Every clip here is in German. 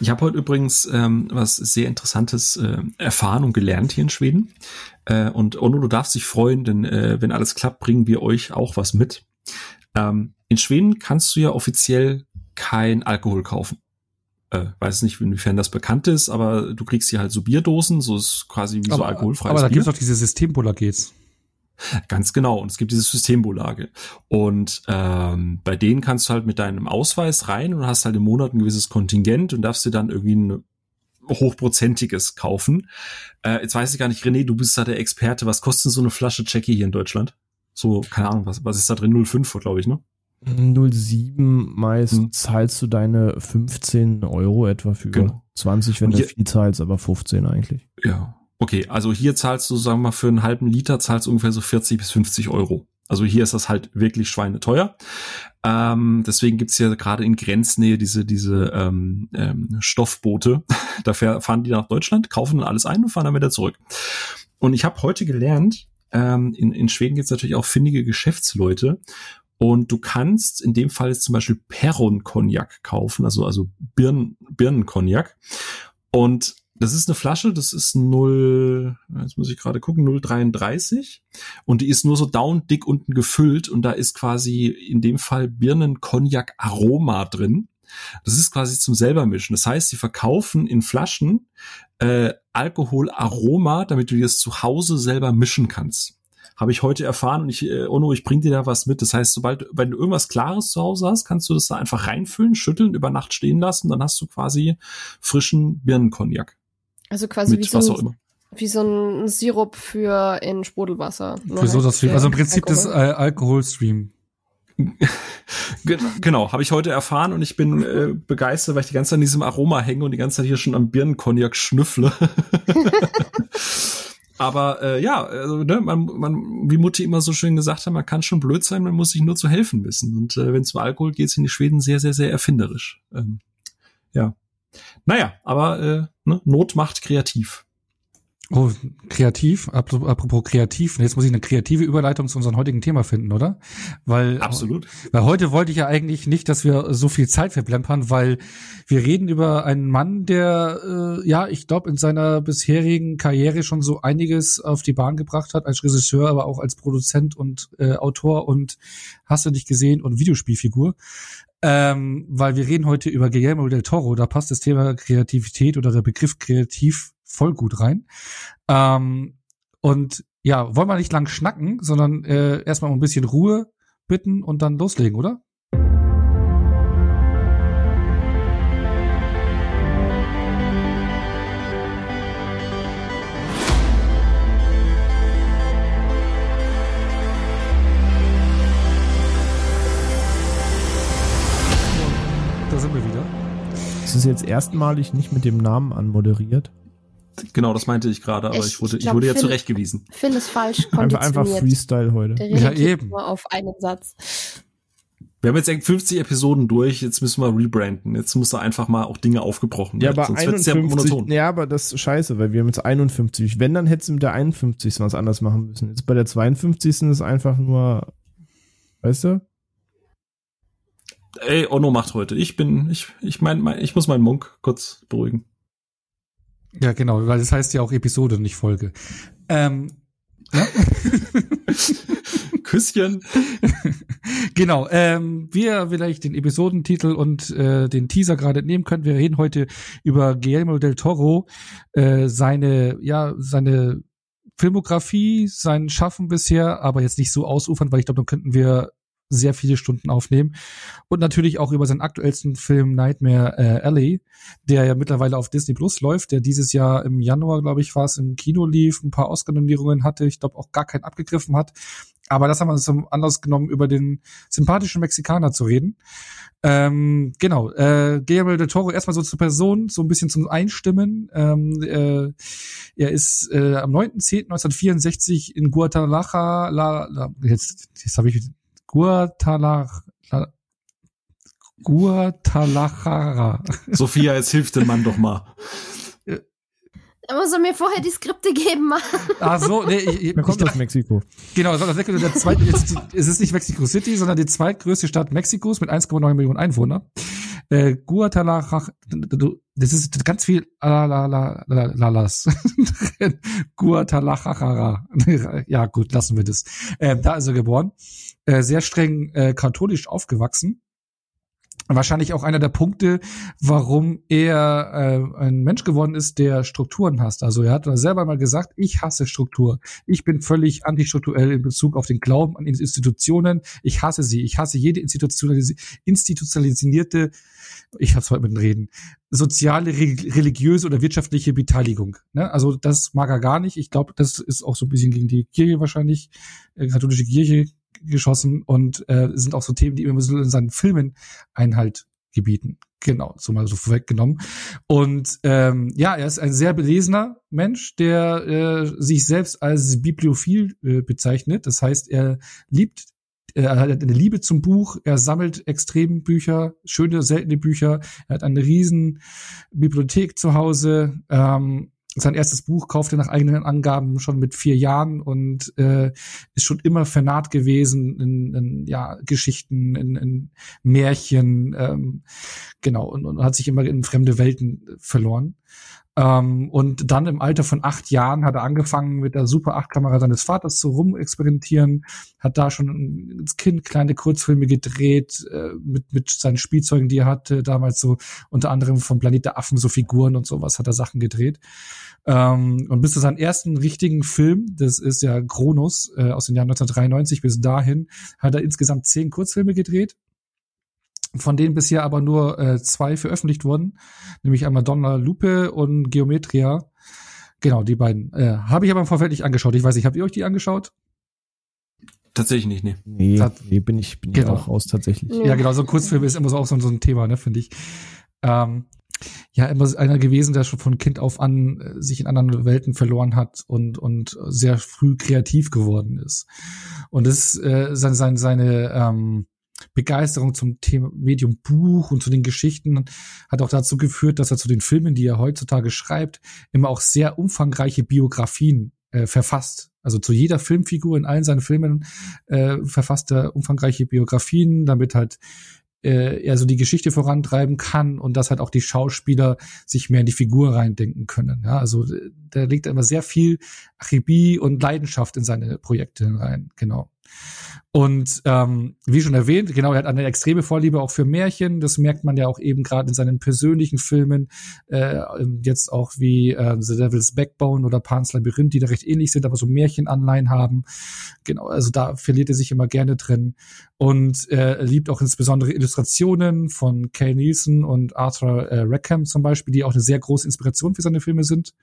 Ich habe heute übrigens ähm, was sehr Interessantes äh, erfahren und gelernt hier in Schweden. Äh, und Ono, du darfst dich freuen, denn äh, wenn alles klappt, bringen wir euch auch was mit. Ähm, in Schweden kannst du ja offiziell kein Alkohol kaufen. Äh, weiß nicht, inwiefern das bekannt ist, aber du kriegst hier halt so Bierdosen, so ist quasi wie aber, so alkoholfreies Aber da Bier. gibt's doch diese Systembolages. Ganz genau. Und es gibt diese Systembolage. Und ähm, bei denen kannst du halt mit deinem Ausweis rein und hast halt im Monat ein gewisses Kontingent und darfst dir dann irgendwie ein hochprozentiges kaufen. Äh, jetzt weiß ich gar nicht, René, du bist da der Experte. Was kostet so eine Flasche Jackie hier in Deutschland? So, keine Ahnung, was, was ist da drin? 0,5, glaube ich, ne? 07 meist Hm. zahlst du deine 15 Euro etwa für Genau. 20, wenn du viel zahlst, aber 15 eigentlich. Ja. Okay, also hier zahlst du, sagen wir mal, für einen halben Liter zahlst du ungefähr so 40 bis 50 Euro. Also hier ist das halt wirklich schweineteuer. Ähm, deswegen gibt's ja gerade in Grenznähe diese, diese ähm, ähm, Stoffboote. da fahren die nach Deutschland, kaufen dann alles ein und fahren dann wieder zurück. Und ich habe heute gelernt, ähm, in, in Schweden gibt's natürlich auch findige Geschäftsleute. Und du kannst in dem Fall jetzt zum Beispiel Perron-Cognac kaufen, also, also Birnen, Birnencognac. Und das ist eine Flasche, das ist 0, jetzt muss ich gerade gucken, 0,33. Und die ist nur so down dick unten gefüllt und da ist quasi in dem Fall Birnen-Cognac-Aroma drin. Das ist quasi zum selber mischen. Das heißt, sie verkaufen in Flaschen äh, Alkoholaroma, damit du das zu Hause selber mischen kannst. Habe ich heute erfahren und ich, äh, Ono, ich bring dir da was mit. Das heißt, sobald, wenn du irgendwas Klares zu Hause hast, kannst du das da einfach reinfüllen, schütteln, über Nacht stehen lassen, dann hast du quasi frischen Birnencognac. Also quasi wie so, ein, wie so ein Sirup für in Sprudelwasser. Für so halt das Stream. für Also im Prinzip das äh, Alkohol. Alkoholstream. Ge- Genau, habe ich heute erfahren und ich bin äh, begeistert, weil ich die ganze Zeit an diesem Aroma hänge und die ganze Zeit hier schon am Birnencognac schnüffle. Aber äh, ja, also, ne, man, man, wie Mutti immer so schön gesagt hat, man kann schon blöd sein, man muss sich nur zu helfen wissen. Und äh, wenn es um Alkohol geht, sind die Schweden sehr, sehr, sehr erfinderisch. Ähm, ja. Naja, aber äh, ne, Not macht kreativ. Oh, kreativ. Apro- Apropos kreativ. Jetzt muss ich eine kreative Überleitung zu unserem heutigen Thema finden, oder? Weil Absolut. Weil heute wollte ich ja eigentlich nicht, dass wir so viel Zeit verplempern, weil wir reden über einen Mann, der, äh, ja, ich glaube, in seiner bisherigen Karriere schon so einiges auf die Bahn gebracht hat, als Regisseur, aber auch als Produzent und äh, Autor und hast du dich gesehen und Videospielfigur. Ähm, weil wir reden heute über Guillermo del Toro, da passt das Thema Kreativität oder der Begriff kreativ voll gut rein. Ähm, und ja, wollen wir nicht lang schnacken, sondern äh, erstmal um ein bisschen Ruhe bitten und dann loslegen, oder? Da sind wir wieder. Es ist jetzt erstmalig nicht mit dem Namen anmoderiert. Genau, das meinte ich gerade, aber Ich- ich, wurde, ich ich glaub, wurde ja Phil- zurechtgewiesen. Phil ist falsch Einfach, einfach konditioniert. Freestyle heute. Der Ja, eben. nur auf einen Satz. Wir haben jetzt 50 Episoden durch, jetzt müssen wir rebranden. Jetzt muss da einfach mal auch Dinge aufgebrochen Ja, werden. aber sonst wird's 51, monoton. ja, aber das ist scheiße, weil wir haben jetzt 51. Wenn, dann hättest du mit der 51. was anders machen müssen. Jetzt bei der 52. ist einfach nur, weißt du? Ey, Onno macht heute. Ich bin, ich, ich mein, mein ich muss meinen Monk kurz beruhigen. Ja, genau, weil das heißt ja auch Episode, nicht Folge. Ähm, ja? Küsschen. genau, ähm, wie ihr vielleicht den Episodentitel und äh, den Teaser gerade entnehmen könnt, wir reden heute über Guillermo del Toro, äh, seine, ja, seine Filmografie, sein Schaffen bisher, aber jetzt nicht so ausufern, weil ich glaube, dann könnten wir sehr viele Stunden aufnehmen. Und natürlich auch über seinen aktuellsten Film Nightmare äh, Alley, der ja mittlerweile auf Disney Plus läuft, der dieses Jahr im Januar, glaube ich, war es, im Kino lief, ein paar Oscar-Nominierungen hatte, ich glaube auch gar keinen abgegriffen hat. Aber das haben wir uns zum Anlass genommen, über den sympathischen Mexikaner zu reden. Ähm, genau, äh, Guillermo del Toro erstmal so zur Person, so ein bisschen zum Einstimmen. Ähm, äh, er ist äh, am 9.10.1964 in Guadalajara, la, la, jetzt, jetzt habe ich Guadalajara, Guadalajara. Sophia, jetzt hilft dem Mann doch mal. Da muss er mir vorher die Skripte geben, Mann. Ach so, nee, ich, ich, Er kommt ich, aus Mexiko. Genau, das Mexiko, der zweite, jetzt, es ist nicht Mexico City, sondern die zweitgrößte Stadt Mexikos mit 1,9 Millionen Einwohnern. Äh, Guatalajara, das ist ganz viel Lalas. Guatalajara. ja, gut, lassen wir das. Äh, da ist er geboren. Äh, sehr streng äh, katholisch aufgewachsen wahrscheinlich auch einer der Punkte, warum er äh, ein Mensch geworden ist, der Strukturen hasst. Also er hat selber mal gesagt, ich hasse Struktur. Ich bin völlig antistrukturell in Bezug auf den Glauben an Institutionen. Ich hasse sie. Ich hasse jede institutionalisierte, ich hab's heute mit den Reden, soziale, religiöse oder wirtschaftliche Beteiligung. Ne? Also das mag er gar nicht. Ich glaube, das ist auch so ein bisschen gegen die Kirche wahrscheinlich, äh, katholische Kirche geschossen und äh, sind auch so Themen, die immer so in seinen Filmen Einhalt gebieten. Genau, so mal so vorweggenommen. Und ähm, ja, er ist ein sehr belesener Mensch, der äh, sich selbst als bibliophil äh, bezeichnet. Das heißt, er liebt äh, er hat eine Liebe zum Buch, er sammelt extrem Bücher, schöne, seltene Bücher, er hat eine riesen Bibliothek zu Hause, ähm, sein erstes Buch kaufte nach eigenen Angaben schon mit vier Jahren und äh, ist schon immer vernarrt gewesen in, in ja, Geschichten, in, in Märchen, ähm, genau, und, und hat sich immer in fremde Welten verloren. Ähm, und dann im Alter von acht Jahren hat er angefangen, mit der Super 8-Kamera seines Vaters zu rumexperimentieren, hat da schon als Kind kleine Kurzfilme gedreht, äh, mit, mit seinen Spielzeugen, die er hatte, damals so unter anderem vom Planet der Affen, so Figuren und sowas, hat er Sachen gedreht. Ähm, und bis zu seinem ersten richtigen Film, das ist ja Kronos äh, aus dem Jahr 1993 bis dahin, hat er insgesamt zehn Kurzfilme gedreht von denen bisher aber nur äh, zwei veröffentlicht wurden, nämlich einmal Donna Lupe und Geometria. Genau, die beiden. Äh, Habe ich aber im Vorfeld nicht angeschaut. Ich weiß nicht, habt ihr euch die angeschaut? Tatsächlich nicht, nee. Nee, nee bin ich, bin genau. ich auch raus tatsächlich. Ja, genau, so ein Kurzfilm ist immer so auch so, so ein Thema, ne, finde ich. Ähm, ja, immer einer gewesen, der schon von Kind auf an äh, sich in anderen Welten verloren hat und, und sehr früh kreativ geworden ist. Und das äh, seine, seine, seine ähm, Begeisterung zum Thema Medium Buch und zu den Geschichten hat auch dazu geführt, dass er zu den Filmen, die er heutzutage schreibt, immer auch sehr umfangreiche Biografien äh, verfasst. Also zu jeder Filmfigur in allen seinen Filmen äh, verfasst er umfangreiche Biografien, damit halt äh, er so die Geschichte vorantreiben kann und dass halt auch die Schauspieler sich mehr in die Figur reindenken können. Ja, also da legt er immer sehr viel Akribie und Leidenschaft in seine Projekte rein. Genau. Und ähm, wie schon erwähnt, genau, er hat eine extreme Vorliebe auch für Märchen. Das merkt man ja auch eben gerade in seinen persönlichen Filmen, äh, jetzt auch wie äh, The Devil's Backbone oder Pan's Labyrinth, die da recht ähnlich sind, aber so Märchenanleihen haben. Genau, also da verliert er sich immer gerne drin. Und äh, liebt auch insbesondere Illustrationen von Kay Nielsen und Arthur äh, Rackham zum Beispiel, die auch eine sehr große Inspiration für seine Filme sind.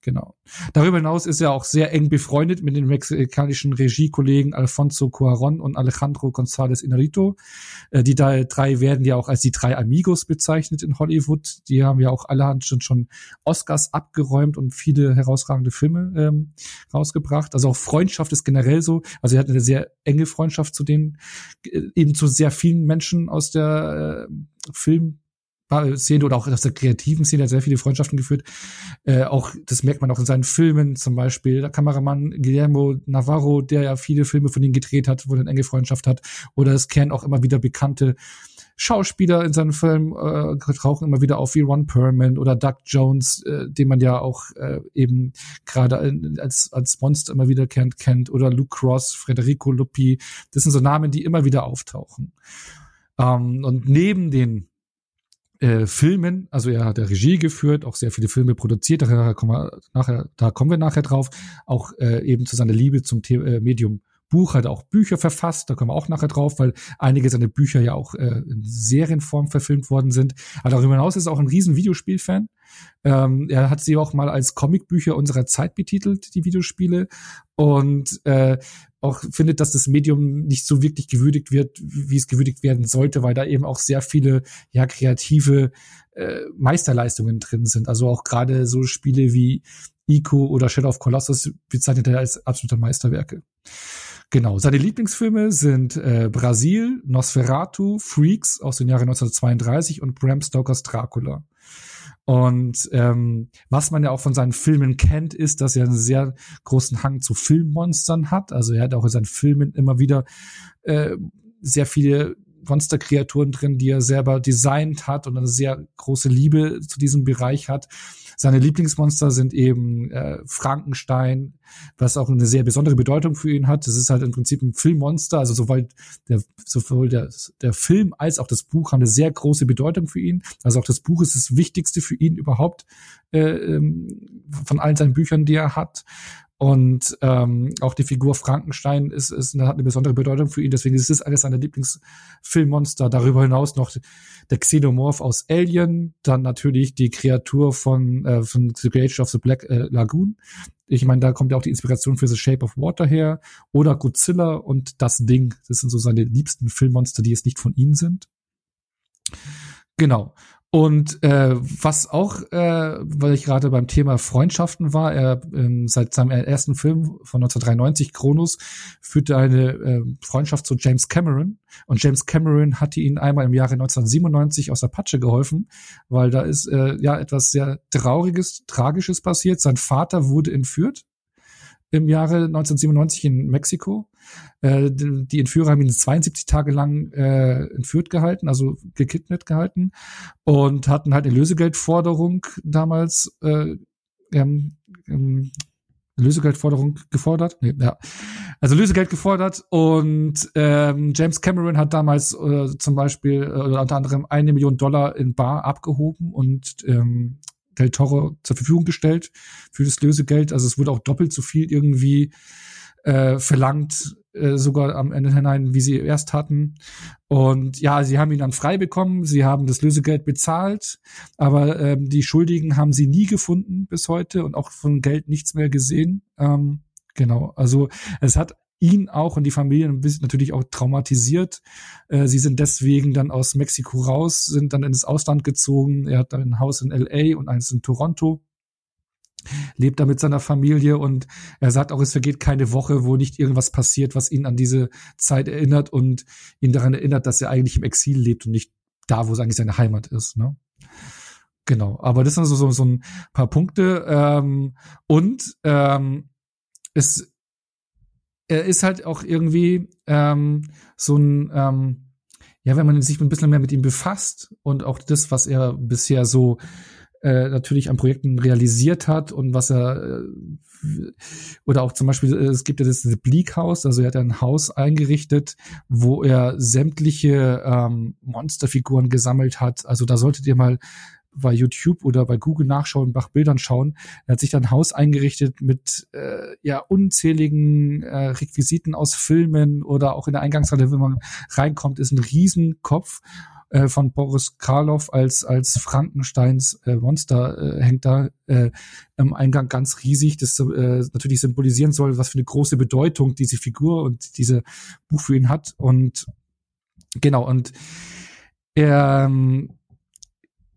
Genau. Darüber hinaus ist er auch sehr eng befreundet mit den mexikanischen Regiekollegen Alfonso Cuaron und Alejandro González Inarito. Äh, die drei werden ja auch als die drei Amigos bezeichnet in Hollywood. Die haben ja auch alle schon, schon Oscars abgeräumt und viele herausragende Filme ähm, rausgebracht. Also auch Freundschaft ist generell so. Also er hat eine sehr enge Freundschaft zu den, äh, eben zu sehr vielen Menschen aus der äh, Film Szene oder auch aus der kreativen Szene hat sehr viele Freundschaften geführt. Äh, auch das merkt man auch in seinen Filmen, zum Beispiel der Kameramann Guillermo Navarro, der ja viele Filme von ihm gedreht hat, wo er eine enge Freundschaft hat. Oder es kennen auch immer wieder bekannte Schauspieler in seinen Filmen äh, tauchen immer wieder auf wie Ron Perlman oder Doug Jones, äh, den man ja auch äh, eben gerade als als Monster immer wieder kennt, kennt oder Luke Cross, Federico Luppi. Das sind so Namen, die immer wieder auftauchen. Ähm, und neben den äh, Filmen, also er hat ja Regie geführt, auch sehr viele Filme produziert, da kommen wir nachher, da kommen wir nachher drauf, auch äh, eben zu seiner Liebe zum The äh, Medium Buch, hat auch Bücher verfasst, da kommen wir auch nachher drauf, weil einige seiner Bücher ja auch äh, in Serienform verfilmt worden sind. Aber darüber hinaus ist er auch ein riesen Videospielfan. Ähm, er hat sie auch mal als Comicbücher unserer Zeit betitelt, die Videospiele. Und äh, auch findet, dass das Medium nicht so wirklich gewürdigt wird, wie es gewürdigt werden sollte, weil da eben auch sehr viele ja kreative äh, Meisterleistungen drin sind. Also auch gerade so Spiele wie Ico oder Shadow of Colossus bezeichnet er als absolute Meisterwerke. Genau, seine Lieblingsfilme sind äh, Brasil, Nosferatu, Freaks aus den Jahren 1932 und Bram Stokers Dracula. Und ähm, was man ja auch von seinen Filmen kennt, ist, dass er einen sehr großen Hang zu Filmmonstern hat. Also er hat auch in seinen Filmen immer wieder äh, sehr viele Monsterkreaturen drin, die er selber designt hat und eine sehr große Liebe zu diesem Bereich hat. Seine Lieblingsmonster sind eben äh, Frankenstein, was auch eine sehr besondere Bedeutung für ihn hat. Das ist halt im Prinzip ein Filmmonster, also sowohl der, sowohl der, der Film als auch das Buch haben eine sehr große Bedeutung für ihn. Also auch das Buch ist das Wichtigste für ihn überhaupt äh, ähm, von allen seinen Büchern, die er hat. Und ähm, auch die Figur Frankenstein ist, ist hat eine besondere Bedeutung für ihn. Deswegen ist es eines seiner Lieblingsfilmmonster. Darüber hinaus noch der Xenomorph aus Alien, dann natürlich die Kreatur von, äh, von The Creation of the Black äh, Lagoon. Ich meine, da kommt ja auch die Inspiration für The Shape of Water her. Oder Godzilla und das Ding. Das sind so seine liebsten Filmmonster, die jetzt nicht von ihm sind. Genau. Und äh, was auch, äh, weil ich gerade beim Thema Freundschaften war, er ähm, seit seinem ersten Film von 1993, Kronos, führte eine äh, Freundschaft zu James Cameron. Und James Cameron hatte ihn einmal im Jahre 1997 aus Apache geholfen, weil da ist äh, ja etwas sehr Trauriges, Tragisches passiert. Sein Vater wurde entführt im Jahre 1997 in Mexiko. Äh, die Entführer haben ihn 72 Tage lang äh, entführt gehalten, also gekidnappt gehalten und hatten halt eine Lösegeldforderung damals äh, ähm, ähm, Lösegeldforderung gefordert. Nee, ja. Also Lösegeld gefordert und ähm, James Cameron hat damals äh, zum Beispiel äh, unter anderem eine Million Dollar in Bar abgehoben und ähm, Del Toro zur Verfügung gestellt für das Lösegeld. Also es wurde auch doppelt so viel irgendwie äh, verlangt, äh, sogar am Ende hinein, wie sie erst hatten. Und ja, sie haben ihn dann frei bekommen, sie haben das Lösegeld bezahlt, aber ähm, die Schuldigen haben sie nie gefunden bis heute und auch von Geld nichts mehr gesehen. Ähm, genau, also es hat ihn auch und die Familie natürlich auch traumatisiert. Äh, sie sind deswegen dann aus Mexiko raus, sind dann ins Ausland gezogen. Er hat dann ein Haus in LA und eins in Toronto lebt da mit seiner Familie und er sagt auch, es vergeht keine Woche, wo nicht irgendwas passiert, was ihn an diese Zeit erinnert und ihn daran erinnert, dass er eigentlich im Exil lebt und nicht da, wo es eigentlich seine Heimat ist. Ne? Genau, aber das sind so, so, so ein paar Punkte ähm, und ähm, es er ist halt auch irgendwie ähm, so ein, ähm, ja, wenn man sich ein bisschen mehr mit ihm befasst und auch das, was er bisher so äh, natürlich an Projekten realisiert hat und was er äh, oder auch zum Beispiel, äh, es gibt ja das Bleak House, also er hat ein Haus eingerichtet, wo er sämtliche ähm, Monsterfiguren gesammelt hat. Also da solltet ihr mal bei YouTube oder bei Google nachschauen, nach Bildern schauen. Er hat sich dann ein Haus eingerichtet mit äh, ja unzähligen äh, Requisiten aus Filmen oder auch in der Eingangshalle, wenn man reinkommt, ist ein Riesenkopf äh, von Boris Karloff als als Frankensteins äh, Monster äh, hängt da äh, im Eingang ganz riesig, das äh, natürlich symbolisieren soll, was für eine große Bedeutung diese Figur und diese Buch für ihn hat und genau und ähm,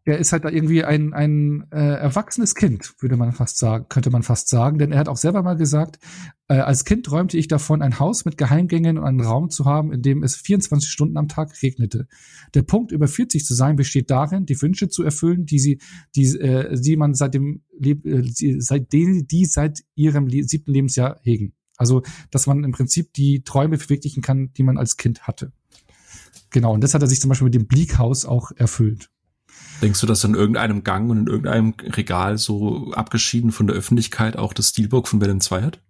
er ist halt da irgendwie ein, ein äh, erwachsenes Kind, würde man fast sagen, könnte man fast sagen. Denn er hat auch selber mal gesagt, äh, als Kind träumte ich davon, ein Haus mit Geheimgängen und einen Raum zu haben, in dem es 24 Stunden am Tag regnete. Der Punkt, über 40 zu sein, besteht darin, die Wünsche zu erfüllen, die sie, die, äh, die man seit dem Leb äh, seit denen, die seit ihrem siebten Lebensjahr hegen. Also, dass man im Prinzip die Träume verwirklichen kann, die man als Kind hatte. Genau, und das hat er sich zum Beispiel mit dem Bleak House auch erfüllt. Denkst du, dass in irgendeinem Gang und in irgendeinem Regal so abgeschieden von der Öffentlichkeit auch das Steelbook von Venom 2 hat?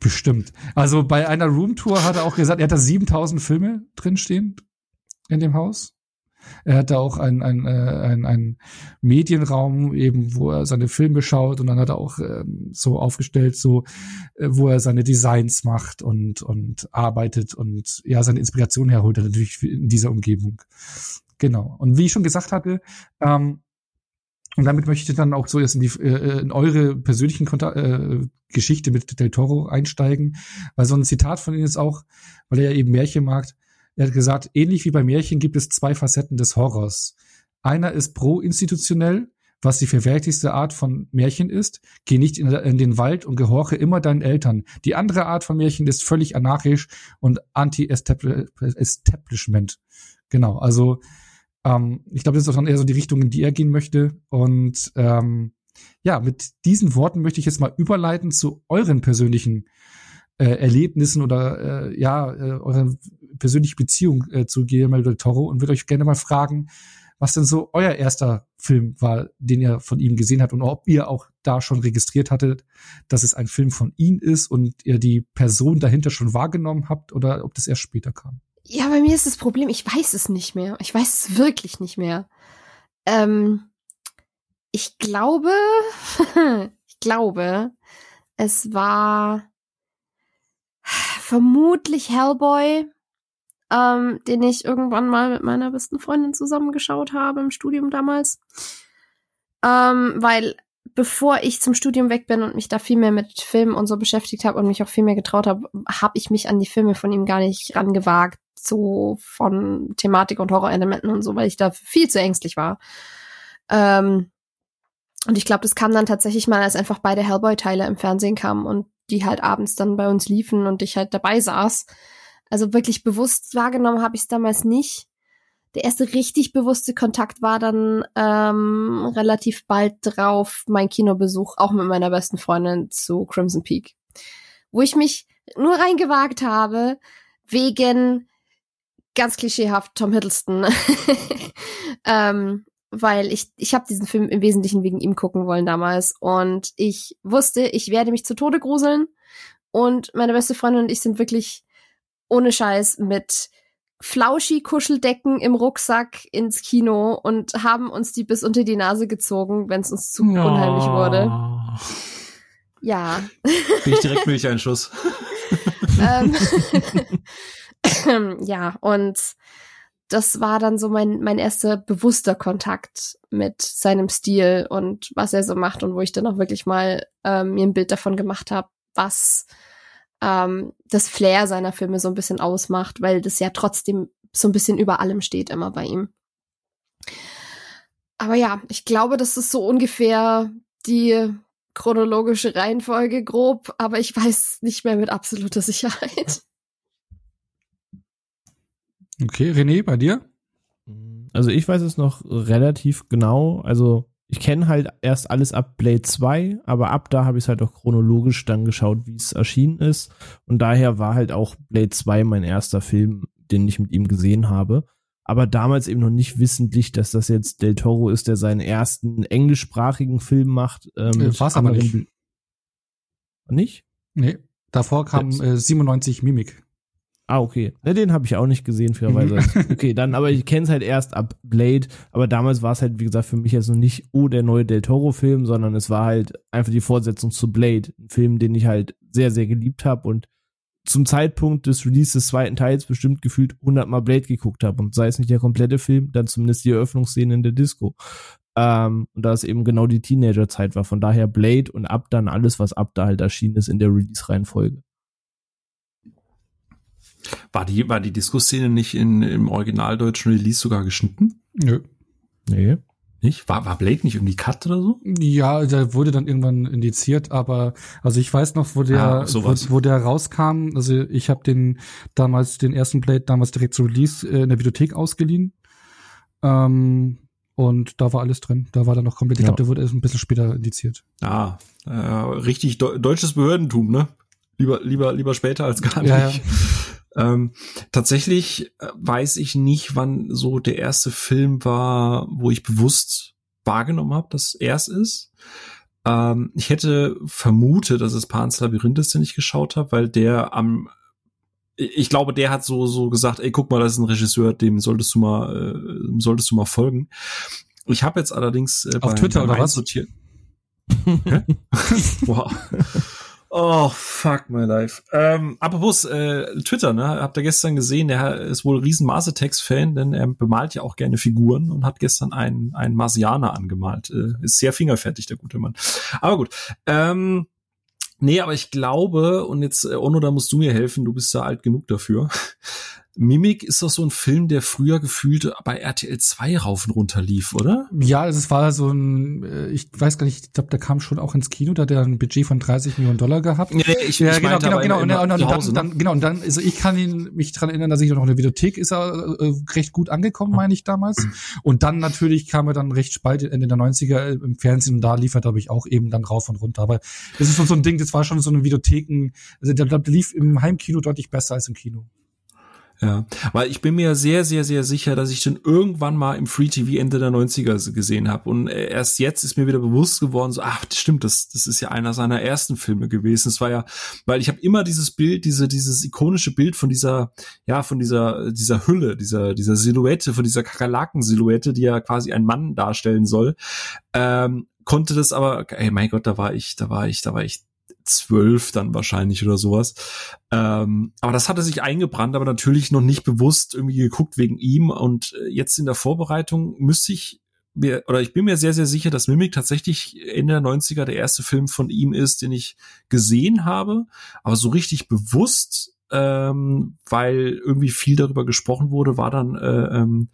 Bestimmt. Also bei einer Roomtour hat er auch gesagt, er hat da 7000 Filme drinstehen in dem Haus. Er hat da auch einen ein, ein, ein Medienraum, eben, wo er seine Filme schaut und dann hat er auch ähm, so aufgestellt, so, äh, wo er seine Designs macht und, und arbeitet und ja, seine Inspiration herholt er natürlich in dieser Umgebung. Genau. Und wie ich schon gesagt hatte, ähm, und damit möchte ich dann auch so jetzt in, die, äh, in eure persönlichen Konta äh, Geschichte mit Del Toro einsteigen, weil so ein Zitat von ihm ist auch, weil er ja eben Märchen mag, er hat gesagt, ähnlich wie bei Märchen gibt es zwei Facetten des Horrors. Einer ist pro-institutionell, was die verwerklichste Art von Märchen ist. Geh nicht in, in, den Wald und gehorche immer deinen Eltern. Die andere Art von Märchen ist völlig anarchisch und anti-establishment. Genau, also ähm, ich glaube, das ist auch dann eher so die Richtung, in die er gehen möchte. Und ähm, ja, mit diesen Worten möchte ich jetzt mal überleiten zu euren persönlichen äh, Erlebnissen oder äh, ja, äh, eurer persönlichen Beziehung äh, zu Guillermo del Toro und würde euch gerne mal fragen, was denn so euer erster Film war, den ihr von ihm gesehen habt und ob ihr auch da schon registriert hattet, dass es ein Film von ihm ist und ihr die Person dahinter schon wahrgenommen habt oder ob das erst später kam. Ja, bei mir ist das Problem, ich weiß es nicht mehr. Ich weiß es wirklich nicht mehr. Ähm, ich glaube, ich glaube, es war vermutlich Hellboy, ähm, den ich irgendwann mal mit meiner besten Freundin zusammengeschaut habe im Studium damals. Ähm, weil bevor ich zum Studium weg bin und mich da viel mehr mit Filmen und so beschäftigt habe und mich auch viel mehr getraut habe, habe ich mich an die Filme von ihm gar nicht rangewagt, so von Thematik und Horrorelementen und so, weil ich da viel zu ängstlich war. Ähm, und ich glaube, das kam dann tatsächlich mal, als einfach beide Hellboy-Teile im Fernsehen kamen und die halt abends dann bei uns liefen und ich halt dabei saß. Also wirklich bewusst wahrgenommen habe ich es damals nicht. Der erste richtig bewusste Kontakt war dann ähm, relativ bald drauf mein Kinobesuch, auch mit meiner besten Freundin zu Crimson Peak, wo ich mich nur reingewagt habe wegen ganz klischeehaft Tom Hiddleston, ähm, weil ich ich habe diesen Film im Wesentlichen wegen ihm gucken wollen damals und ich wusste, ich werde mich zu Tode gruseln und meine beste Freundin und ich sind wirklich ohne Scheiß mit Flauschi-Kuscheldecken im Rucksack ins Kino und haben uns die bis unter die Nase gezogen, wenn es uns zu Ja. unheimlich wurde. Ja. Bin ich direkt Milcheinschuss. ähm, ja, und das war dann so mein, mein erster bewusster Kontakt mit seinem Stil und was er so macht und wo ich dann auch wirklich mal ähm, mir ein Bild davon gemacht habe, was ähm, das Flair seiner Filme so ein bisschen ausmacht, weil das ja trotzdem so ein bisschen über allem steht immer bei ihm. Aber ja, ich glaube, das ist so ungefähr die chronologische Reihenfolge grob, aber ich weiß nicht mehr mit absoluter Sicherheit. Okay, René, bei dir? Also ich weiß es noch relativ genau. Also ich kenne halt erst alles ab Blade 2, aber ab da habe ich es halt auch chronologisch dann geschaut, wie es erschienen ist. Und daher war halt auch Blade 2 mein erster Film, den ich mit ihm gesehen habe. Aber damals eben noch nicht wissentlich, dass das jetzt Del Toro ist, der seinen ersten englischsprachigen Film macht. Ähm, Äh, mit war's aber nicht. Bl- Nicht? Nee, davor kam äh, 97 Mimik. Ah, okay. Ne, den habe ich auch nicht gesehen, fairerweise. okay, dann, aber ich kenne es halt erst ab Blade. Aber damals war es halt, wie gesagt, für mich jetzt noch nicht, oh, der neue Del Toro-Film, sondern es war halt einfach die Fortsetzung zu Blade. Ein Film, den ich halt sehr, sehr geliebt habe und zum Zeitpunkt des Release des zweiten Teils bestimmt gefühlt 100 Mal Blade geguckt habe. Und sei es nicht der komplette Film, dann zumindest die Eröffnungsszene in der Disco. Ähm, und da es eben genau die Teenagerzeit war. Von daher Blade und ab dann alles, was ab da halt erschienen ist in der Release-Reihenfolge. War die, war die Disco-Szene nicht in, im originaldeutschen Release sogar geschnitten? Nö. Nee. Nicht? War, war Blade nicht irgendwie cut oder so? Ja, der wurde dann irgendwann indiziert, aber also ich weiß noch, wo der, Ah, wo, sowas. wo der rauskam. Also ich habe den damals den ersten Blade damals direkt zu Release äh, in der Videothek ausgeliehen. Ähm, und da war alles drin. Da war dann noch komplett. Ich Ja. glaube, der wurde erst ein bisschen später indiziert. Ah, äh, richtig deu deutsches Behördentum, ne? Lieber, lieber, lieber später als gar nicht. Ja, ja. Ähm, tatsächlich äh, weiß ich nicht, wann so der erste Film war, wo ich bewusst wahrgenommen habe, dass er es ist. Ähm, ich hätte vermutet, dass es Pan's Labyrinth ist, den ich geschaut habe, weil der am ich glaube, der hat so so gesagt, ey, guck mal, das ist ein Regisseur, dem solltest du mal äh, solltest du mal folgen. Ich habe jetzt allerdings äh, Auf Twitter oder was? Wow. Oh, fuck my life. Ähm, apropos äh, Twitter, ne? Habt ihr gestern gesehen, der ist wohl riesen Mars Attacks Fan, denn er bemalt ja auch gerne Figuren und hat gestern einen, einen Marsianer angemalt. Äh, ist sehr fingerfertig, der gute Mann. Aber gut. Ähm, nee, aber ich glaube, und jetzt, äh, Onno, da musst du mir helfen, du bist da alt genug dafür. Mimik ist doch so ein Film, der früher gefühlt bei RTL 2 rauf und runter lief, oder? Ja, es war so ein, äh, ich weiß gar nicht, ich glaube, der kam schon auch ins Kino, da hat er ein Budget von 30 Millionen Dollar gehabt. Nee, ich, ja, ich genau, genau, genau. Und, dann- und zu dann, Hause, dann, ne? genau, und dann, also ich kann ihn, mich dran erinnern, dass ich noch in der Videothek ist er äh, recht gut angekommen, meine ich damals. Und dann natürlich kam er dann recht spät Ende der 90er im Fernsehen und da lief er, glaube ich, auch eben dann rauf und runter. Aber das ist so ein Ding, das war schon so eine Videotheken, also der, der lief im Heimkino deutlich besser als im Kino. Ja, weil ich bin mir sehr, sehr, sehr sicher, dass ich den irgendwann mal im Free TV Ende der 90er gesehen habe. Und äh, erst jetzt ist mir wieder bewusst geworden, so, ach, stimmt, das, das ist ja einer seiner ersten Filme gewesen. Es war ja, weil ich habe immer dieses Bild, diese, dieses ikonische Bild von dieser, ja, von dieser, dieser Hülle, dieser, dieser Silhouette, von dieser Kakerlaken-Silhouette, die ja quasi ein Mann darstellen soll. Ähm, konnte das aber, ey, mein Gott, da war ich, da war ich, da war ich zwölf dann wahrscheinlich oder sowas. Ähm, aber das hatte sich eingebrannt, aber natürlich noch nicht bewusst irgendwie geguckt wegen ihm. Und äh, jetzt in der Vorbereitung müsste ich mir, oder ich bin mir sehr, sehr sicher, dass Mimic tatsächlich Ende der 90er der erste Film von ihm ist, den ich gesehen habe. Aber so richtig bewusst, ähm, weil irgendwie viel darüber gesprochen wurde, war dann äh, ähm,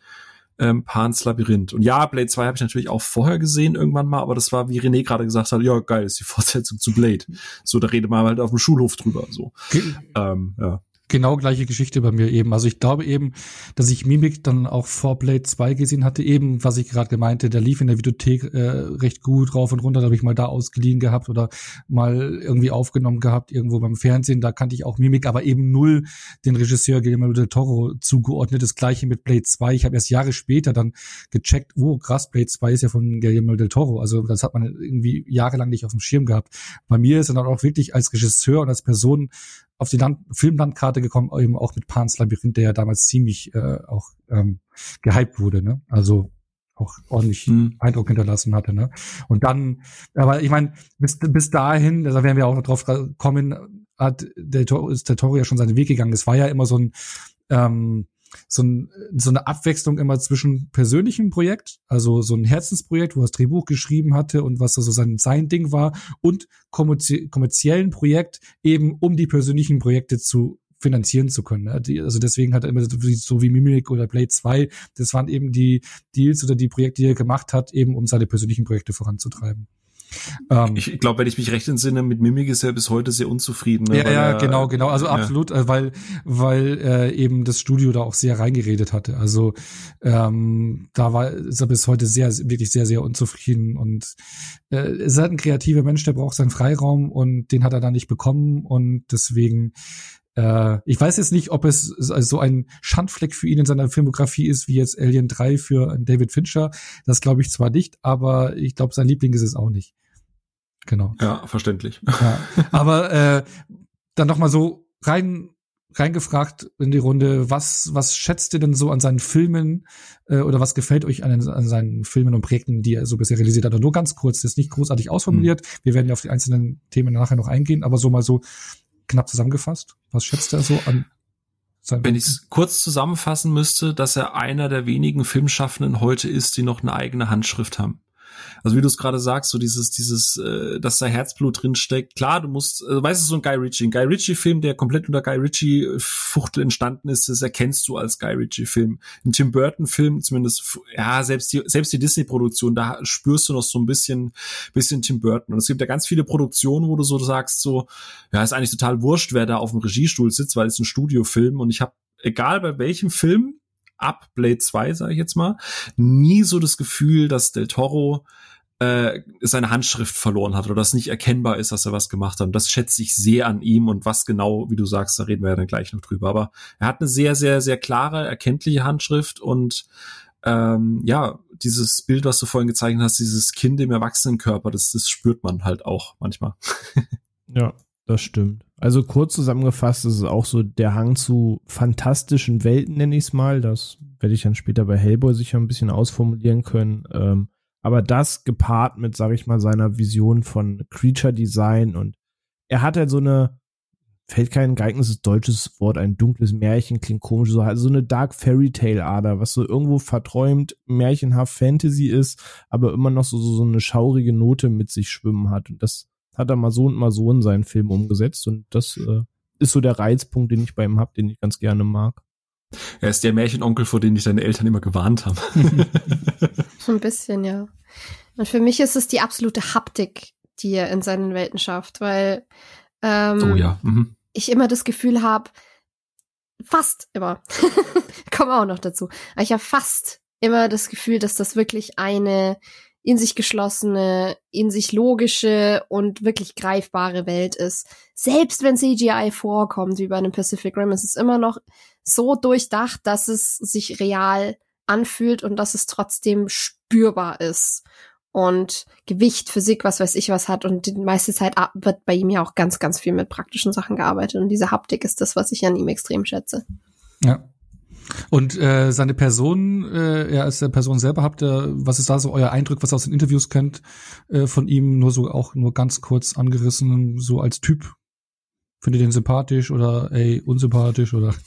ähm, Pans Labyrinth. Und ja, Blade 2 habe ich natürlich auch vorher gesehen irgendwann mal, aber das war, wie René gerade gesagt hat, ja, geil, ist die Fortsetzung zu Blade. So, da redet man halt auf dem Schulhof drüber. So. Ähm, ja. Genau gleiche Geschichte bei mir eben. Also ich glaube eben, dass ich Mimik dann auch vor Blade 2 gesehen hatte, eben, was ich gerade gemeinte, der lief in der Videothek äh, recht gut rauf und runter, da habe ich mal da ausgeliehen gehabt oder mal irgendwie aufgenommen gehabt, irgendwo beim Fernsehen, da kannte ich auch Mimik, aber eben null den Regisseur Guillermo del Toro zugeordnet. Das gleiche mit Blade 2. Ich habe erst Jahre später dann gecheckt, oh krass, Blade 2 ist ja von Guillermo del Toro. Also das hat man irgendwie jahrelang nicht auf dem Schirm gehabt. Bei mir ist er dann auch wirklich als Regisseur und als Person auf die Land Filmlandkarte gekommen, eben auch mit Pans Labyrinth, der ja damals ziemlich äh, auch ähm, gehypt wurde, ne? Also auch ordentlich Hm. Eindruck hinterlassen hatte, ne? Und dann, aber ich meine, bis, bis dahin, da werden wir auch noch drauf kommen, hat der ist der Toro ja schon seinen Weg gegangen. Es war ja immer so ein ähm, so, ein, so eine Abwechslung immer zwischen persönlichem Projekt, also so ein Herzensprojekt, wo er das Drehbuch geschrieben hatte und was so sein, sein Ding war, und kommerzie kommerziellen Projekt, eben um die persönlichen Projekte zu finanzieren zu können. ne? Also deswegen hat er immer so wie- Mimic oder Blade 2, das waren eben die Deals oder die Projekte, die er gemacht hat, eben um seine persönlichen Projekte voranzutreiben. Ähm, Ich glaube, wenn ich mich recht entsinne, mit Mimik ist er bis heute sehr unzufrieden. Ne? ja, Weil ja, genau, genau. Also ja. absolut, äh, weil weil äh, eben das Studio da auch sehr reingeredet hatte. Also ähm, da war ist er bis heute sehr wirklich sehr sehr unzufrieden und äh, ist halt ein kreativer Mensch, der braucht seinen Freiraum und den hat er da nicht bekommen und deswegen äh, ich weiß jetzt nicht, ob es so ein Schandfleck für ihn in seiner Filmografie ist, wie jetzt Alien 3 für David Fincher. Das glaube ich zwar nicht, aber ich glaube, sein Liebling ist es auch nicht. Genau. Ja, verständlich. Ja, aber äh, dann noch mal so rein reingefragt in die Runde, was was schätzt ihr denn so an seinen Filmen äh, oder was gefällt euch an, an seinen Filmen und Projekten, die er so bisher realisiert hat? Und nur ganz kurz, das ist nicht großartig ausformuliert. Wir werden ja auf die einzelnen Themen nachher noch eingehen, aber so mal so knapp zusammengefasst. Was schätzt er so an seinen Wenn ich es kurz zusammenfassen müsste, dass er einer der wenigen Filmschaffenden heute ist, die noch eine eigene Handschrift haben. Also wie du es gerade sagst, so dieses, dieses, äh, dass da Herzblut drin steckt. Klar, du musst, äh, weißt du, so ein Guy Ritchie, ein Guy Ritchie-Film, der komplett unter Guy Ritchie-Fuchtel entstanden ist, das erkennst du als Guy Ritchie-Film. Ein Tim Burton-Film, zumindest, ja, selbst die, selbst die Disney-Produktion, da spürst du noch so ein bisschen, bisschen Tim Burton. Und es gibt ja ganz viele Produktionen, wo du so sagst, so, ja, ist eigentlich total wurscht, wer da auf dem Regiestuhl sitzt, weil es ein Studiofilm und ich habe, egal bei welchem Film, ab Blade 2, sage ich jetzt mal, nie so das Gefühl, dass Del Toro äh, seine Handschrift verloren hat oder dass nicht erkennbar ist, dass er was gemacht hat. Und das schätze ich sehr an ihm und was genau, wie du sagst, da reden wir ja dann gleich noch drüber. Aber er hat eine sehr, sehr, sehr klare, erkenntliche Handschrift und ähm, ja, dieses Bild, was du vorhin gezeichnet hast, dieses Kind im Erwachsenenkörper, das, das spürt man halt auch manchmal. Ja, das stimmt. Also kurz zusammengefasst ist es auch so der Hang zu fantastischen Welten, nenne ich es mal. Das werde ich dann später bei Hellboy sicher ein bisschen ausformulieren können. Ähm, aber das gepaart mit, sage ich mal, seiner Vision von Creature Design und er hat halt so eine, fällt kein geeignetes deutsches Wort, ein dunkles Märchen, klingt komisch, so halt so eine Dark Fairy Tale Ader, was so irgendwo verträumt, märchenhaft Fantasy ist, aber immer noch so, so, so eine schaurige Note mit sich schwimmen hat. Und das hat er mal so und mal so in seinen Film umgesetzt und das äh, ist so der Reizpunkt, den ich bei ihm hab, den ich ganz gerne mag. Er ist der Märchenonkel, vor dem dich deine Eltern immer gewarnt haben. So ein bisschen, ja. Und für mich ist es die absolute Haptik, die er in seinen Welten schafft, weil ähm, oh ja. Mhm. ich immer das Gefühl habe, fast immer, komme auch noch dazu, aber ich habe fast immer das Gefühl, dass das wirklich eine in sich geschlossene, in sich logische und wirklich greifbare Welt ist. Selbst wenn CGI vorkommt, wie bei einem Pacific Rim, ist es immer noch so durchdacht, dass es sich real anfühlt und dass es trotzdem spürbar ist und Gewicht, Physik, was weiß ich was hat und die meiste Zeit wird bei ihm ja auch ganz, ganz viel mit praktischen Sachen gearbeitet und diese Haptik ist das, was ich an ihm extrem schätze. Ja. Und äh, seine Person, äh, ja, als der Person selber habt ihr, was ist da so euer Eindruck, was ihr aus den Interviews kennt äh, von ihm, nur so auch nur ganz kurz angerissen, so als Typ? Findet ihr den sympathisch oder ey, unsympathisch oder?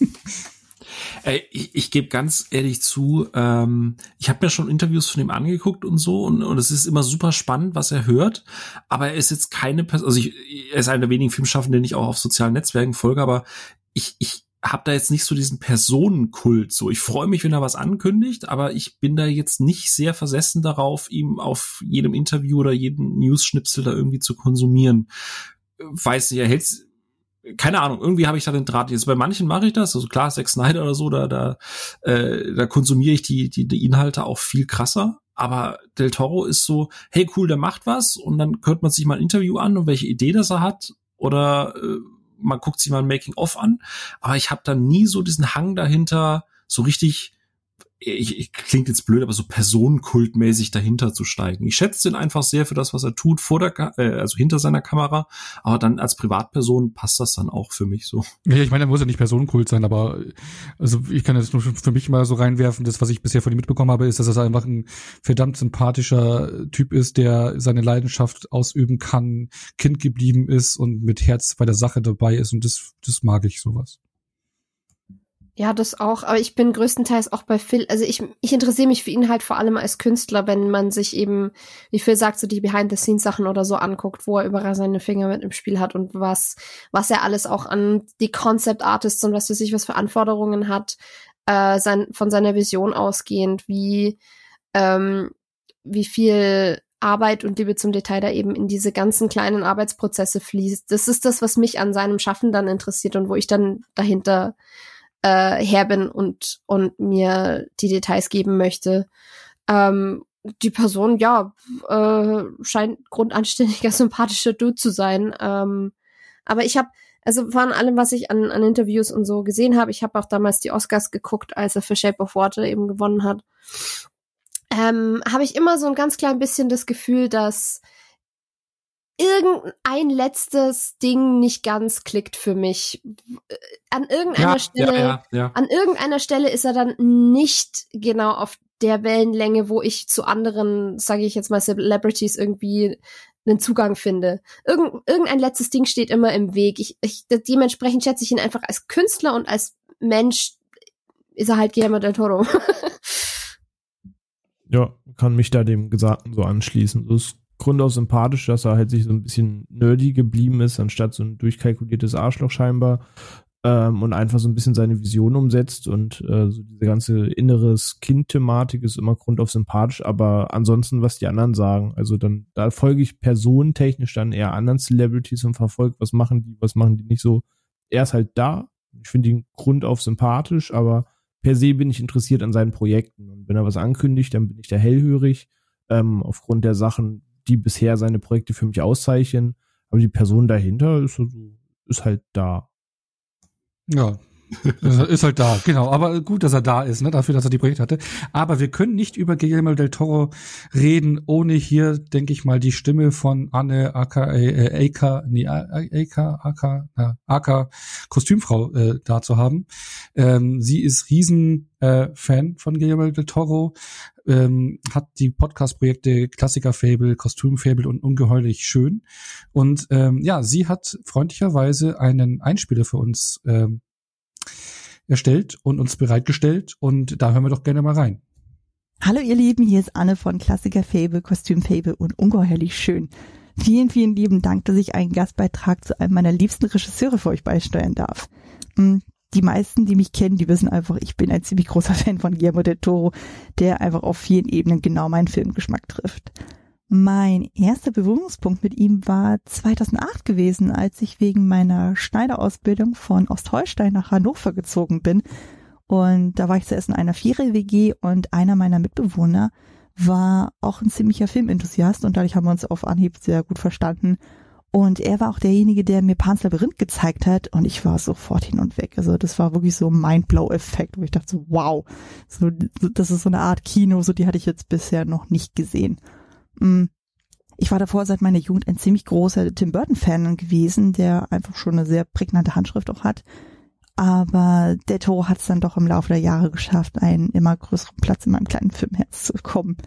Ey, ich, ich gebe ganz ehrlich zu, ähm, ich habe mir schon Interviews von ihm angeguckt und so und, und es ist immer super spannend, was er hört, aber er ist jetzt keine Person, also ich, er ist einer der wenigen Filmschaffenden, den ich auch auf sozialen Netzwerken folge, aber ich, ich habe da jetzt nicht so diesen Personenkult so. Ich freue mich, wenn er was ankündigt, aber ich bin da jetzt nicht sehr versessen darauf, ihm auf jedem Interview oder jeden News-Schnipsel da irgendwie zu konsumieren. Weiß nicht, er hält keine Ahnung, irgendwie habe ich da den Draht. Jetzt bei manchen mache ich das, also klar, Zack Snyder oder so, da, da, äh, da konsumiere ich die, die, die Inhalte auch viel krasser. Aber Del Toro ist so, hey cool, der macht was und dann hört man sich mal ein Interview an und welche Idee das er hat oder äh, man guckt sich mal ein Making-of an, aber ich habe da nie so diesen Hang dahinter, so richtig ich, ich klingt jetzt blöd, aber so personenkultmäßig dahinter zu steigen. Ich schätze ihn einfach sehr für das, was er tut, vor der, äh, also hinter seiner Kamera, aber dann als Privatperson passt das dann auch für mich so. Ja, ich meine, er muss ja nicht Personenkult sein, aber also ich kann das nur für mich mal so reinwerfen, das, was ich bisher von ihm mitbekommen habe, ist, dass er einfach ein verdammt sympathischer Typ ist, der seine Leidenschaft ausüben kann, Kind geblieben ist und mit Herz bei der Sache dabei ist und das, das mag ich sowas. Ja, das auch, aber ich bin größtenteils auch bei Phil, also ich, ich interessiere mich für ihn halt vor allem als Künstler, wenn man sich eben, wie Phil sagt, so die Behind-the-Scenes-Sachen oder so anguckt, wo er überall seine Finger mit im Spiel hat und was, was er alles auch an die Concept-Artists und was für sich was für Anforderungen hat, äh, sein, von seiner Vision ausgehend, wie, ähm, wie viel Arbeit und Liebe zum Detail da eben in diese ganzen kleinen Arbeitsprozesse fließt. Das ist das, was mich an seinem Schaffen dann interessiert und wo ich dann dahinter äh, her bin und, und mir die Details geben möchte. Ähm, die Person, ja, äh, scheint grundanständiger, sympathischer Dude zu sein. Ähm, aber ich habe, also von allem, was ich an, an Interviews und so gesehen habe, ich habe auch damals die Oscars geguckt, als er für Shape of Water eben gewonnen hat, ähm, habe ich immer so ein ganz klein bisschen das Gefühl, dass irgendein letztes Ding nicht ganz klickt für mich. An irgendeiner ja, Stelle, ja, ja, an irgendeiner Stelle ist er dann nicht genau auf der Wellenlänge, wo ich zu anderen, sage ich jetzt mal, Celebrities irgendwie einen Zugang finde. Irgend, irgendein letztes Ding steht immer im Weg. Ich, ich, dementsprechend schätze ich ihn einfach als Künstler und als Mensch ist er halt Guillermo del Toro. ja, kann mich da dem Gesagten so anschließen. Das ist Grund aus sympathisch, dass er halt sich so ein bisschen nerdy geblieben ist, anstatt so ein durchkalkuliertes Arschloch scheinbar. Ähm, und einfach so ein bisschen seine Vision umsetzt und äh, so diese ganze inneres Kind-Thematik ist immer Grund auf sympathisch, aber ansonsten, was die anderen sagen, also dann, da folge ich personentechnisch dann eher anderen Celebrities und verfolge, was machen die, was machen die nicht so. Er ist halt da. Ich finde ihn Grund auf sympathisch, aber per se bin ich interessiert an seinen Projekten. Und wenn er was ankündigt, dann bin ich da hellhörig. Ähm, aufgrund der Sachen, die bisher seine Projekte für mich auszeichnen. Aber die Person dahinter ist, ist halt da. Ja, ist halt da, genau. Aber gut, dass er da ist, ne, dafür, dass er die Projekte hatte. Aber wir können nicht über Guillermo del Toro reden, ohne hier, denke ich mal, die Stimme von Anne Aka, äh, Aka, nee, Aka, Aka, ja, Aka Kostümfrau äh, da zu haben. Ähm, sie ist riesen äh, Fan von Guillermo del Toro, ähm, hat die Podcast-Projekte Klassiker Fable, Kostüm Fable und Ungeheuerlich schön. Und ähm, ja, sie hat freundlicherweise einen Einspieler für uns ähm, erstellt und uns bereitgestellt und da hören wir doch gerne mal rein. Hallo ihr Lieben, hier ist Anne von Klassiker Fable, Kostüm Fable und ungeheuerlich schön. Vielen, vielen lieben Dank, dass ich einen Gastbeitrag zu einem meiner liebsten Regisseure für euch beisteuern darf. Hm, die meisten, die mich kennen, die wissen einfach, ich bin ein ziemlich großer Fan von Guillermo del Toro, der einfach auf vielen Ebenen genau meinen Filmgeschmack trifft. Mein erster Berührungspunkt mit ihm war 2008 gewesen, als ich wegen meiner Schneiderausbildung von Ostholstein nach Hannover gezogen bin. Und da war ich zuerst in einer Vierer-WG und einer meiner Mitbewohner war auch ein ziemlicher Filmenthusiast und dadurch haben wir uns auf Anhieb sehr gut verstanden. Und er war auch derjenige, der mir Pans Labyrinth gezeigt hat und ich war sofort hin und weg. Also das war wirklich so ein Mindblow-Effekt, wo ich dachte so, wow, so, das ist so eine Art Kino, so die hatte ich jetzt bisher noch nicht gesehen. Mm. Ich war davor seit meiner Jugend ein ziemlich großer Tim Burton-Fan gewesen, der einfach schon eine sehr prägnante Handschrift auch hat. Aber der Toro hat es dann doch im Laufe der Jahre geschafft, einen immer größeren Platz in meinem kleinen Filmherz zu bekommen.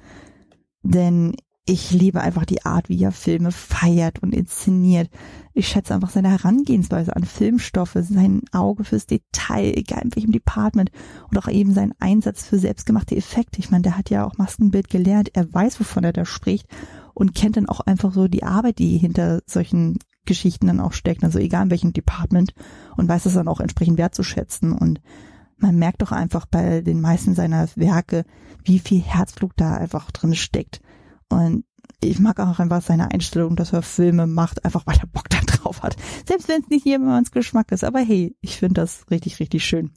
Denn ich liebe einfach die Art, wie er Filme feiert und inszeniert. Ich schätze einfach seine Herangehensweise an Filmstoffe, sein Auge fürs Detail, egal in welchem Department und auch eben sein Einsatz für selbstgemachte Effekte. Ich meine, der hat ja auch Maskenbild gelernt, er weiß, wovon er da spricht und kennt dann auch einfach so die Arbeit, die hinter solchen Geschichten dann auch steckt, also egal in welchem Department und weiß es dann auch entsprechend wertzuschätzen und man merkt doch einfach bei den meisten seiner Werke, wie viel Herzblut da einfach drin steckt und ich mag auch einfach seine Einstellung, dass er Filme macht, einfach weil er Bock da drauf hat. Selbst wenn es nicht jemand's Geschmack ist. Aber hey, ich finde das richtig, richtig schön.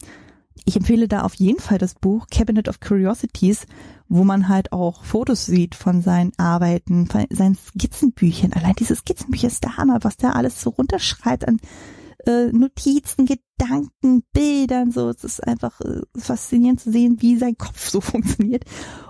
Ich empfehle da auf jeden Fall das Buch Cabinet of Curiosities, wo man halt auch Fotos sieht von seinen Arbeiten, von seinen Skizzenbüchern. Allein diese Skizzenbücher ist der Hammer, was der alles so runterschreibt an äh, Notizen, Gedanken, Bildern, so. Es ist einfach äh, faszinierend zu sehen, wie sein Kopf so funktioniert.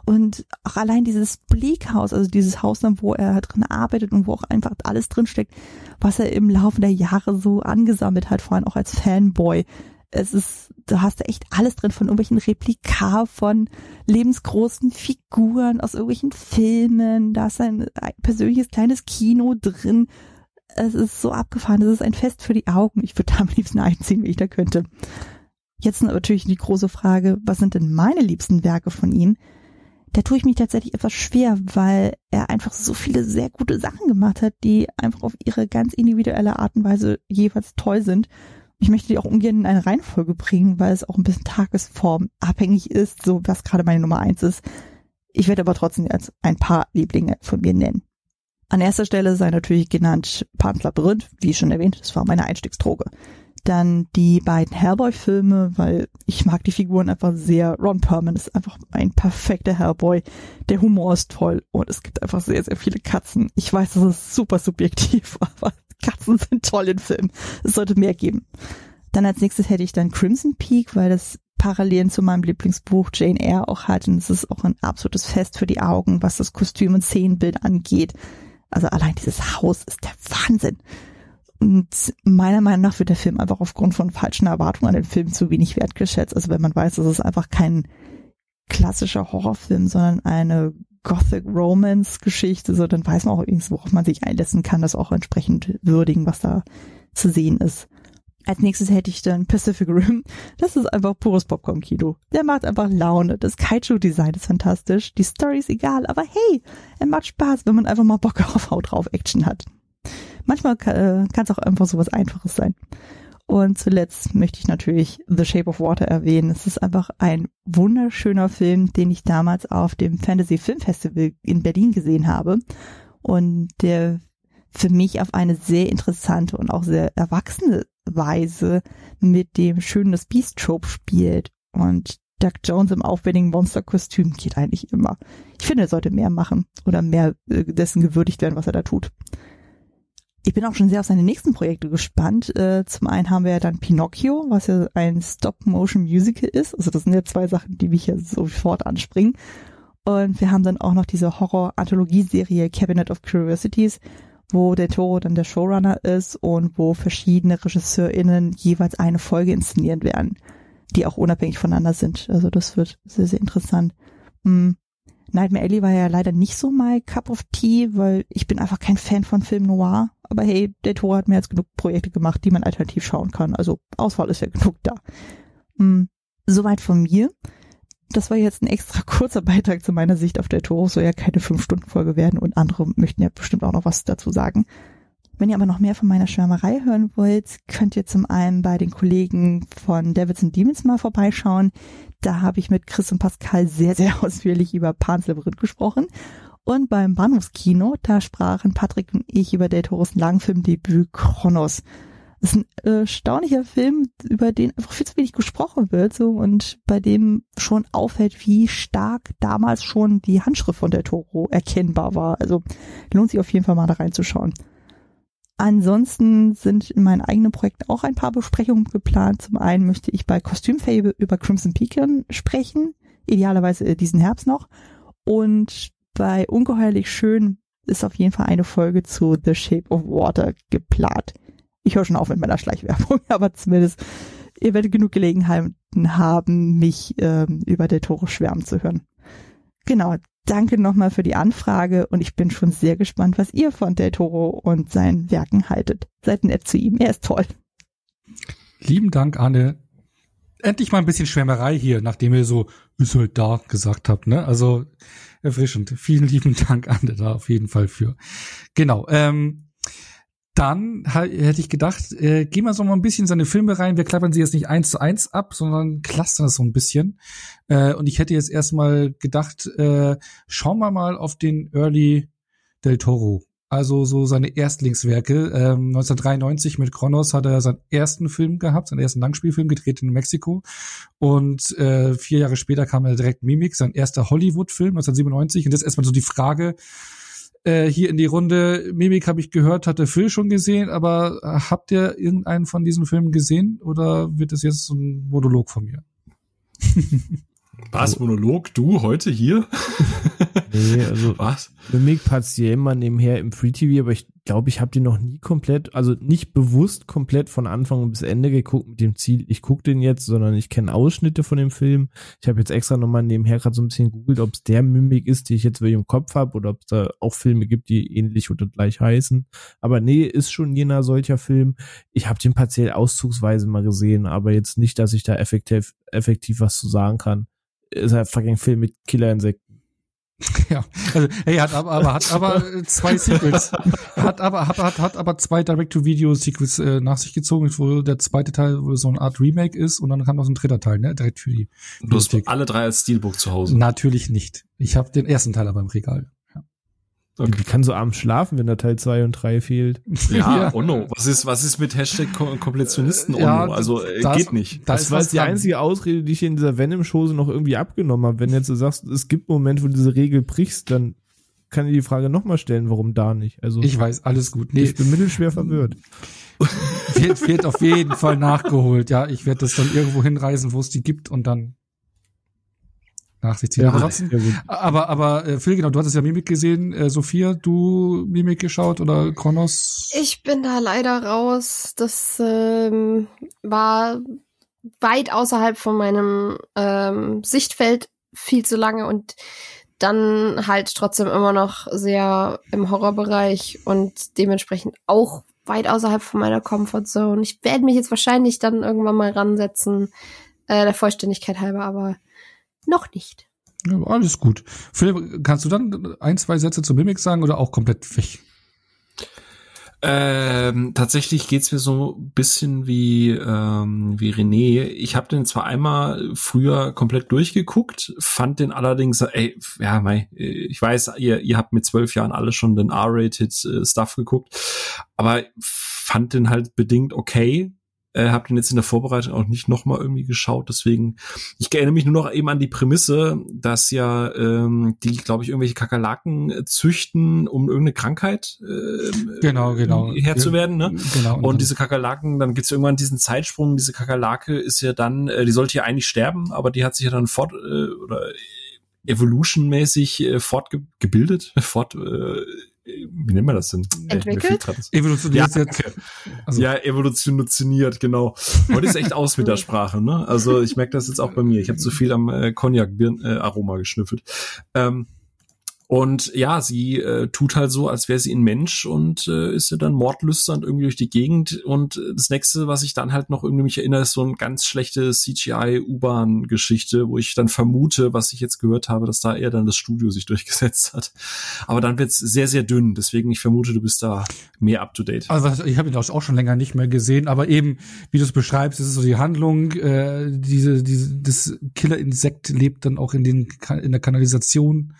Und auch allein dieses Bleakhaus, also dieses Haus, wo er halt drin arbeitet und wo auch einfach alles drinsteckt, was er im Laufe der Jahre so angesammelt hat, vor allem auch als Fanboy. Es ist, da hast du echt alles drin von irgendwelchen Replika, von lebensgroßen Figuren aus irgendwelchen Filmen. Da ist ein persönliches kleines Kino drin es ist so abgefahren, es ist ein Fest für die Augen. Ich würde da am liebsten einziehen, wie ich da könnte. Jetzt natürlich die große Frage, was sind denn meine liebsten Werke von ihm? Da tue ich mich tatsächlich etwas schwer, weil er einfach so viele sehr gute Sachen gemacht hat, die einfach auf ihre ganz individuelle Art und Weise jeweils toll sind. Ich möchte die auch ungern in eine Reihenfolge bringen, weil es auch ein bisschen tagesformabhängig ist, so was gerade meine Nummer eins ist. Ich werde aber trotzdem jetzt ein paar Lieblinge von mir nennen. An erster Stelle sei natürlich genannt Pan's Labyrinth, wie schon erwähnt, das war meine Einstiegsdroge. Dann die beiden Hellboy-Filme, weil ich mag die Figuren einfach sehr. Ron Perlman ist einfach ein perfekter Hellboy. Der Humor ist toll und es gibt einfach sehr, sehr viele Katzen. Ich weiß, das ist super subjektiv, aber Katzen sind toll in Filmen. Es sollte mehr geben. Dann als nächstes hätte ich dann Crimson Peak, weil das Parallelen zu meinem Lieblingsbuch Jane Eyre auch hat. Und es ist auch ein absolutes Fest für die Augen, was das Kostüm und Szenenbild angeht. Also allein dieses Haus ist der Wahnsinn. Und meiner Meinung nach wird der Film einfach aufgrund von falschen Erwartungen an den Film zu wenig wertgeschätzt. Also wenn man weiß, dass es einfach kein klassischer Horrorfilm, sondern eine Gothic Romance Geschichte, so dann weiß man auch übrigens, worauf man sich einlassen kann, das auch entsprechend würdigen, was da zu sehen ist. Als nächstes hätte ich dann Pacific Rim. Das ist einfach pures Popcorn-Kino. Der macht einfach Laune. Das Kaiju-Design ist fantastisch. Die Story ist egal, aber hey, er macht Spaß, wenn man einfach mal Bock auf Haut drauf Action hat. Manchmal kann es äh, auch einfach so was Einfaches sein. Und zuletzt möchte ich natürlich The Shape of Water erwähnen. Es ist einfach ein wunderschöner Film, den ich damals auf dem Fantasy Film Festival in Berlin gesehen habe. Und der für mich auf eine sehr interessante und auch sehr erwachsene Weise mit dem schönen das Beast Trope spielt und Doug Jones im aufwendigen Monsterkostüm geht eigentlich immer. Ich finde, er sollte mehr machen oder mehr äh, dessen gewürdigt werden, was er da tut. Ich bin auch schon sehr auf seine nächsten Projekte gespannt. Äh, zum einen haben wir ja dann Pinocchio, was ja ein Stop-Motion-Musical ist. Also das sind ja zwei Sachen, die mich ja sofort anspringen. Und wir haben dann auch noch diese Horror-Anthologie-Serie Cabinet of Curiosities, wo der Toro dann der Showrunner ist und wo verschiedene RegisseurInnen jeweils eine Folge inszenieren werden, die auch unabhängig voneinander sind. Also das wird sehr, sehr interessant. Hm. Nightmare Alley war ja leider nicht so my cup of tea, weil ich bin einfach kein Fan von Film Noir. Aber hey, der Toro hat mehr als genug Projekte gemacht, die man alternativ schauen kann. Also Auswahl ist ja genug da. Hm. Soweit von mir das war jetzt ein extra kurzer Beitrag zu meiner Sicht auf der Toro, soll ja keine fünf Stunden Folge werden und andere möchten ja bestimmt auch noch was dazu sagen. Wenn ihr aber noch mehr von meiner Schwärmerei hören wollt, könnt ihr zum einen bei den Kollegen von Devils and Demons mal vorbeischauen. Da habe ich mit Chris und Pascal sehr, sehr ausführlich über Pan's Labyrinth gesprochen. Und beim Bahnhofskino, da sprachen Patrick und ich über Del Toros Langfilmdebüt Kronos. Das ist ein erstaunlicher Film, über den einfach viel zu wenig gesprochen wird, so, und bei dem schon auffällt, wie stark damals schon die Handschrift von Del Toro erkennbar war. Also lohnt sich auf jeden Fall mal da reinzuschauen. Ansonsten sind in meinen eigenen Projekten auch ein paar Besprechungen geplant. Zum einen möchte ich bei Kostümfable über Crimson Peaken sprechen, idealerweise diesen Herbst noch. Und bei Ungeheuerlich Schön ist auf jeden Fall eine Folge zu The Shape of Water geplant. Ich höre schon auf mit meiner Schleichwerbung, aber zumindest ihr werdet genug Gelegenheiten haben, mich ähm, über Del Toro schwärmen zu hören. Genau, danke nochmal für die Anfrage und ich bin schon sehr gespannt, was ihr von Del Toro und seinen Werken haltet. Seid nett zu ihm, er ist toll. Lieben Dank, Anne. Endlich mal ein bisschen Schwärmerei hier, nachdem ihr so ist halt da gesagt habt, ne? Also erfrischend. Vielen lieben Dank, Anne, da auf jeden Fall für. Genau. Ähm, dann hätte ich gedacht, äh, gehen wir so mal ein bisschen in seine Filme rein. Wir klappern sie jetzt nicht eins zu eins ab, sondern clustern das so ein bisschen. Äh, und ich hätte jetzt erstmal gedacht, äh, schauen wir mal auf den Early del Toro. Also so seine Erstlingswerke. Ähm, 1993 mit Kronos hat er seinen ersten Film gehabt, seinen ersten Langspielfilm gedreht in Mexiko. Und äh, vier Jahre später kam er direkt Mimik, sein erster Hollywood-Film 1997. Und jetzt erstmal so die Frage, äh, hier in die Runde. Mimik habe ich gehört, hatte Phil schon gesehen, aber äh, habt ihr irgendeinen von diesen Filmen gesehen oder wird das jetzt so ein Monolog von mir? Was, Monolog? Du heute hier? nee, also was? Mimik partiell mal nebenher im Free TV, aber ich glaube, ich habe den noch nie komplett, also nicht bewusst komplett von Anfang bis Ende geguckt mit dem Ziel, ich gucke den jetzt, sondern ich kenne Ausschnitte von dem Film. Ich habe jetzt extra nochmal nebenher gerade so ein bisschen googelt, ob es der Mimik ist, die ich jetzt wirklich im Kopf habe oder ob es da auch Filme gibt, die ähnlich oder gleich heißen. Aber nee, ist schon jener solcher Film. Ich habe den partiell auszugsweise mal gesehen, aber jetzt nicht, dass ich da effektiv, effektiv was zu sagen kann. Ist halt fucking Film mit Killerinsekten. Ja, also er hat aber, aber hat aber zwei Sequels, hat aber hat, hat, hat aber zwei Direct-to-Video-Sequels äh, nach sich gezogen, wo der zweite Teil wohl so eine Art Remake ist und dann kam noch so ein dritter Teil, ne, direkt für die. Du hast alle drei als Steelbook zu Hause. Natürlich nicht. Ich habe den ersten Teil aber im Regal. Okay. Wie kann so abends schlafen, wenn da Teil 2 und 3 fehlt? Ja, ja. oh no. Was ist, was ist mit Hashtag Kompletionisten? Oh ja, no. Also äh, das, geht nicht. Das, das war die einzige Ausrede, die ich in dieser Venom-Schose noch irgendwie abgenommen habe. Wenn jetzt du sagst, es gibt Momente, wo du diese Regel brichst, dann kann ich die Frage nochmal stellen, warum da nicht. Also Ich weiß, alles gut. Nee. Ich bin mittelschwer verwirrt. wird, wird auf jeden Fall nachgeholt. Ja, ich werde das dann irgendwo hinreisen, wo es die gibt und dann nach sich ziehen. Ja, aber, aber äh, Phil, genau, du hattest ja Mimik gesehen. Äh, Sophia, du Mimik geschaut oder Kronos? Ich bin da leider raus. Das ähm, war weit außerhalb von meinem ähm, Sichtfeld viel zu lange und dann halt trotzdem immer noch sehr im Horrorbereich und dementsprechend auch weit außerhalb von meiner Comfortzone. Ich werde mich jetzt wahrscheinlich dann irgendwann mal ransetzen, äh, der Vollständigkeit halber, aber noch nicht. Ja, alles gut. Philipp, kannst du dann ein, zwei Sätze zu Mimik sagen oder auch komplett weg? Ähm, tatsächlich geht's mir so ein bisschen wie ähm, wie René. Ich habe den zwar einmal früher komplett durchgeguckt, fand den allerdings, ey, ja, mei, ich weiß, ihr ihr habt mit zwölf Jahren alle schon den R-rated äh, Stuff geguckt, aber fand den halt bedingt okay. Äh, hab den jetzt in der Vorbereitung auch nicht nochmal irgendwie geschaut. Deswegen, ich erinnere mich nur noch eben an die Prämisse, dass ja ähm, die, glaube ich, irgendwelche Kakerlaken züchten, um irgendeine Krankheit äh, genau, genau. Herr zu werden. Ne? Genau, und, und diese Kakerlaken, dann gibt's irgendwann diesen Zeitsprung. Diese Kakerlake ist ja dann, äh, die sollte ja eigentlich sterben, aber die hat sich ja dann fort äh, oder evolutionmäßig äh, fortgebildet, fort äh, wie nennt man das denn? Entwickelt? Evolutioniert. Ja, also. ja, evolutioniert, genau. Heute ist echt aus mit der Sprache, ne? Also ich merke das jetzt auch bei mir. Ich habe zu viel am äh, Cognac-Aroma äh, geschnüffelt. Ähm, Und ja, sie äh, tut halt so, als wäre sie ein Mensch und äh, ist ja dann mordlüsternd irgendwie durch die Gegend. Und das nächste, was ich dann halt noch irgendwie mich erinnere, ist so eine ganz schlechte CGI-U-Bahn-Geschichte, wo ich dann vermute, was ich jetzt gehört habe, dass da eher dann das Studio sich durchgesetzt hat. Aber dann wird's sehr, sehr dünn. Deswegen, ich vermute, du bist da mehr up to date. Also ich habe ihn auch schon länger nicht mehr gesehen, aber eben, wie du es beschreibst, ist es so die Handlung, äh, diese, diese, das Killerinsekt lebt dann auch in den in der Kanalisation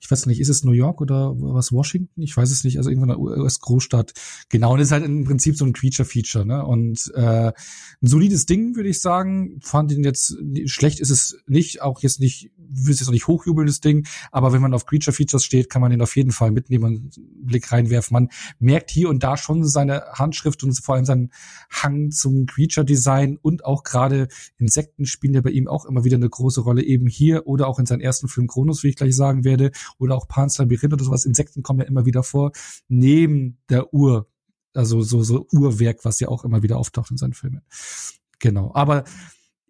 ich weiß nicht, ist es New York oder was Washington? Ich weiß es nicht, also irgendwo in der US-Großstadt. Genau, und das ist halt im Prinzip so ein Creature-Feature, ne? Und äh, ein solides Ding, würde ich sagen. Fand ihn jetzt, schlecht ist es nicht, auch jetzt nicht, will es jetzt auch nicht hochjubelndes Ding, aber wenn man auf Creature-Features steht, kann man den auf jeden Fall mitnehmen und einen Blick reinwerfen. Man merkt hier und da schon seine Handschrift und vor allem seinen Hang zum Creature-Design und auch gerade Insekten spielen ja bei ihm auch immer wieder eine große Rolle, eben hier oder auch in seinem ersten Film Kronos, wie ich gleich sagen werde, oder auch Pans Labyrinth oder sowas. Insekten kommen ja immer wieder vor, neben der Ur, also so, so Uhrwerk, was ja auch immer wieder auftaucht in seinen Filmen. Genau. Aber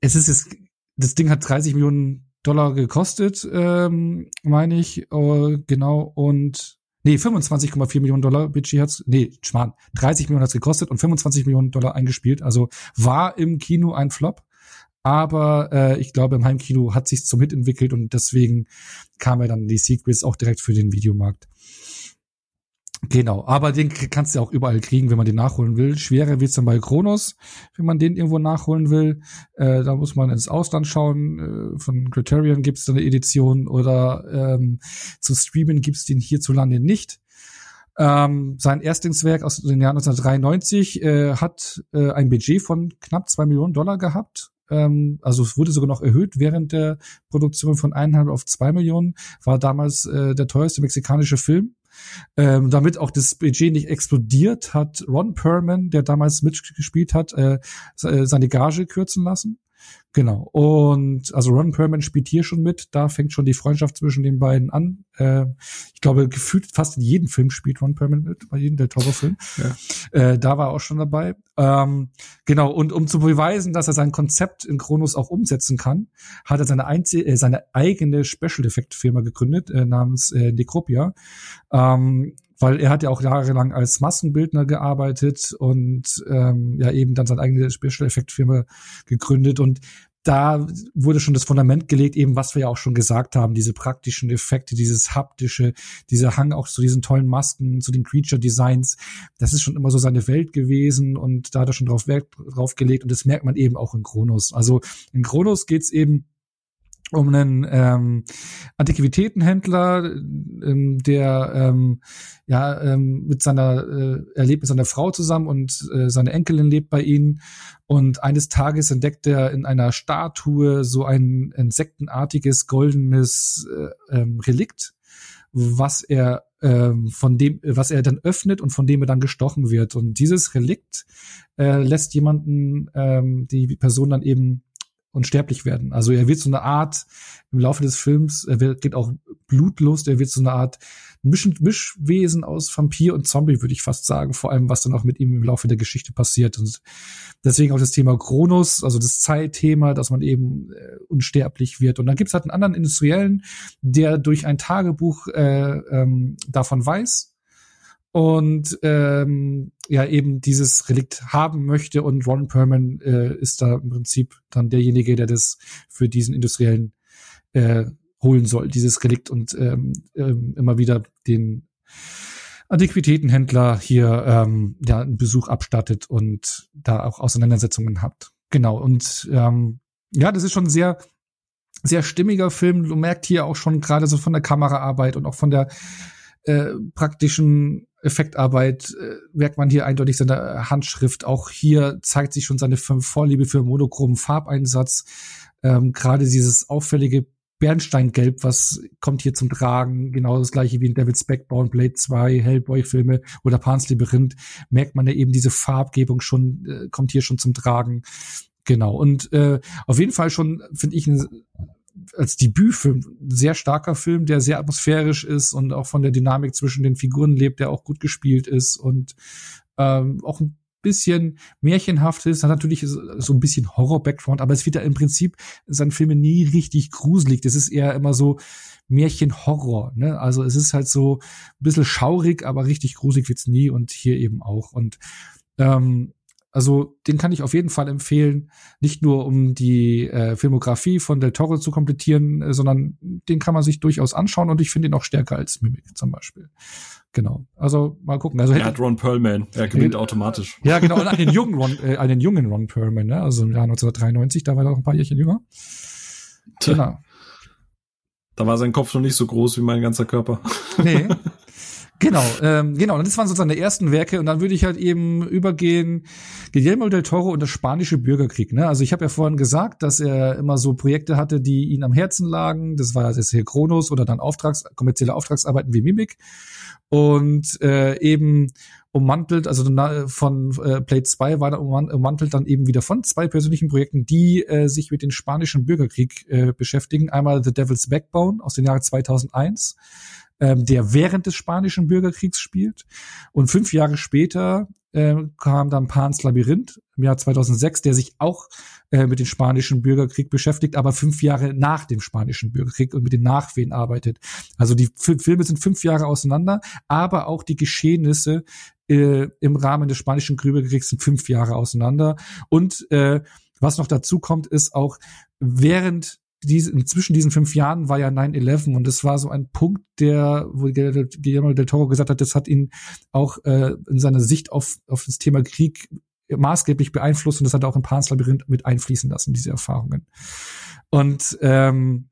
es ist jetzt, das Ding hat 30 Millionen Dollar gekostet, ähm, meine ich, äh, genau, und Nee, 25,4 Millionen Dollar Budget hat's, nee, Schmarrn, 30 Millionen hat's gekostet und 25 Millionen Dollar eingespielt. Also war im Kino ein Flop. Aber äh, ich glaube, im Heimkino hat sich zum Hit entwickelt und deswegen kam er dann die Sequels auch direkt für den Videomarkt. Genau, aber den kannst du auch überall kriegen, wenn man den nachholen will. Schwerer wird's dann bei Kronos, wenn man den irgendwo nachholen will. Äh, da muss man ins Ausland schauen. Äh, von Criterion gibt's da eine Edition oder ähm, zu streamen gibt's den hierzulande nicht. Ähm, sein Erstlingswerk aus dem Jahr 1993 äh, hat äh, ein Budget von knapp zwei Millionen Dollar gehabt ähm, also es wurde sogar noch erhöht während der Produktion von eineinhalb auf zwei Millionen, war damals äh, der teuerste mexikanische Film. Ähm, damit auch das Budget nicht explodiert, hat Ron Perlman, der damals mitgespielt hat, äh, äh seine Gage kürzen lassen. Genau. Und also Ron Perlman spielt hier schon mit. Da fängt schon die Freundschaft zwischen den beiden an. Äh, ich glaube, gefühlt fast in jedem Film spielt Ron Perlman mit, bei jedem der Toro-Film. Ja. Äh, da war er auch schon dabei. Ähm, genau. Und um zu beweisen, dass er sein Konzept in Kronos auch umsetzen kann, hat er seine, einzige, äh, seine eigene Special Effect Firma gegründet, äh, namens äh, Necropia. Ähm, weil er hat ja auch jahrelang als Massenbildner gearbeitet und ähm, ja eben dann seine eigene Special Effect Firma gegründet und da wurde schon das Fundament gelegt, eben was wir ja auch schon gesagt haben, diese praktischen Effekte, dieses haptische, dieser Hang auch zu diesen tollen Masken, zu den Creature Designs. Das ist schon immer so seine Welt gewesen und da hat er schon drauf Wert drauf gelegt und das merkt man eben auch in Kronos. Also in Kronos geht's eben um einen ähm, Antiquitätenhändler, ähm, der ähm, ja ähm, mit seiner äh, er lebt mit seiner Frau zusammen und äh, seine Enkelin lebt bei ihnen. Und eines Tages entdeckt er in einer Statue so ein insektenartiges goldenes äh, ähm, Relikt, was er ähm, von dem was er dann öffnet und von dem er dann gestochen wird. Und dieses Relikt äh, lässt jemanden ähm, die Person dann eben unsterblich werden. Also er wird so eine Art im Laufe des Films, er wird, geht auch blutlos, er wird so eine Art Misch Mischwesen aus Vampir und Zombie, würde ich fast sagen, vor allem was dann auch mit ihm im Laufe der Geschichte passiert. Und deswegen auch das Thema Kronos, also das Zeitthema, dass man eben äh, unsterblich wird. Und dann gibt's halt einen anderen Industriellen, der durch ein Tagebuch äh, ähm, davon weiß und ähm, ja eben dieses Relikt haben möchte und Ron Perlman äh, ist da im Prinzip dann derjenige, der das für diesen Industriellen äh, holen soll, dieses Relikt und ähm, ähm, immer wieder den Antiquitätenhändler hier ähm, ja einen Besuch abstattet und da auch Auseinandersetzungen hat. Genau und ähm, ja, das ist schon sehr sehr stimmiger Film. Du merkst hier auch schon gerade so von der Kameraarbeit und auch von der äh, praktischen Effektarbeit äh, merkt man hier eindeutig seine Handschrift. Auch hier zeigt sich schon seine Vorliebe für monochromen Farbeinsatz. Ähm, Gerade dieses auffällige Bernsteingelb, was kommt hier zum Tragen, genau das gleiche wie in Devil's Backbone, Blade 2, Hellboy-Filme oder Pan's Labyrinth, merkt man ja eben diese Farbgebung schon, äh, kommt hier schon zum Tragen. Genau. Und äh, auf jeden Fall schon, finde ich, ein als Debütfilm sehr starker Film, der sehr atmosphärisch ist und auch von der Dynamik zwischen den Figuren lebt, der auch gut gespielt ist und ähm, auch ein bisschen märchenhaft ist, hat natürlich so ein bisschen Horror-Background, aber es wird ja im Prinzip in seinen Filmen nie richtig gruselig. Das ist eher immer so Märchen-Horror. Ne? Also es ist halt so ein bisschen schaurig, aber richtig gruselig wird's nie und hier eben auch. Und ähm, also den kann ich auf jeden Fall empfehlen, nicht nur um die äh, Filmografie von Del Toro zu komplettieren, äh, sondern den kann man sich durchaus anschauen und ich finde ihn auch stärker als Mimic zum Beispiel. Genau. Also mal gucken. Also er hat Ron Perlman. Er gewinnt äh, automatisch. Ja, genau. Und an den jungen Ron, äh, an den jungen Ron Perlman. Ne? Also im Jahr 1993, da war er noch ein paar Jährchen jünger. Genau. Da war sein Kopf noch nicht so groß wie mein ganzer Körper. Nee. Genau, ähm, genau. Und das waren sozusagen die ersten Werke. Und dann würde ich halt eben übergehen, Guillermo del Toro und der spanische Bürgerkrieg. Ne? Also ich habe ja vorhin gesagt, dass er immer so Projekte hatte, die ihn am Herzen lagen. Das war jetzt hier Kronos oder dann Auftrags, kommerzielle Auftragsarbeiten wie Mimik. Und äh, eben ummantelt, also von äh, Plate 2 war da ummantelt dann eben wieder von zwei persönlichen Projekten, die äh, sich mit dem spanischen Bürgerkrieg äh, beschäftigen. Einmal The Devil's Backbone aus dem Jahre 2001 ähm, der während des Spanischen Bürgerkriegs spielt. Und fünf Jahre später äh, kam dann Pans Labyrinth im Jahr 2006, der sich auch äh, mit dem Spanischen Bürgerkrieg beschäftigt, aber fünf Jahre nach dem Spanischen Bürgerkrieg und mit den Nachwehen arbeitet. Also die F Filme sind fünf Jahre auseinander, aber auch die Geschehnisse äh, im Rahmen des Spanischen Bürgerkriegs sind fünf Jahre auseinander. Und äh, was noch dazu kommt, ist auch während zwischen diesen fünf Jahren war ja 9-11 und das war so ein Punkt, der, wo Guillermo del Toro gesagt hat, das hat ihn auch äh, in seiner Sicht auf, auf das Thema Krieg maßgeblich beeinflusst und das hat er auch im Pans Labyrinth mit einfließen lassen, diese Erfahrungen. Und ähm,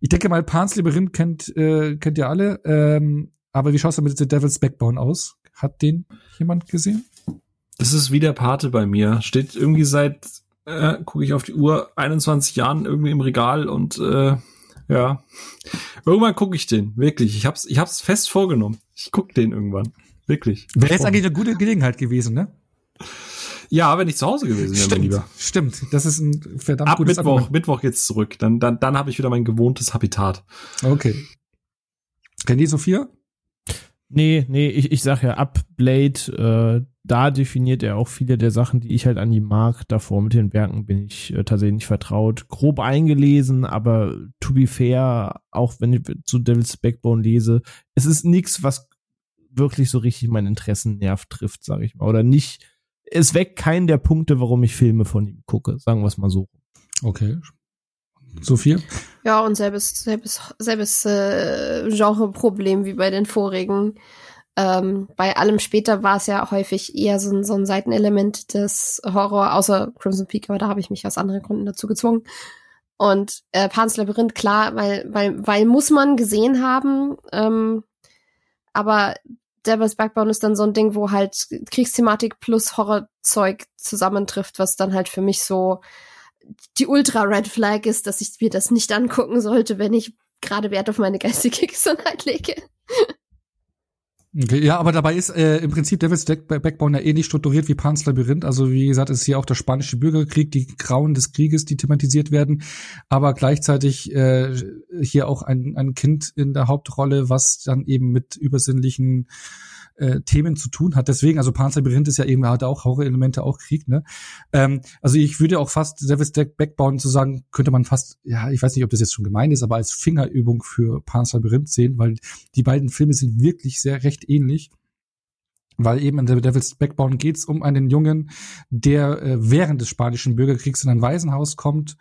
ich denke mal, Pans Labyrinth kennt, äh, kennt ihr alle, ähm, aber wie schaut es mit The Devil's Backbone aus? Hat den jemand gesehen? Das ist wie der Pate bei mir. Steht irgendwie seit äh, gucke ich auf die Uhr, 21 Jahren irgendwie im Regal und äh, ja, irgendwann gucke ich den, wirklich. Ich hab's, ich hab's fest vorgenommen. Ich guck den irgendwann, wirklich. Wäre jetzt eigentlich eine gute Gelegenheit gewesen, ne? Ja, wenn ich zu Hause gewesen wäre, stimmt, lieber. Stimmt, das ist ein verdammt Ab gutes Mittwoch, Argument. Mittwoch jetzt zurück. Dann, dann, dann habe ich wieder mein gewohntes Habitat. Okay. Kennt ihr Sophia? Nee, nee, ich, ich sag ja, ab Blade, äh, da definiert er auch viele der Sachen, die ich halt an ihm mag. Davor mit den Werken bin ich äh, tatsächlich nicht vertraut. Grob eingelesen, aber to be fair, auch wenn ich zu Devil's Backbone lese, es ist nichts, was wirklich so richtig meinen Interessennerv trifft, sag ich mal. Oder nicht, es weckt keinen der Punkte, warum ich Filme von ihm gucke, sagen wir es mal so. Okay. Sophia? Ja, und selbes, selbes, selbes äh, Genreproblem wie bei den vorigen. Ähm, bei allem später war es ja häufig eher so ein, so ein Seitenelement des Horror, außer Crimson Peak, aber da habe ich mich aus anderen Gründen dazu gezwungen. Und äh, Pans Labyrinth, klar, weil, weil, weil muss man gesehen haben. Ähm, aber Devil's Backbone ist dann so ein Ding, wo halt Kriegsthematik plus Horrorzeug zusammentrifft, was dann halt für mich so die Ultra-Red Flag ist, dass ich mir das nicht angucken sollte, wenn ich gerade Wert auf meine geistige Gesundheit lege. Okay, ja, aber dabei ist äh, im Prinzip Devil's Backbone ja ähnlich strukturiert wie Pan's Labyrinth. Also wie gesagt, ist hier auch der spanische Bürgerkrieg, die Grauen des Krieges, die thematisiert werden, aber gleichzeitig äh, hier auch ein, ein Kind in der Hauptrolle, was dann eben mit übersinnlichen äh, Themen zu tun hat. Deswegen, also Panzer ist ja eben, hat auch Horror-Elemente, auch Krieg, ne? Ähm, also ich würde auch fast Devil's Deck backbauen zu sagen, könnte man fast, ja, ich weiß nicht, ob das jetzt schon gemein ist, aber als Fingerübung für Panzer sehen, weil die beiden Filme sind wirklich sehr recht ähnlich weil eben in The Devil's Backbone geht es um einen Jungen, der äh, während des spanischen Bürgerkriegs in ein Waisenhaus kommt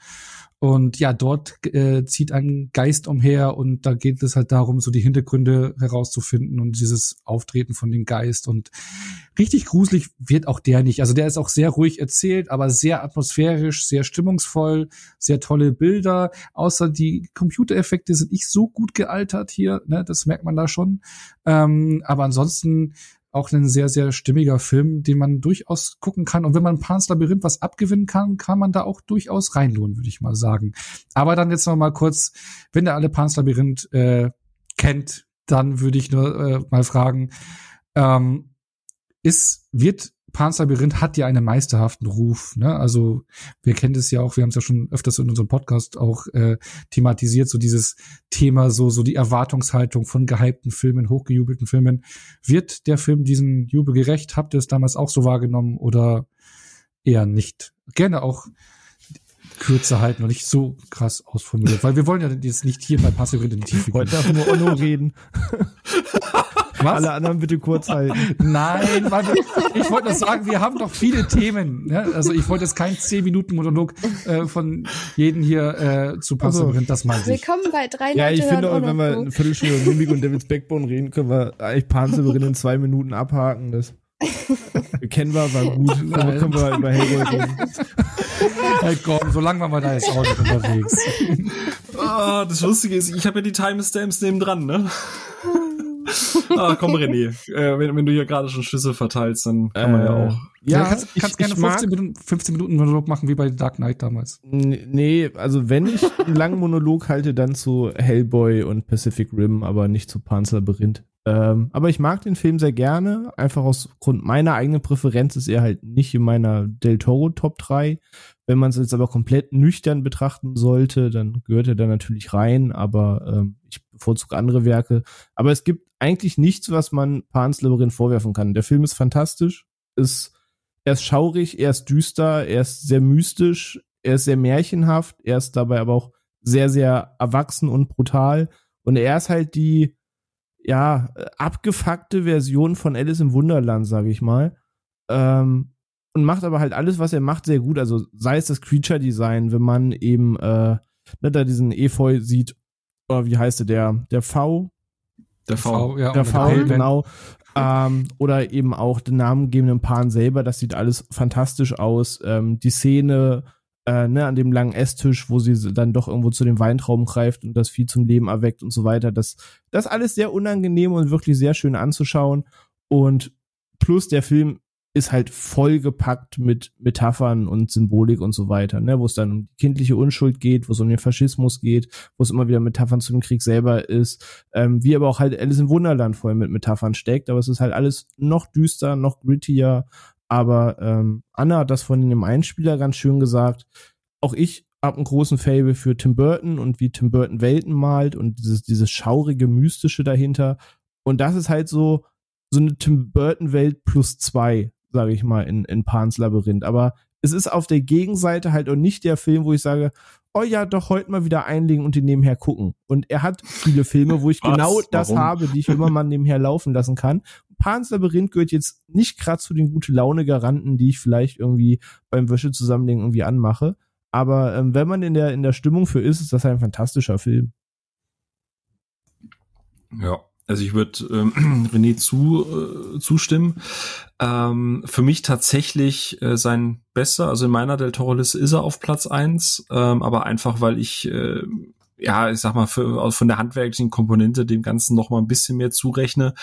und ja, dort äh, zieht ein Geist umher und da geht es halt darum, so die Hintergründe herauszufinden und dieses Auftreten von dem Geist. Und richtig gruselig wird auch der nicht. Also der ist auch sehr ruhig erzählt, aber sehr atmosphärisch, sehr stimmungsvoll, sehr tolle Bilder. Außer die Computereffekte sind nicht so gut gealtert hier, ne? das merkt man da schon. Ähm, aber ansonsten auch ein sehr, sehr stimmiger Film, den man durchaus gucken kann. Und wenn man Pan's Labyrinth was abgewinnen kann, kann man da auch durchaus reinlohnen, würde ich mal sagen. Aber dann jetzt noch mal kurz, wenn der alle Pan's Labyrinth äh, kennt, dann würde ich nur äh, mal fragen, ähm, ist, wird Pan's Labyrinth hat ja einen meisterhaften Ruf. Ne? Also wir kennen das ja auch, wir haben es ja schon öfters in unserem Podcast auch äh, thematisiert, so dieses Thema, so so die Erwartungshaltung von gehypten Filmen, hochgejubelten Filmen. Wird der Film diesen Jubel gerecht? Habt ihr es damals auch so wahrgenommen oder eher nicht? Gerne auch kürzer halten und nicht so krass ausformuliert, weil wir wollen ja jetzt nicht hier bei Pan's Labyrinth in die Tiefe gehen. Heute darf nur Onno reden. Was? Alle anderen bitte kurz halten. Nein, weil wir, ich wollte nur sagen, wir haben doch viele Themen. Ne? Also ich wollte jetzt keinen 10 Minuten Monolog äh, von jedem hier äh, zu Panzer Also, das mal nicht. Willkommen bei drei Ja, ich finde, auch, wenn wir eine Viertelstunde über Mimik und David's Backbone reden, können wir eigentlich Panzerberin in zwei Minuten abhaken. Das kennen wir, war gut. Aber können wir über Hellboy reden. Hey, komm, so lange waren wir da jetzt auch nicht unterwegs. Ah, das Lustige ist, ich habe ja die Timestamps neben dran, ne? ah, komm, René. Äh, wenn, wenn du hier gerade schon Schüsse verteilst, dann kann man ja Äh, auch. Ja, kannst, ich- kannst ich gerne mag- 15 Minuten, 15 Minuten Monolog machen, wie bei Dark Knight damals. Nee, also wenn ich einen langen Monolog halte, dann zu Hellboy und Pacific Rim, aber nicht zu Panzer Labyrinth. Ähm, aber ich mag den Film sehr gerne, einfach aus Grund meiner eigenen Präferenz ist er halt nicht in meiner Del Toro Top 3. Wenn man es jetzt aber komplett nüchtern betrachten sollte, dann gehört er da natürlich rein, aber ähm, ich bevorzuge andere Werke. Aber es gibt eigentlich nichts, was man Pan's Labyrinth vorwerfen kann. Der Film ist fantastisch, ist, er ist schaurig, er ist düster, er ist sehr mystisch, er ist sehr märchenhaft, er ist dabei aber auch sehr, sehr erwachsen und brutal. Und er ist halt die, ja, äh, abgefuckte Version von Alice im Wunderland, sage ich mal. Ähm, und macht aber halt alles, was er macht, sehr gut. Also sei es das Creature-Design, wenn man eben äh, ne, da diesen Efeu sieht, oder wie heißt der, der, der V, Der V. ja, der V, genau. Ähm, oder eben auch den namengebenden Pan selber, das sieht alles fantastisch aus. Ähm, die Szene äh, ne, an dem langen Esstisch, wo sie dann doch irgendwo zu dem Weintrauben greift und das Vieh zum Leben erweckt und so weiter. Das, das alles sehr unangenehm und wirklich sehr schön anzuschauen. Und plus der Film ist halt vollgepackt mit Metaphern und Symbolik und so weiter, ne, wo es dann um die kindliche Unschuld geht, wo es um den Faschismus geht, wo es immer wieder Metaphern zu dem Krieg selber ist, ähm, wie aber auch halt Alice im Wunderland voll mit Metaphern steckt, aber es ist halt alles noch düster, noch grittier, aber ähm, Anna hat das von dem Einspieler ganz schön gesagt, auch ich habe einen großen Fable für Tim Burton und wie Tim Burton Welten malt und dieses, dieses schaurige, mystische dahinter und das ist halt so so eine Tim Burton Welt plus zwei, sage ich mal, in, in Pan's Labyrinth. Aber es ist auf der Gegenseite halt auch nicht der Film, wo ich sage, oh ja, doch heute mal wieder einlegen und den nebenher gucken. Und er hat viele Filme, wo ich Was? genau das Warum? habe, die ich immer mal nebenher laufen lassen kann. Pan's Labyrinth gehört jetzt nicht gerade zu den gute Laune Garanten, die ich vielleicht irgendwie beim Wäsche zusammenlegen irgendwie anmache. Aber ähm, wenn man in der in der Stimmung für ist, ist das ein fantastischer Film. Ja, also ich würde ähm, René zu, äh, zustimmen. Ähm, für mich tatsächlich äh, sein besser, also in meiner Del Toro-Liste ist er auf Platz eins, ähm, aber einfach, weil ich, äh, ja, ich sag mal, für, von der handwerklichen Komponente dem Ganzen noch mal ein bisschen mehr zurechne.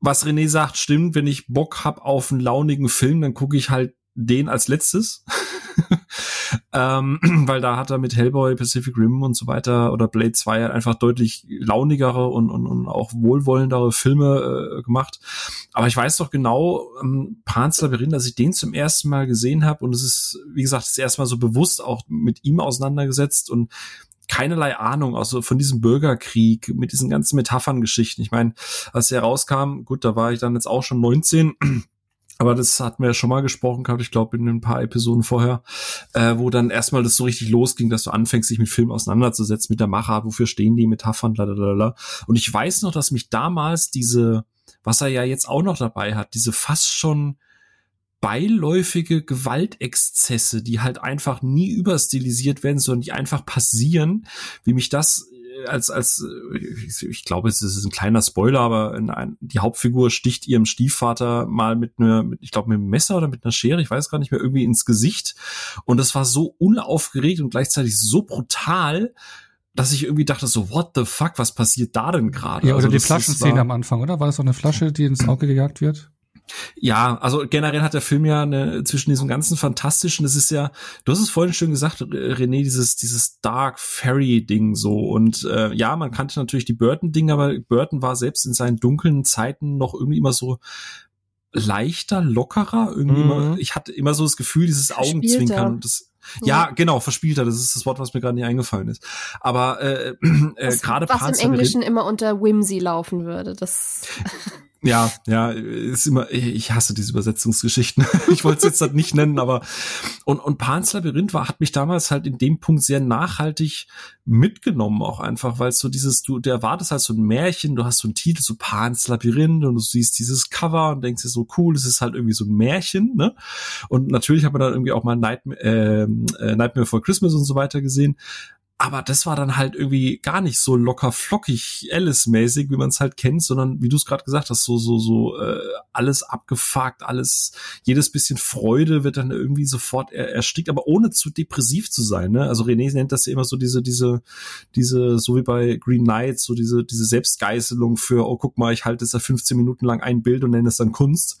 Was René sagt, stimmt. Wenn ich Bock hab auf einen launigen Film, dann gucke ich halt den als letztes. ähm, weil da hat er mit Hellboy, Pacific Rim und so weiter oder Blade 2 halt einfach deutlich launigere und, und, und auch wohlwollendere Filme äh, gemacht. Aber ich weiß doch genau, ähm, Pan's Labyrinth, dass ich den zum ersten Mal gesehen habe und es ist, wie gesagt, das erste Mal so bewusst auch mit ihm auseinandergesetzt und keinerlei Ahnung also von diesem Bürgerkrieg mit diesen ganzen Metaphern-Geschichten. Ich meine, als er rauskam, gut, da war ich dann jetzt auch schon 19, aber das hatten wir ja schon mal gesprochen gehabt, ich glaube in ein paar Episoden vorher, äh, wo dann erstmal das so richtig losging, dass du anfängst, dich mit Filmen auseinanderzusetzen, mit der Machart, wofür stehen die Metaphern, blablabla. Und ich weiß noch, dass mich damals diese, was er ja jetzt auch noch dabei hat, diese fast schon beiläufige Gewaltexzesse, die halt einfach nie überstilisiert werden, sondern die einfach passieren, wie mich das als als äh, ich, glaube, es ist ein kleiner Spoiler, aber in ein, die Hauptfigur sticht ihrem Stiefvater mal mit einer, mit, ich glaube mit einem Messer oder mit einer Schere, ich weiß gar nicht mehr, irgendwie ins Gesicht. Und das war so unaufgeregt und gleichzeitig so brutal, dass ich irgendwie dachte so, what the fuck, was passiert da denn gerade? Ja, oder Also die Flaschenszene am Anfang, oder? War das auch eine Flasche, die ins Auge gejagt wird? Ja, also generell hat der Film ja eine, zwischen diesem ganzen fantastischen, das ist ja, du hast es vorhin schön gesagt, René, dieses dieses Dark Fairy Ding so und äh, ja, man kannte natürlich die Burton Dinge, aber Burton war selbst in seinen dunklen Zeiten noch irgendwie immer so leichter, lockerer. Irgendwie Mhm. immer, ich hatte immer so das Gefühl, dieses. Augenzwinkern. und Das, ja, genau, verspielter. Das ist das Wort, was mir gerade nicht eingefallen ist. Aber äh, äh, Was- gerade Was im Englischen immer unter Whimsy laufen würde. Das Ja, ja, ist immer, ich hasse diese Übersetzungsgeschichten. ich wollte es jetzt halt nicht nennen, aber und, und Pan's Labyrinth war, hat mich damals halt in dem Punkt sehr nachhaltig mitgenommen, auch einfach, weil so dieses, du, der erwartest halt so ein Märchen, du hast so einen Titel, so Pan's Labyrinth und du siehst dieses Cover und denkst dir so cool, es ist halt irgendwie so ein Märchen, ne? Und natürlich hat man dann irgendwie auch mal Nightmare, ähm, äh, Nightmare for Christmas und so weiter gesehen. Aber das war dann halt irgendwie gar nicht so locker flockig Alice-mäßig, wie man es halt kennt, sondern wie du es gerade gesagt hast, so so so äh, alles abgefuckt, alles jedes bisschen Freude wird dann irgendwie sofort er, erstickt, aber ohne zu depressiv zu sein. Ne? Also René nennt das ja immer so diese diese diese so wie bei Green Knight so diese diese Selbstgeißelung für oh guck mal ich halte jetzt da 15 Minuten lang ein Bild und nenne es dann Kunst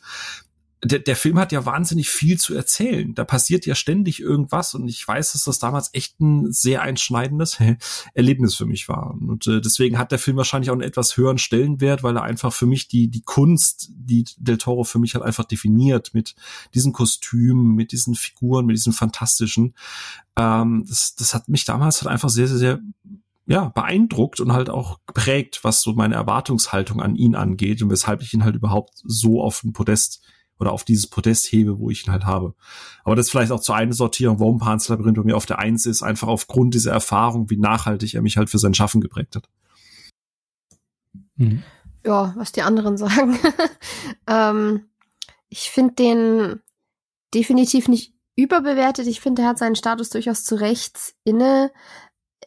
der, der Film hat ja wahnsinnig viel zu erzählen. Da passiert ja ständig irgendwas und ich weiß, dass das damals echt ein sehr einschneidendes Erlebnis für mich war. Und äh, deswegen hat der Film wahrscheinlich auch einen etwas höheren Stellenwert, weil er einfach für mich die, die Kunst, die Del Toro für mich halt einfach definiert mit diesen Kostümen, mit diesen Figuren, mit diesen fantastischen. Ähm, das, das hat mich damals halt einfach sehr, sehr, sehr ja, beeindruckt und halt auch geprägt, was so meine Erwartungshaltung an ihn angeht und weshalb ich ihn halt überhaupt so auf den Podest oder auf dieses Podest hebe, wo ich ihn halt habe. Aber das ist vielleicht auch zur einen Sortierung, warum Pan's Labyrinth bei mir auf der Eins ist, einfach aufgrund dieser Erfahrung, wie nachhaltig er mich halt für sein Schaffen geprägt hat. Mhm. ja, was die anderen sagen. ähm, ich finde den definitiv nicht überbewertet. Ich finde, er hat seinen Status durchaus zu Recht inne.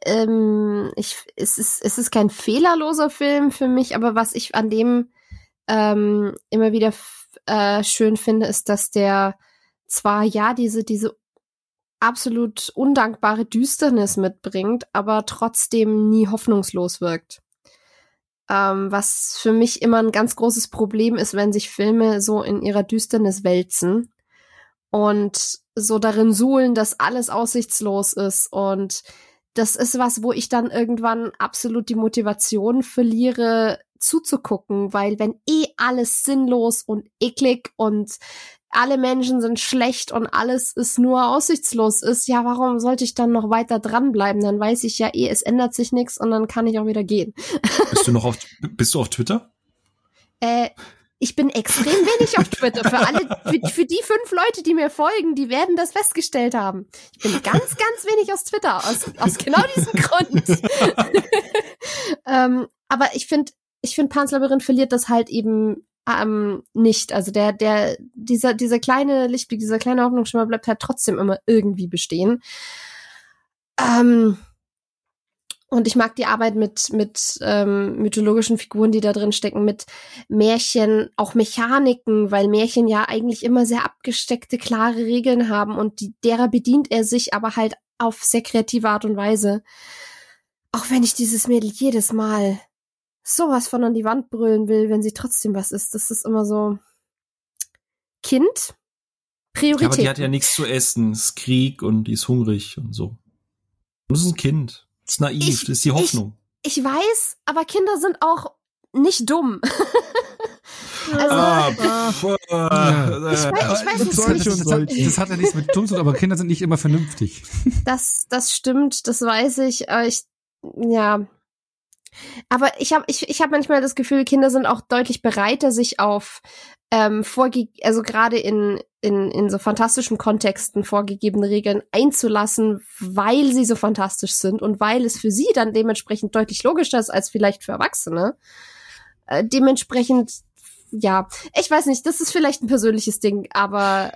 Ähm, ich, es, ist, es ist kein fehlerloser Film für mich, aber was ich an dem ähm, immer wieder äh, schön finde, ist, dass der zwar ja diese, diese absolut undankbare Düsternis mitbringt, aber trotzdem nie hoffnungslos wirkt. Ähm, was für mich immer ein ganz großes Problem ist, wenn sich Filme so in ihrer Düsternis wälzen und so darin suhlen, dass alles aussichtslos ist. Und das ist was, wo ich dann irgendwann absolut die Motivation verliere, zuzugucken, weil wenn eh alles sinnlos und eklig und alle Menschen sind schlecht und alles ist nur aussichtslos ist, ja, warum sollte ich dann noch weiter dranbleiben? Dann weiß ich ja eh, es ändert sich nichts und dann kann ich auch wieder gehen. Bist du noch auf, bist du auf Twitter? Äh, ich bin extrem wenig auf Twitter. Für alle, für, für die fünf Leute, die mir folgen, die werden das festgestellt haben. Ich bin ganz, ganz wenig aus Twitter, aus, aus genau diesem Grund. ähm, aber ich finde, ich finde, Pans Labyrinth verliert das halt eben ähm, nicht. Also der, der, dieser, dieser kleine Lichtblick, dieser kleine Hoffnungsschimmer bleibt halt trotzdem immer irgendwie bestehen. Ähm, und ich mag die Arbeit mit, mit ähm, mythologischen Figuren, die da drin stecken, mit Märchen, auch Mechaniken, weil Märchen ja eigentlich immer sehr abgesteckte, klare Regeln haben und die, derer bedient er sich aber halt auf sehr kreative Art und Weise. Auch wenn ich dieses Mädel jedes Mal sowas von an die Wand brüllen will, wenn sie trotzdem was ist. Das ist immer so Kind, Ja, Priorität. aber die hat ja nichts zu essen, es ist Krieg und die ist hungrig und so. Und das ist ein Kind. Das ist naiv, Ich- das ist die Hoffnung. ich weiß, aber Kinder sind auch nicht dumm. also, ah, pff, äh, Ich weiß- ich weiß nicht, das, ich- das, hat, das hat ja nichts mit dumm zu tun, aber Kinder sind nicht immer vernünftig. Das, das stimmt, das weiß ich. Aber ich, ja. Aber ich habe ich, ich hab manchmal das Gefühl, Kinder sind auch deutlich bereiter, sich auf ähm, vorge also gerade in, in, in so fantastischen Kontexten vorgegebene Regeln einzulassen, weil sie so fantastisch sind und weil es für sie dann dementsprechend deutlich logischer ist als vielleicht für Erwachsene. Äh, dementsprechend, ja, ich weiß nicht, das ist vielleicht ein persönliches Ding, aber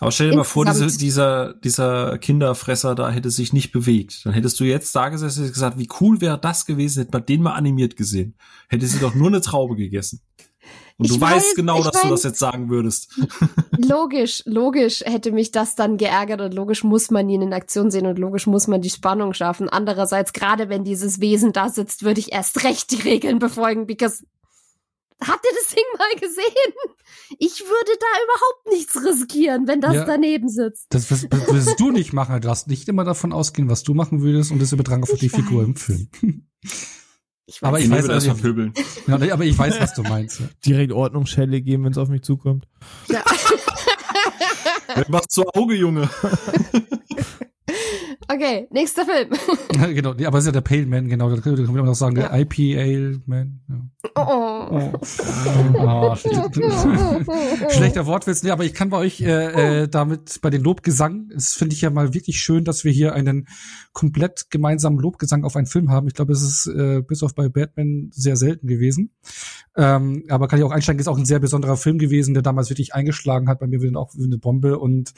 Aber stell dir mal vor, diese, dieser, dieser Kinderfresser da hätte sich nicht bewegt. Dann hättest du jetzt da gesessen und gesagt, wie cool wäre das gewesen, hätte man den mal animiert gesehen. Hätte sie doch nur eine Traube gegessen. Und Ich du weiß, weißt genau, dass du mein- das jetzt sagen würdest. Logisch, logisch hätte mich das dann geärgert und logisch muss man ihn in Aktion sehen und logisch muss man die Spannung schaffen. Andererseits, gerade wenn dieses Wesen da sitzt, würde ich erst recht die Regeln befolgen, because habt ihr das Ding mal gesehen? Ich würde da überhaupt nichts riskieren, wenn das Ja. daneben sitzt. Das wirst du nicht machen. Du darfst nicht immer davon ausgehen, was du machen würdest und das übertragen auf Ich die Figur im weiß. Film. Ich Aber weiß ich Ich weiß, weiß, das also- verpöbeln. Ja, aber ich weiß, was du meinst. Ja. Direkt Ordnungsschelle geben, wenn es auf mich zukommt. Ja. Was zu Auge, Junge. Okay, nächster Film. genau, aber es ist ja der Pale Man, genau, da können wir noch sagen, der IPA Man. Ja. Oh. Oh. Ah, schlechter, schlechter Wortwitz, nee, aber ich kann bei euch äh, äh, damit bei den Lobgesang, das finde ich ja mal wirklich schön, dass wir hier einen komplett gemeinsamen Lobgesang auf einen Film haben. Ich glaube, es ist äh, bis auf bei Batman sehr selten gewesen. Ähm, aber kann ich auch einsteigen, ist auch ein sehr besonderer Film gewesen, der damals wirklich eingeschlagen hat, bei mir wieder auch wie eine Bombe und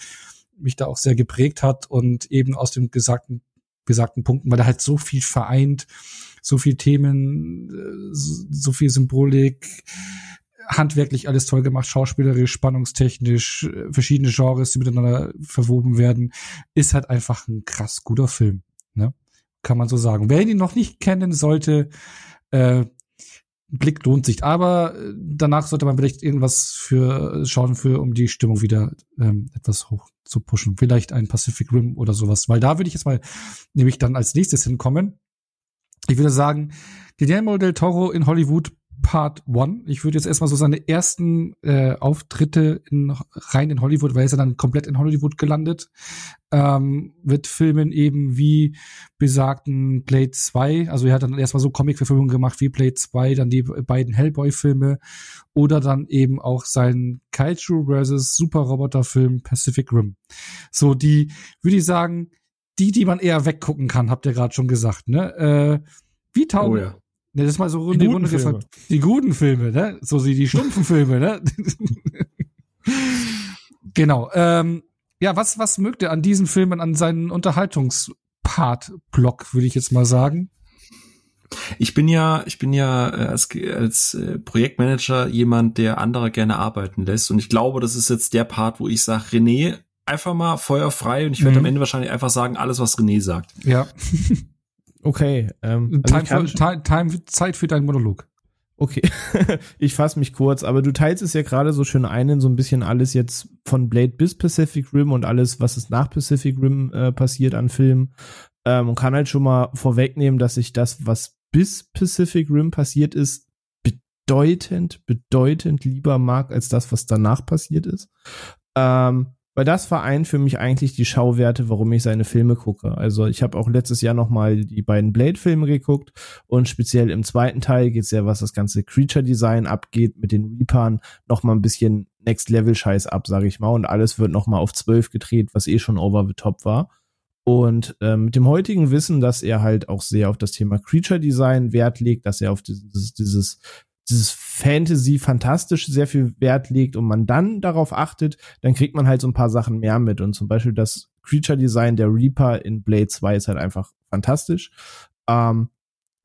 mich da auch sehr geprägt hat und eben aus dem gesagten besagten Punkten, weil er halt so viel vereint, so viel Themen, äh, so viel Symbolik, handwerklich alles toll gemacht, schauspielerisch, spannungstechnisch, äh, verschiedene Genres, die miteinander verwoben werden, ist halt einfach ein krass guter Film, ne? Kann man so sagen. Wer ihn noch nicht kennen sollte, äh, Blick lohnt sich. Aber äh, danach sollte man vielleicht irgendwas für schauen, für um die Stimmung wieder ähm, etwas hoch zu pushen. Vielleicht ein Pacific Rim oder sowas. Weil da würde ich jetzt mal nämlich dann als nächstes hinkommen. Ich würde sagen, Guillermo del Toro in Hollywood Part One. Ich würde jetzt erstmal so seine ersten äh, Auftritte in, rein in Hollywood, weil er ist ja dann komplett in Hollywood gelandet, ähm, mit Filmen eben wie besagten Blade 2. Also er hat dann erstmal so Comic-Verfilmungen gemacht wie Blade 2, dann die beiden Hellboy-Filme oder dann eben auch sein Kaiju vs. Super-Roboter-Film Pacific Rim. So die, würde ich sagen, die, die man eher weggucken kann, habt ihr gerade schon gesagt, ne? Äh, wie taugen, Oh ja. Ne, das ist mal so Die die guten Runde Filme. gefragt. Die guten Filme, ne? So sie die stumpfen Filme, ne? genau. Ähm, ja, was was mögt ihr an diesen Filmen, an seinen Unterhaltungspart-Block, würde ich jetzt mal sagen? Ich bin ja, ich bin ja äh, als, als äh, Projektmanager jemand, der andere gerne arbeiten lässt. Und ich glaube, das ist jetzt der Part, wo ich sage, René, einfach mal feuerfrei. Und ich werde Mhm. am Ende wahrscheinlich einfach sagen, alles, was René sagt. Ja. Okay. Ähm, also Time, für, time, time, Zeit für deinen Monolog. Okay, ich fasse mich kurz, aber du teilst es ja gerade so schön ein in so ein bisschen alles jetzt von Blade bis Pacific Rim und alles, was ist nach Pacific Rim äh, passiert an Filmen. Ähm, und kann halt schon mal vorwegnehmen, dass ich das, was bis Pacific Rim passiert ist, bedeutend, bedeutend lieber mag als das, was danach passiert ist. Ähm, weil das vereint für mich eigentlich die Schauwerte, warum ich seine Filme gucke. Also ich habe auch letztes Jahr noch mal die beiden Blade-Filme geguckt und speziell im zweiten Teil geht's ja, was das ganze Creature-Design abgeht, mit den Reapern noch mal ein bisschen Next-Level-Scheiß ab, sage ich mal. Und alles wird noch mal auf 12 gedreht, was eh schon over the top war. Und ähm, mit dem heutigen Wissen, dass er halt auch sehr auf das Thema Creature-Design Wert legt, dass er auf dieses, dieses dieses Fantasy fantastisch sehr viel Wert legt und man dann darauf achtet, dann kriegt man halt so ein paar Sachen mehr mit. Und zum Beispiel das Creature Design der Reaper in Blade 2 ist halt einfach fantastisch. Ähm,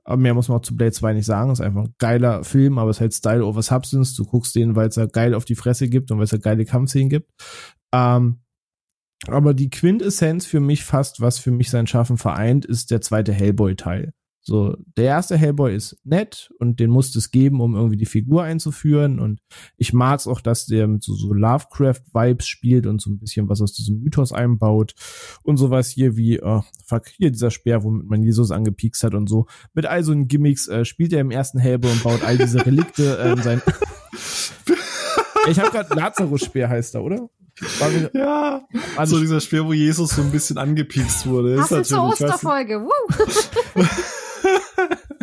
aber mehr muss man auch zu Blade 2 nicht sagen. Ist einfach ein geiler Film, aber es ist halt Style over Substance. Du guckst den, weil es ja geil auf die Fresse gibt und weil es ja geile Kampfszenen gibt. Ähm, aber die Quintessenz für mich fast, was für mich sein Schaffen vereint, ist der zweite Hellboy-Teil. So, der erste Hellboy ist nett und den musste es geben, um irgendwie die Figur einzuführen. Und ich mag es auch, dass der mit so, so Lovecraft-Vibes spielt und so ein bisschen was aus diesem Mythos einbaut. Und sowas hier wie, oh, fuck, hier dieser Speer, womit man Jesus angepiekst hat und so. Mit all so einen Gimmicks äh, spielt er im ersten Hellboy und baut all diese Relikte äh, in sein. ich habe gerade Lazarus-Speer heißt er, oder? War mir- Ja, Also so dieser Speer, wo Jesus so ein bisschen angepiekst wurde. Hast du zur natürlich, weißt du, Osterfolge? Woo.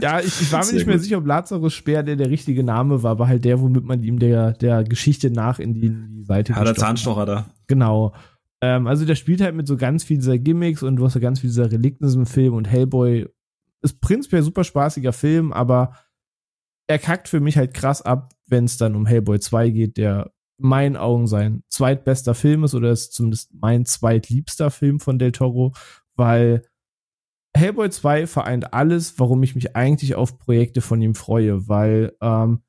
Ja, ich, ich war mir nicht mehr gut. sicher, ob Lazarus Speer der der richtige Name war, aber halt der, womit man ihm der, der Geschichte nach in die, in die Seite Ja, der. Zahnstocher da. Genau. Ähm, also der spielt halt mit so ganz viel dieser Gimmicks und du hast ja ganz viel dieser Relikten in diesem Film und Hellboy ist prinzipiell super spaßiger Film, aber er kackt für mich halt krass ab, wenn es dann um Hellboy 2 geht, der in meinen Augen sein zweitbester Film ist oder ist zumindest mein zweitliebster Film von Del Toro, weil Hellboy 2 vereint alles, warum ich mich eigentlich auf Projekte von ihm freue, weil ähm,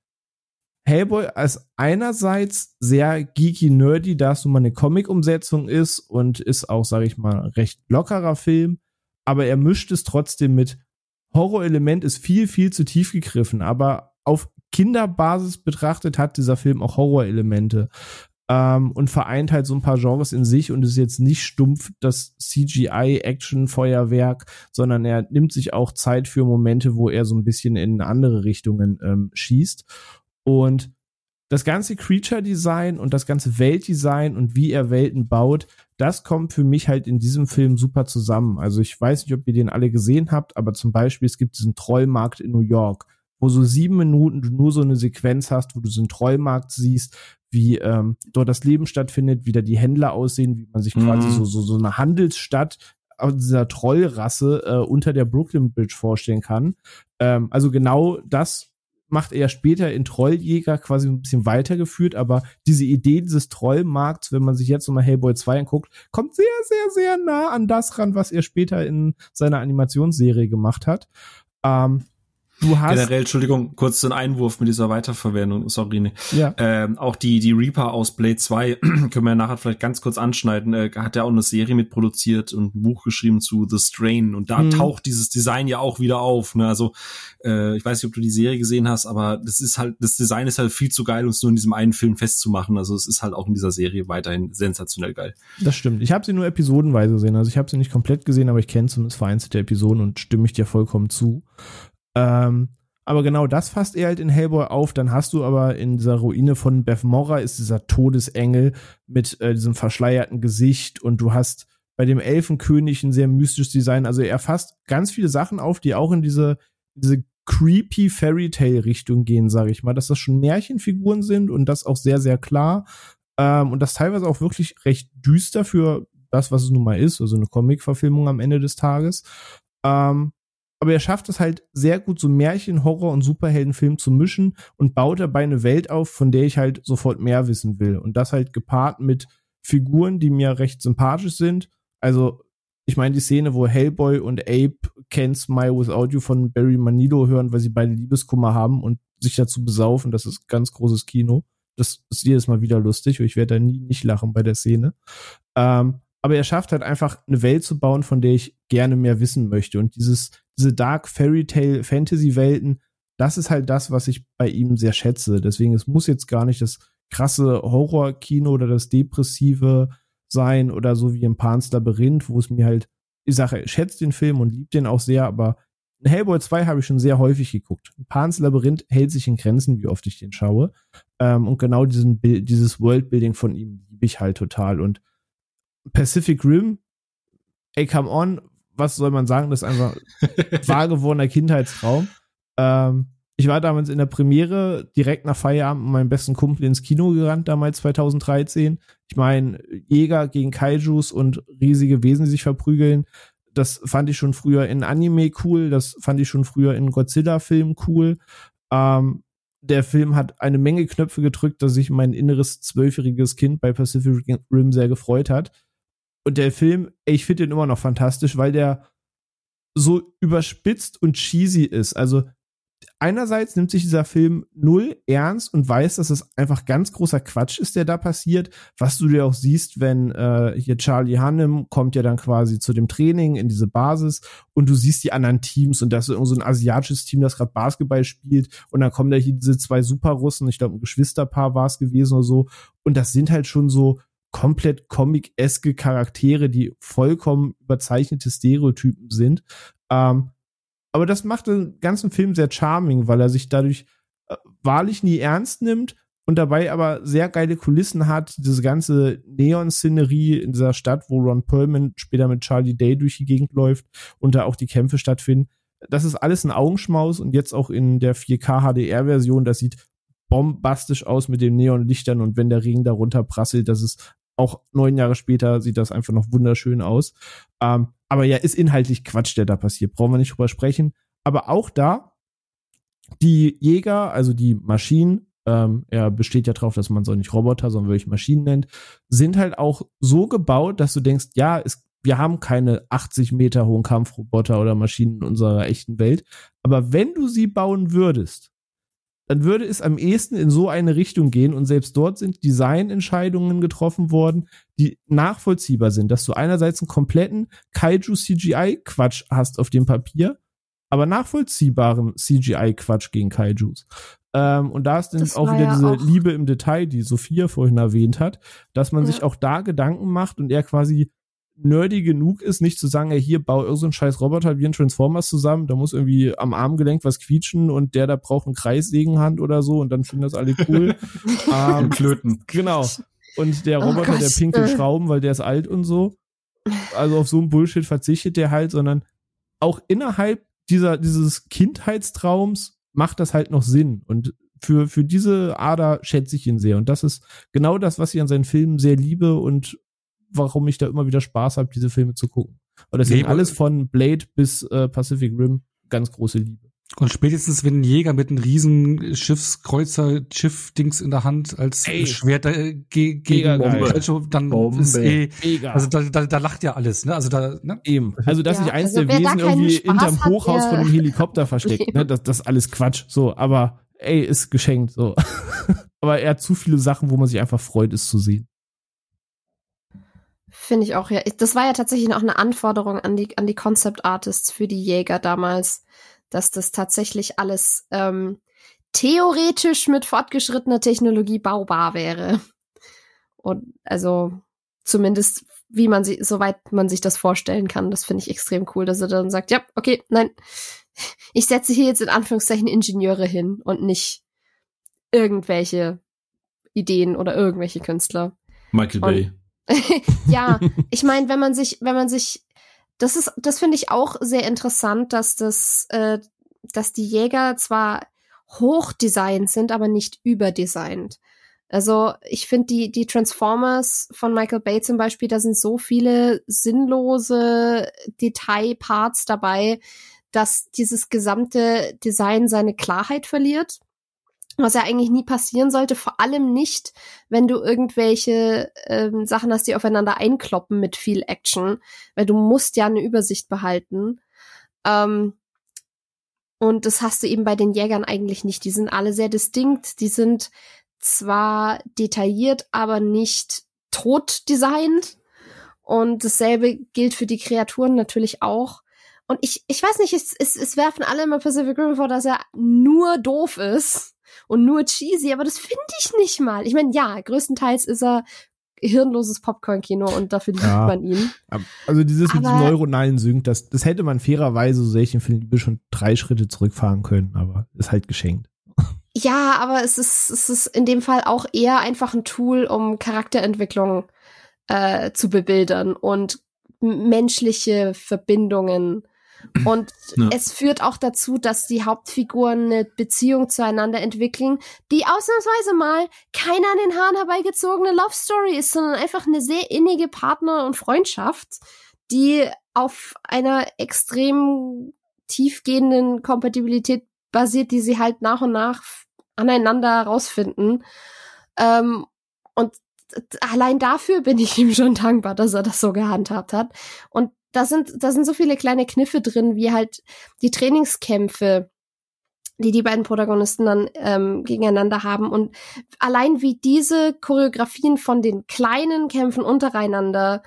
Hellboy als einerseits sehr geeky nerdy, da es nun mal eine Comic-Umsetzung ist und ist auch, sage ich mal, recht lockerer Film, aber er mischt es trotzdem mit Horrorelement ist viel, viel zu tief gegriffen, aber auf Kinderbasis betrachtet hat dieser Film auch Horrorelemente. Ähm, und vereint halt so ein paar Genres in sich und ist jetzt nicht stumpf das CGI-Action-Feuerwerk, sondern er nimmt sich auch Zeit für Momente, wo er so ein bisschen in andere Richtungen ähm, schießt. Und das ganze Creature-Design und das ganze Weltdesign und wie er Welten baut, das kommt für mich halt in diesem Film super zusammen. Also ich weiß nicht, ob ihr den alle gesehen habt, aber zum Beispiel es gibt diesen Trollmarkt in New York, wo so sieben Minuten du nur so eine Sequenz hast, wo du so einen Trollmarkt siehst, wie ähm, dort das Leben stattfindet, wie da die Händler aussehen, wie man sich quasi Mhm. so, so, so eine Handelsstadt aus dieser Trollrasse äh, unter der Brooklyn Bridge vorstellen kann. Ähm, also genau das macht er später in Trolljäger quasi ein bisschen weitergeführt, aber diese Idee dieses Trollmarkts, wenn man sich jetzt nochmal Hellboy 2 anguckt, kommt sehr, sehr, sehr nah an das ran, was er später in seiner Animationsserie gemacht hat. Ähm, du hast Generell, Entschuldigung, kurz ein Einwurf mit dieser Weiterverwendung, sorry. Nee. ja, Ähm, auch die, die Reaper aus Blade 2, können wir ja nachher vielleicht ganz kurz anschneiden, äh, hat ja auch eine Serie mitproduziert und ein Buch geschrieben zu The Strain und da Mhm. taucht dieses Design ja auch wieder auf. Ne? Also äh, ich weiß nicht, ob du die Serie gesehen hast, aber das ist halt, das Design ist halt viel zu geil, um es nur in diesem einen Film festzumachen. Also es ist halt auch in dieser Serie weiterhin sensationell geil. das stimmt. Ich habe sie nur episodenweise gesehen. Also ich habe sie nicht komplett gesehen, aber ich kenne zumindest vereinzelte Episoden und stimme ich dir vollkommen zu. Ähm, aber genau das fasst er halt in Hellboy auf. Dann hast du aber in dieser Ruine von Beth Morra ist dieser Todesengel mit äh, diesem verschleierten Gesicht und du hast bei dem Elfenkönig ein sehr mystisches Design. Also er fasst ganz viele Sachen auf, die auch in diese, diese creepy Fairy Tale Richtung gehen, sage ich mal, dass das schon Märchenfiguren sind und das auch sehr, sehr klar. Ähm, und das teilweise auch wirklich recht düster für das, was es nun mal ist, also eine Comic-Verfilmung am Ende des Tages. Ähm, aber er schafft es halt sehr gut, so Märchen, Horror und Superheldenfilm zu mischen und baut dabei eine Welt auf, von der ich halt sofort mehr wissen will. Und das halt gepaart mit Figuren, die mir recht sympathisch sind. Also, ich meine, die Szene, wo Hellboy und Abe Can't Smile Without You von Barry Manilow hören, weil sie beide Liebeskummer haben und sich dazu besaufen, das ist ganz großes Kino. Das ist jedes Mal wieder lustig und ich werde da nie nicht lachen bei der Szene. Ähm, aber er schafft halt einfach eine Welt zu bauen, von der ich gerne mehr wissen möchte. Und dieses, diese Dark Fairy Tale Fantasy Welten, das ist halt das, was ich bei ihm sehr schätze. Deswegen, es muss jetzt gar nicht das krasse Horror-Kino oder das depressive sein oder so wie im Pans Labyrinth, wo es mir halt, ich sage, ich schätze den Film und liebe den auch sehr, aber Hellboy 2 habe ich schon sehr häufig geguckt. Pans Labyrinth hält sich in Grenzen, wie oft ich den schaue. Ähm, und genau diesen, dieses Worldbuilding von ihm liebe ich halt total. Und Pacific Rim, ey, come on, was soll man sagen? Das ist einfach wahr gewordener Kindheitstraum. Ähm, ich war damals in der Premiere direkt nach Feierabend mit meinem besten Kumpel ins Kino gerannt, damals 2013. Ich meine, Jäger gegen Kaijus und riesige Wesen, die sich verprügeln. Das fand ich schon früher in Anime cool, das fand ich schon früher in Godzilla-Filmen cool. Ähm, der Film hat eine Menge Knöpfe gedrückt, dass sich mein inneres zwölfjähriges Kind bei Pacific Rim sehr gefreut hat. Und der Film, ey, ich finde den immer noch fantastisch, weil der so überspitzt und cheesy ist. Also einerseits nimmt sich dieser Film null ernst und weiß, dass es einfach ganz großer Quatsch ist, der da passiert. Was du dir auch siehst, wenn äh, hier Charlie Hannem kommt ja dann quasi zu dem Training in diese Basis und du siehst die anderen Teams und das ist irgend so ein asiatisches Team, das gerade Basketball spielt und dann kommen da hier diese zwei Superrussen, ich glaube ein Geschwisterpaar war es gewesen oder so und das sind halt schon so komplett comic-eske Charaktere, die vollkommen überzeichnete Stereotypen sind. Ähm, aber das macht den ganzen Film sehr charming, weil er sich dadurch äh, wahrlich nie ernst nimmt und dabei aber sehr geile Kulissen hat. Diese ganze Neon-Szenerie in dieser Stadt, wo Ron Perlman später mit Charlie Day durch die Gegend läuft und da auch die Kämpfe stattfinden. Das ist alles ein Augenschmaus und jetzt auch in der 4K HDR-Version, das sieht bombastisch aus mit den Neonlichtern und wenn der Regen darunter prasselt, das ist auch neun Jahre später sieht das einfach noch wunderschön aus. Ähm, aber ja, ist inhaltlich Quatsch, der da passiert. Brauchen wir nicht drüber sprechen. Aber auch da, die Jäger, also die Maschinen, ähm, er besteht ja darauf, dass man so nicht Roboter, sondern wirklich Maschinen nennt, sind halt auch so gebaut, dass du denkst, ja, es, wir haben keine 80 Meter hohen Kampfroboter oder Maschinen in unserer echten Welt. Aber wenn du sie bauen würdest, dann würde es am ehesten in so eine Richtung gehen und selbst dort sind Designentscheidungen getroffen worden, die nachvollziehbar sind, dass du einerseits einen kompletten Kaiju CGI Quatsch hast auf dem Papier, aber nachvollziehbaren CGI Quatsch gegen Kaijus. Ähm, und da ist dann Das auch wieder ja diese auch- Liebe im Detail, die Sophia vorhin erwähnt hat, dass man Ja. sich auch da Gedanken macht und er quasi nerdy genug ist, nicht zu sagen, ey, hier bau irgend so einen scheiß Roboter wie ein Transformers zusammen, da muss irgendwie am Armgelenk was quietschen und der da braucht eine Kreissägenhand oder so und dann finden das alle cool. ähm, Klöten. genau. Und der Oh Roboter, der Gott. pinkelt Äh. Schrauben, weil der ist alt und so. Also auf so einen Bullshit verzichtet der halt, sondern auch innerhalb dieser, dieses Kindheitstraums macht das halt noch Sinn. Und für, für diese Ader schätze ich ihn sehr. Und das ist genau das, was ich an seinen Filmen sehr liebe und warum ich da immer wieder Spaß habe, diese Filme zu gucken. Und deswegen Nee, alles von Blade bis äh, Pacific Rim ganz große Liebe. Und spätestens, wenn ein Jäger mit einem riesen Schiffskreuzer, Schiffdings in der Hand als Ey. Schwert äh, ge gegen also, dann Bombe. ist eh, Mega. also da, da, da lacht ja alles, ne? Also da, ne? Eben. Also, dass Ja, sich eins also der Wesen irgendwie Spaß hinterm hat, Hochhaus von einem Helikopter versteckt, ne? Das, das ist alles Quatsch. So, aber ey, ist geschenkt. So. aber er hat zu viele Sachen, wo man sich einfach freut, es zu sehen. Finde ich auch, ja. Das war ja tatsächlich auch eine Anforderung an die, an die Concept Artists für die Jäger damals, dass das tatsächlich alles ähm, theoretisch mit fortgeschrittener Technologie baubar wäre. Und also zumindest wie man sie, soweit man sich das vorstellen kann, das finde ich extrem cool, dass er dann sagt, ja, okay, nein, ich setze hier jetzt in Anführungszeichen Ingenieure hin und nicht irgendwelche Ideen oder irgendwelche Künstler. Michael Und- Bay. ja, ich meine, wenn man sich, wenn man sich, das ist, das finde ich auch sehr interessant, dass das, äh, dass die Jäger zwar hochdesignt sind, aber nicht überdesignt. Also ich finde die die Transformers von Michael Bay zum Beispiel, da sind so viele sinnlose Detailparts dabei, dass dieses gesamte Design seine Klarheit verliert. Was ja eigentlich nie passieren sollte, vor allem nicht, wenn du irgendwelche ähm, Sachen hast, die aufeinander einkloppen mit viel Action, weil du musst ja eine Übersicht behalten. Ähm, und das hast du eben bei den Jägern eigentlich nicht. Die sind alle sehr distinkt. Die sind zwar detailliert, aber nicht tot designt. Und dasselbe gilt für die Kreaturen natürlich auch. Und ich, ich weiß nicht, es, es, es werfen alle immer Pacific Rim vor, dass er nur doof ist und nur cheesy, aber das finde ich nicht mal. Ich meine, ja, größtenteils ist er hirnloses Popcorn-Kino und dafür liebt Ja. man ihn. Also dieses mit diesem Aber- neuronalen Sync, das, das hätte man fairerweise, so sehr ich den Film liebe, schon drei Schritte zurückfahren können, aber ist halt geschenkt. Ja, aber es ist, es ist in dem Fall auch eher einfach ein Tool, um Charakterentwicklung äh, zu bebildern und menschliche Verbindungen. Und Ja. es führt auch dazu, dass die Hauptfiguren eine Beziehung zueinander entwickeln, die ausnahmsweise mal keine an den Haaren herbeigezogene Love Story ist, sondern einfach eine sehr innige Partner- und Freundschaft, die auf einer extrem tiefgehenden Kompatibilität basiert, die sie halt nach und nach aneinander rausfinden. Ähm, und allein dafür bin ich ihm schon dankbar, dass er das so gehandhabt hat. Und da sind, da sind so viele kleine Kniffe drin, wie halt die Trainingskämpfe, die die beiden Protagonisten dann ähm, gegeneinander haben. Und allein wie diese Choreografien von den kleinen Kämpfen untereinander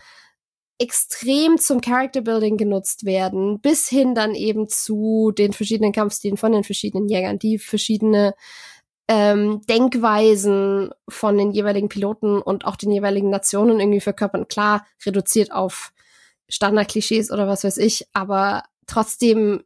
extrem zum Character Building genutzt werden, bis hin dann eben zu den verschiedenen Kampfstilen von den verschiedenen Jägern, die verschiedene ähm, Denkweisen von den jeweiligen Piloten und auch den jeweiligen Nationen irgendwie verkörpern. Klar, reduziert auf Standardklischees oder was weiß ich, aber trotzdem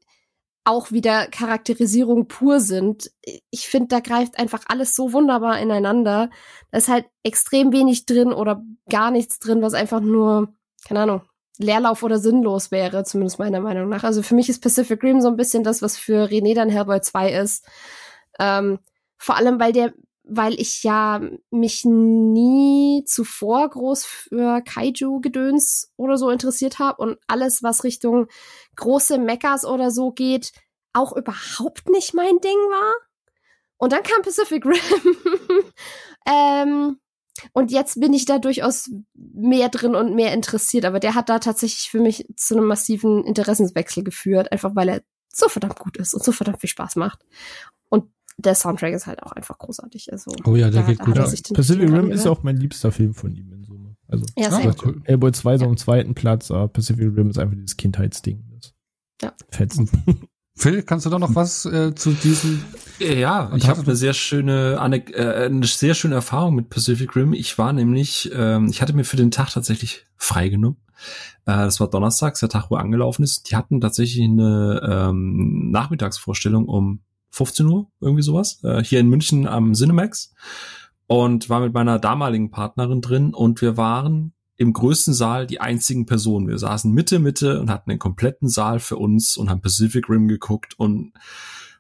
auch wieder Charakterisierung pur sind. Ich finde, da greift einfach alles so wunderbar ineinander. Da ist halt extrem wenig drin oder gar nichts drin, was einfach nur, keine Ahnung, Leerlauf oder sinnlos wäre, zumindest meiner Meinung nach. Also für mich ist Pacific Rim so ein bisschen das, was für René dann Hellboy 2 ist. Ähm, vor allem, weil der, weil ich ja mich nie zuvor groß für Kaiju-Gedöns oder so interessiert habe und alles, was Richtung große Mechas oder so geht, auch überhaupt nicht mein Ding war. Und dann kam Pacific Rim. ähm, und jetzt bin ich da durchaus mehr drin und mehr interessiert. Aber der hat da tatsächlich für mich zu einem massiven Interessenswechsel geführt, einfach weil er so verdammt gut ist und so verdammt viel Spaß macht. Und der Soundtrack ist halt auch einfach großartig. Also, Oh ja, der da- geht da gut. Ja, Pacific Rim ist auch mein liebster Film von ihm in Summe. Also Ja, Ah, cool. Hellboy 2 so Ja. am zweiten Platz, aber Pacific Rim ist einfach dieses Kindheitsding. Das Ja. Fetzen. Phil, kannst du da noch was äh, zu diesem? Ja, Und ich habe eine sehr schöne äh, eine sehr schöne Erfahrung mit Pacific Rim. Ich war nämlich, ähm, ich hatte mir für den Tag tatsächlich freigenommen. Äh, das war donnerstags, der Tag, wo er angelaufen ist. Die hatten tatsächlich eine ähm, Nachmittagsvorstellung um 15 Uhr, irgendwie sowas, äh, hier in München am Cinemax und war mit meiner damaligen Partnerin drin und wir waren im größten Saal die einzigen Personen. Wir saßen Mitte, Mitte und hatten den kompletten Saal für uns und haben Pacific Rim geguckt und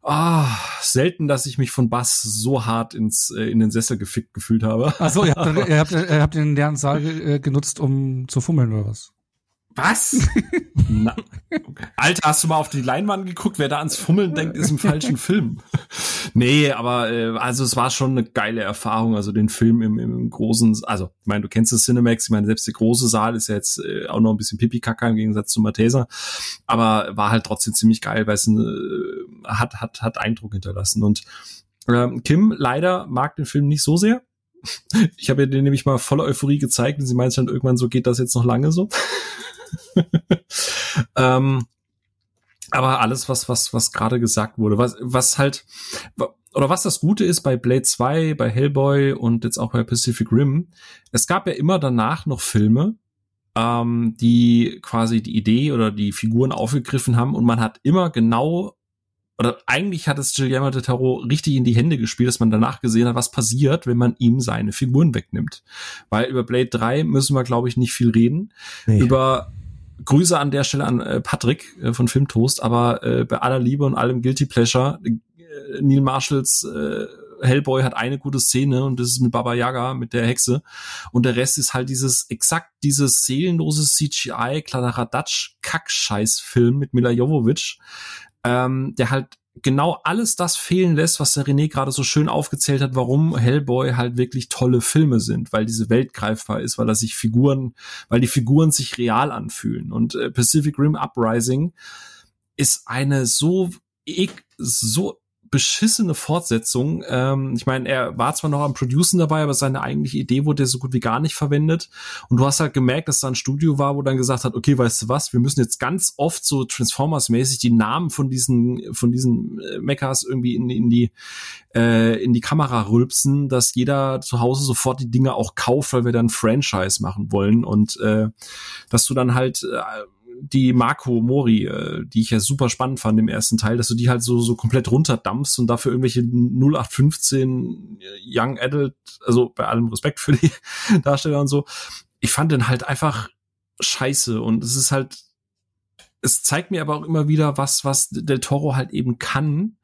ah, selten, dass ich mich von Bass so hart ins, äh, in den Sessel gefickt gefühlt habe. Ach so, ihr habt, ihr habt, ihr habt den leeren Saal äh, genutzt, um zu fummeln oder was? Was? Na, Alter, hast du mal auf die Leinwand geguckt? Wer da ans Fummeln denkt, ist im falschen Film. nee, aber äh, also es war schon eine geile Erfahrung. Also den Film im, im großen, also ich meine, du kennst das Cinemax, ich meine, selbst der große Saal ist ja jetzt äh, auch noch ein bisschen Pipi-Kaka im Gegensatz zu Malteser, aber war halt trotzdem ziemlich geil, weil es äh, hat, hat, hat Eindruck hinterlassen. Und ähm, Kim leider mag den Film nicht so sehr. Ich habe ihr den nämlich mal voller Euphorie gezeigt und sie meint dann irgendwann so, geht das jetzt noch lange so? ähm, aber alles, was, was, was gerade gesagt wurde, was, was halt, oder was das Gute ist bei Blade 2, bei Hellboy und jetzt auch bei Pacific Rim, es gab ja immer danach noch Filme, ähm, die quasi die Idee oder die Figuren aufgegriffen haben und man hat immer genau oder eigentlich hat es Guillermo del Toro richtig in die Hände gespielt, dass man danach gesehen hat, was passiert, wenn man ihm seine Figuren wegnimmt. Weil über Blade 3 müssen wir, glaube ich, nicht viel reden. Nee. Über Grüße an der Stelle an äh, Patrick äh, von Filmtoast, aber äh, bei aller Liebe und allem Guilty Pleasure, äh, Neil Marshalls äh, Hellboy hat eine gute Szene und das ist mit Baba Yaga, mit der Hexe. Und der Rest ist halt dieses, exakt dieses seelenlose CGI, Kladderadatsch, Kackscheiß-Film mit Mila Jovovich, ähm, der halt genau alles das fehlen lässt, was der René gerade so schön aufgezählt hat, warum Hellboy halt wirklich tolle Filme sind, weil diese Welt greifbar ist, weil er sich Figuren, weil die Figuren sich real anfühlen. Und äh, Pacific Rim Uprising ist eine so so beschissene Fortsetzung. Ähm, ich meine, er war zwar noch am Producen dabei, aber seine eigentliche Idee wurde so gut wie gar nicht verwendet. Und du hast halt gemerkt, dass da ein Studio war, wo dann gesagt hat, okay, weißt du was, wir müssen jetzt ganz oft so Transformers-mäßig die Namen von diesen, von diesen äh, Mechas irgendwie in, in die, äh, in die Kamera rülpsen, dass jeder zu Hause sofort die Dinge auch kauft, weil wir dann Franchise machen wollen und äh, dass du dann halt äh, die Marco Mori, äh, die ich ja super spannend fand im ersten Teil, dass du die halt so so komplett runterdampfst und dafür irgendwelche 0815 Young Adult, also bei allem Respekt für die Darsteller und so. Ich fand den halt einfach scheiße und es ist halt es zeigt mir aber auch immer wieder was, was Del Toro halt eben kann,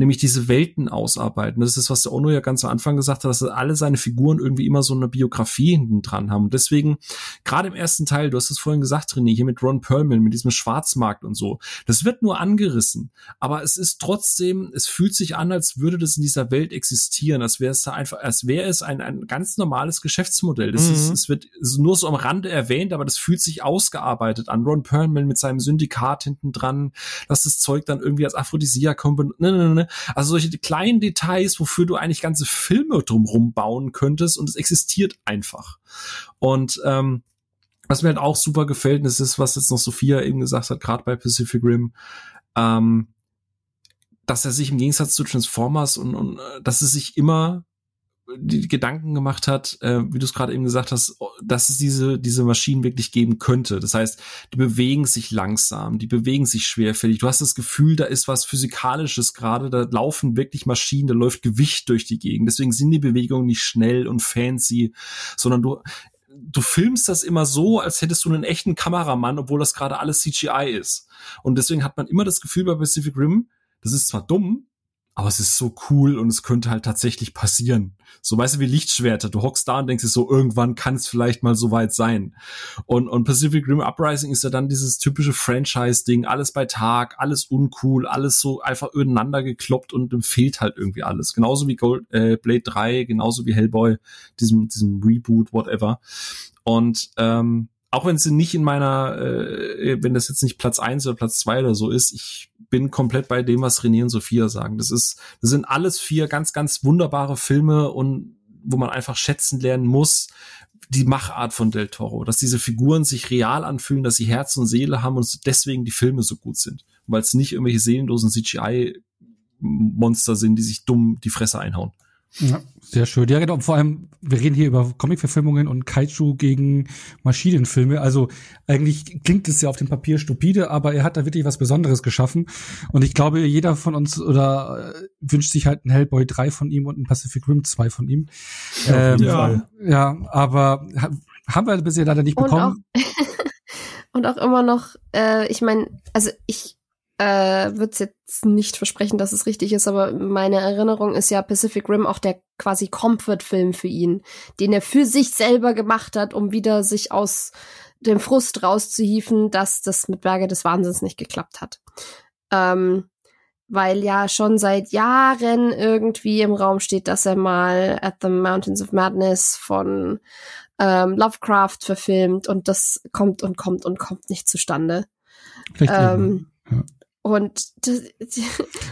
nämlich diese Welten ausarbeiten. Das ist, was der Ono ja ganz am Anfang gesagt hat, dass alle seine Figuren irgendwie immer so eine Biografie hinten dran haben. Und deswegen, gerade im ersten Teil, du hast es vorhin gesagt, René, hier mit Ron Perlman, mit diesem Schwarzmarkt und so, das wird nur angerissen. Aber es ist trotzdem, es fühlt sich an, als würde das in dieser Welt existieren, als wäre es da einfach, als wäre es ein, ein ganz normales Geschäftsmodell. Das Mhm. ist, es wird nur so am Rande erwähnt, aber das fühlt sich ausgearbeitet an. Ron Perlman mit seinem Syndikat hinten dran, dass das Zeug dann irgendwie als Aphrodisiak kommt. Ne, ne, ne. Also solche kleinen Details, wofür du eigentlich ganze Filme drumrum bauen könntest und es existiert einfach. Und ähm, was mir halt auch super gefällt, das ist, was jetzt noch Sophia eben gesagt hat, gerade bei Pacific Rim, ähm, dass er sich im Gegensatz zu Transformers und, und äh, dass es sich immer die Gedanken gemacht hat, äh, wie du es gerade eben gesagt hast, dass es diese, diese Maschinen wirklich geben könnte. Das heißt, die bewegen sich langsam, die bewegen sich schwerfällig. Du hast das Gefühl, da ist was Physikalisches gerade, da laufen wirklich Maschinen, da läuft Gewicht durch die Gegend. Deswegen sind die Bewegungen nicht schnell und fancy, sondern du, du filmst das immer so, als hättest du einen echten Kameramann, obwohl das gerade alles CGI ist. Und deswegen hat man immer das Gefühl bei Pacific Rim, das ist zwar dumm, aber es ist so cool und es könnte halt tatsächlich passieren. So weißt du wie Lichtschwerter. Du hockst da und denkst dir so, irgendwann kann es vielleicht mal so weit sein. Und, und Pacific Rim Uprising ist ja dann dieses typische Franchise-Ding, alles bei Tag, alles uncool, alles so einfach übereinander gekloppt und dann fehlt halt irgendwie alles. Genauso wie Gold, äh, Blade 3, genauso wie Hellboy, diesem, diesem Reboot, whatever. Und ähm, auch wenn sie nicht in meiner, äh, wenn das jetzt nicht Platz eins oder Platz zwei oder so ist, ich bin komplett bei dem, was René und Sophia sagen. Das ist, das sind alles vier ganz, ganz wunderbare Filme und wo man einfach schätzen lernen muss, die Machart von Del Toro, dass diese Figuren sich real anfühlen, dass sie Herz und Seele haben und deswegen die Filme so gut sind. weil es nicht irgendwelche seelenlosen CGI-Monster sind, die sich dumm die Fresse einhauen. Ja, sehr schön. Ja, genau. Vor allem, wir reden hier über Comic-Verfilmungen und Kaiju gegen Maschinenfilme. Also eigentlich klingt es ja auf dem Papier stupide, aber er hat da wirklich was Besonderes geschaffen. Und ich glaube, jeder von uns oder äh, wünscht sich halt ein Hellboy 3 von ihm und ein Pacific Rim 2 von ihm. Ja, ähm, ja. ja aber ha haben wir bisher leider nicht Und bekommen. auch, und auch immer noch, äh, ich meine, also ich äh, würde jetzt nicht versprechen, dass es richtig ist, aber meine Erinnerung ist ja Pacific Rim auch der quasi Comfort-Film für ihn, den er für sich selber gemacht hat, um wieder sich aus dem Frust rauszuhieven, dass das mit Berge des Wahnsinns nicht geklappt hat. Ähm, weil ja schon seit Jahren irgendwie im Raum steht, dass er mal At the Mountains of Madness von ähm, Lovecraft verfilmt und das kommt und kommt und kommt nicht zustande. Vielleicht ähm, ja. Und das,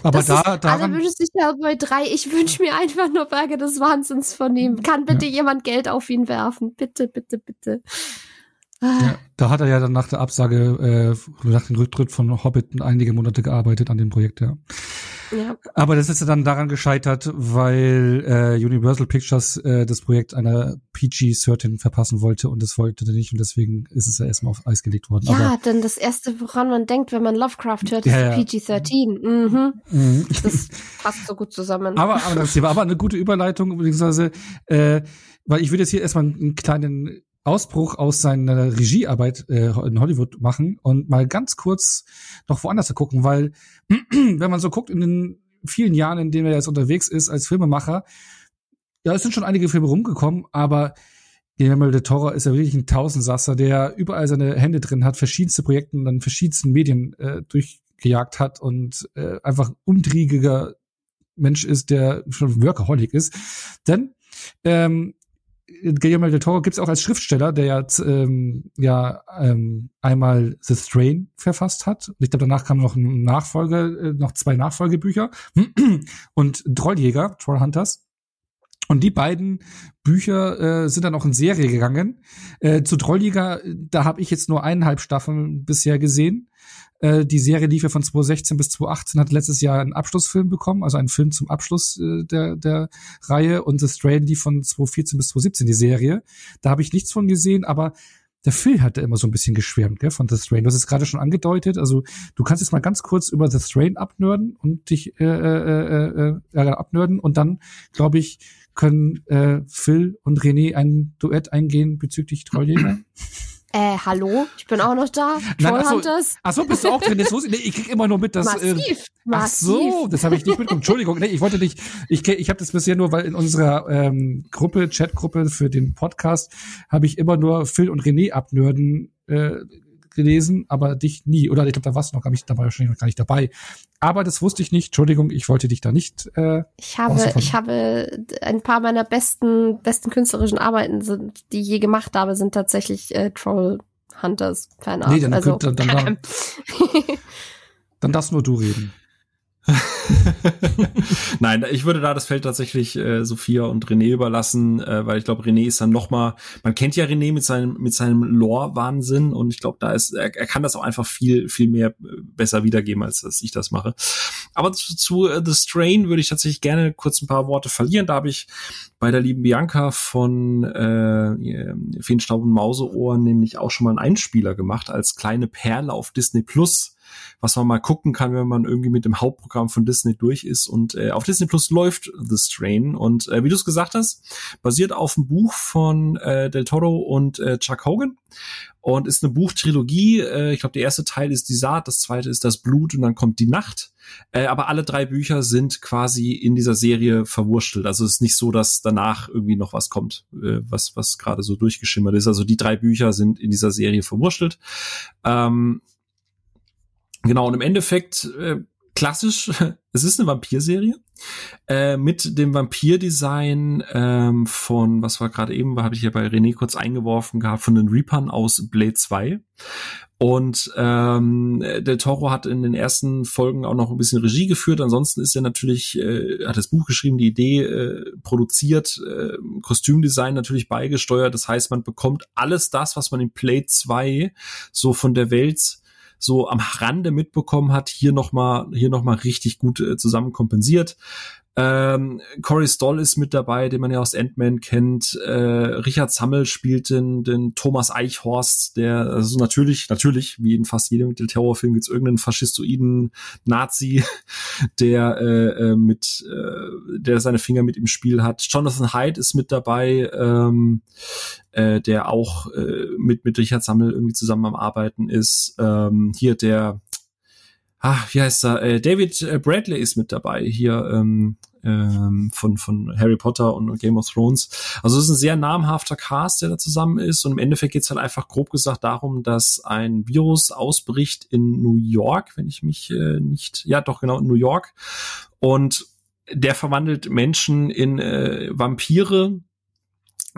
Aber das da, ist, alle daran, wünschen sich Hellboy 3. Ich wünsche mir einfach nur Berge des Wahnsinns von ihm. Kann bitte jemand Geld auf ihn werfen? Bitte, bitte, bitte. Ah, ja, da hat er ja dann nach der Absage, äh, nach dem Rücktritt von Hobbit einige Monate gearbeitet an dem Projekt, ja. Ja. Aber das ist ja dann daran gescheitert, weil äh, Universal Pictures äh, das Projekt einer PG-13 verpassen wollte und das wollte er nicht und deswegen ist es ja erstmal auf Eis gelegt worden. ja, Aber, denn das erste, woran man denkt, wenn man Lovecraft hört, ist Ja, ja. PG-13. Mhm. Mhm. Das passt so gut zusammen. aber, aber das war aber eine gute Überleitung, beziehungsweise, äh, weil ich würde jetzt hier erstmal einen kleinen Ausbruch aus seiner Regiearbeit äh, in Hollywood machen und mal ganz kurz noch woanders zu gucken, weil wenn man so guckt in den vielen Jahren, in denen er jetzt unterwegs ist als Filmemacher, ja, es sind schon einige Filme rumgekommen, aber Guillermo del Toro ist ja wirklich ein Tausendsasser, der überall seine Hände drin hat, verschiedenste Projekte an verschiedensten Medien äh, durchgejagt hat und äh, einfach umtriebiger Mensch ist, der schon Workaholic ist. Denn ähm, Guillermo del Toro gibt's auch als Schriftsteller, der ja, ähm, ja ähm, einmal The Strain verfasst hat. Und ich glaube, danach kam noch ein Nachfolger, äh, noch zwei Nachfolgebücher und Trolljäger, Trollhunters. Und die beiden Bücher äh, sind dann auch in Serie gegangen. Äh, zu Trolljäger, da habe ich jetzt nur eineinhalb Staffeln bisher gesehen. Äh, die Serie lief ja von 2016 bis 2018, hat letztes Jahr einen Abschlussfilm bekommen, also einen Film zum Abschluss äh, der, der Reihe. Und The Strain lief von 2014 bis 2017 die Serie. Da habe ich nichts von gesehen, aber der Phil hatte immer so ein bisschen geschwärmt, gell, von The Strain. Du hast es gerade schon angedeutet. Also du kannst jetzt mal ganz kurz über The Strain abnörden und dich äh, äh, äh, äh, abnörden und dann, glaube ich, können äh, Phil und René ein Duett eingehen bezüglich Trolljäger. Äh, hallo? Ich bin auch noch da. Nein, ach so. Trollhunters. Ach so, bist du auch drin? Nee, ich krieg immer nur mit, dass äh, Massiv. Ach Massiv. so, das habe ich nicht mitbekommen. Entschuldigung, nee, ich wollte nicht. Ich, ich habe das bisher nur, weil in unserer ähm, Gruppe, Chatgruppe für den Podcast, habe ich immer nur Phil und René abnörden äh, gelesen, aber dich nie. Oder ich glaube, da warst du noch gar nicht dabei, wahrscheinlich noch gar nicht dabei. Aber das wusste ich nicht. Entschuldigung, ich wollte dich da nicht. Äh, Ich habe, ich habe ein paar meiner besten, besten künstlerischen Arbeiten sind, die ich je gemacht habe, sind tatsächlich äh, Troll Hunters Fanart. Nee, dann also, könnt- dann- dann- dann darfst nur du reden. Nein, ich würde da das Feld tatsächlich äh, Sophia und René überlassen, äh, weil ich glaube, René ist dann noch mal, man kennt ja René mit seinem mit seinem Lore-Wahnsinn und ich glaube, da ist er, er kann das auch einfach viel viel mehr äh, besser wiedergeben, als dass ich das mache. Aber zu, zu äh, The Strain würde ich tatsächlich gerne kurz ein paar Worte verlieren. Da habe ich bei der lieben Bianca von äh, Feenstaub und Mauseohren nämlich auch schon mal einen Einspieler gemacht als kleine Perle auf Disney Plus was man mal gucken kann, wenn man irgendwie mit dem Hauptprogramm von Disney durch ist. Und äh, auf Disney Plus läuft The Strain. Und äh, wie du es gesagt hast, basiert auf dem Buch von äh, Del Toro und äh, Chuck Hogan. Und ist eine Buchtrilogie. Äh, ich glaube, der erste Teil ist die Saat, das zweite ist das Blut und dann kommt die Nacht. Äh, aber alle drei Bücher sind quasi in dieser Serie verwurstelt. Also es ist nicht so, dass danach irgendwie noch was kommt, äh, was, was gerade so durchgeschimmert ist. Also die drei Bücher sind in dieser Serie verwurstelt. Ähm, Genau, und im Endeffekt äh, klassisch, es ist eine Vampirserie äh, mit dem Vampirdesign ähm, von, was war gerade eben, habe ich ja bei René kurz eingeworfen gehabt, von den Reapern aus Blade 2. Und ähm, Del Toro hat in den ersten Folgen auch noch ein bisschen Regie geführt. Ansonsten ist er natürlich, äh, hat das Buch geschrieben, die Idee äh, produziert, äh, Kostümdesign natürlich beigesteuert. Das heißt, man bekommt alles das, was man in Blade 2 so von der Welt so am Rande mitbekommen hat, hier nochmal hier noch mal richtig gut äh, zusammen kompensiert. Ähm, Corey Stoll ist mit dabei, den man ja aus Ant-Man kennt. Äh, Richard Sammel spielt den, den Thomas Eichhorst, der also natürlich, natürlich, wie in fast jedem Terrorfilm gibt's irgendeinen faschistoiden Nazi, der äh, äh, mit, äh, der seine Finger mit im Spiel hat. Jonathan Hyde ist mit dabei, ähm, äh, der auch äh, mit mit Richard Sammel irgendwie zusammen am Arbeiten ist. Ähm, hier der ah, wie heißt er? Äh, David äh, Bradley ist mit dabei hier ähm, ähm, von von Harry Potter und Game of Thrones. Also es ist ein sehr namhafter Cast, der da zusammen ist und im Endeffekt geht es halt einfach grob gesagt darum, dass ein Virus ausbricht in New York, wenn ich mich äh, nicht, ja doch genau in New York und der verwandelt Menschen in äh, Vampire,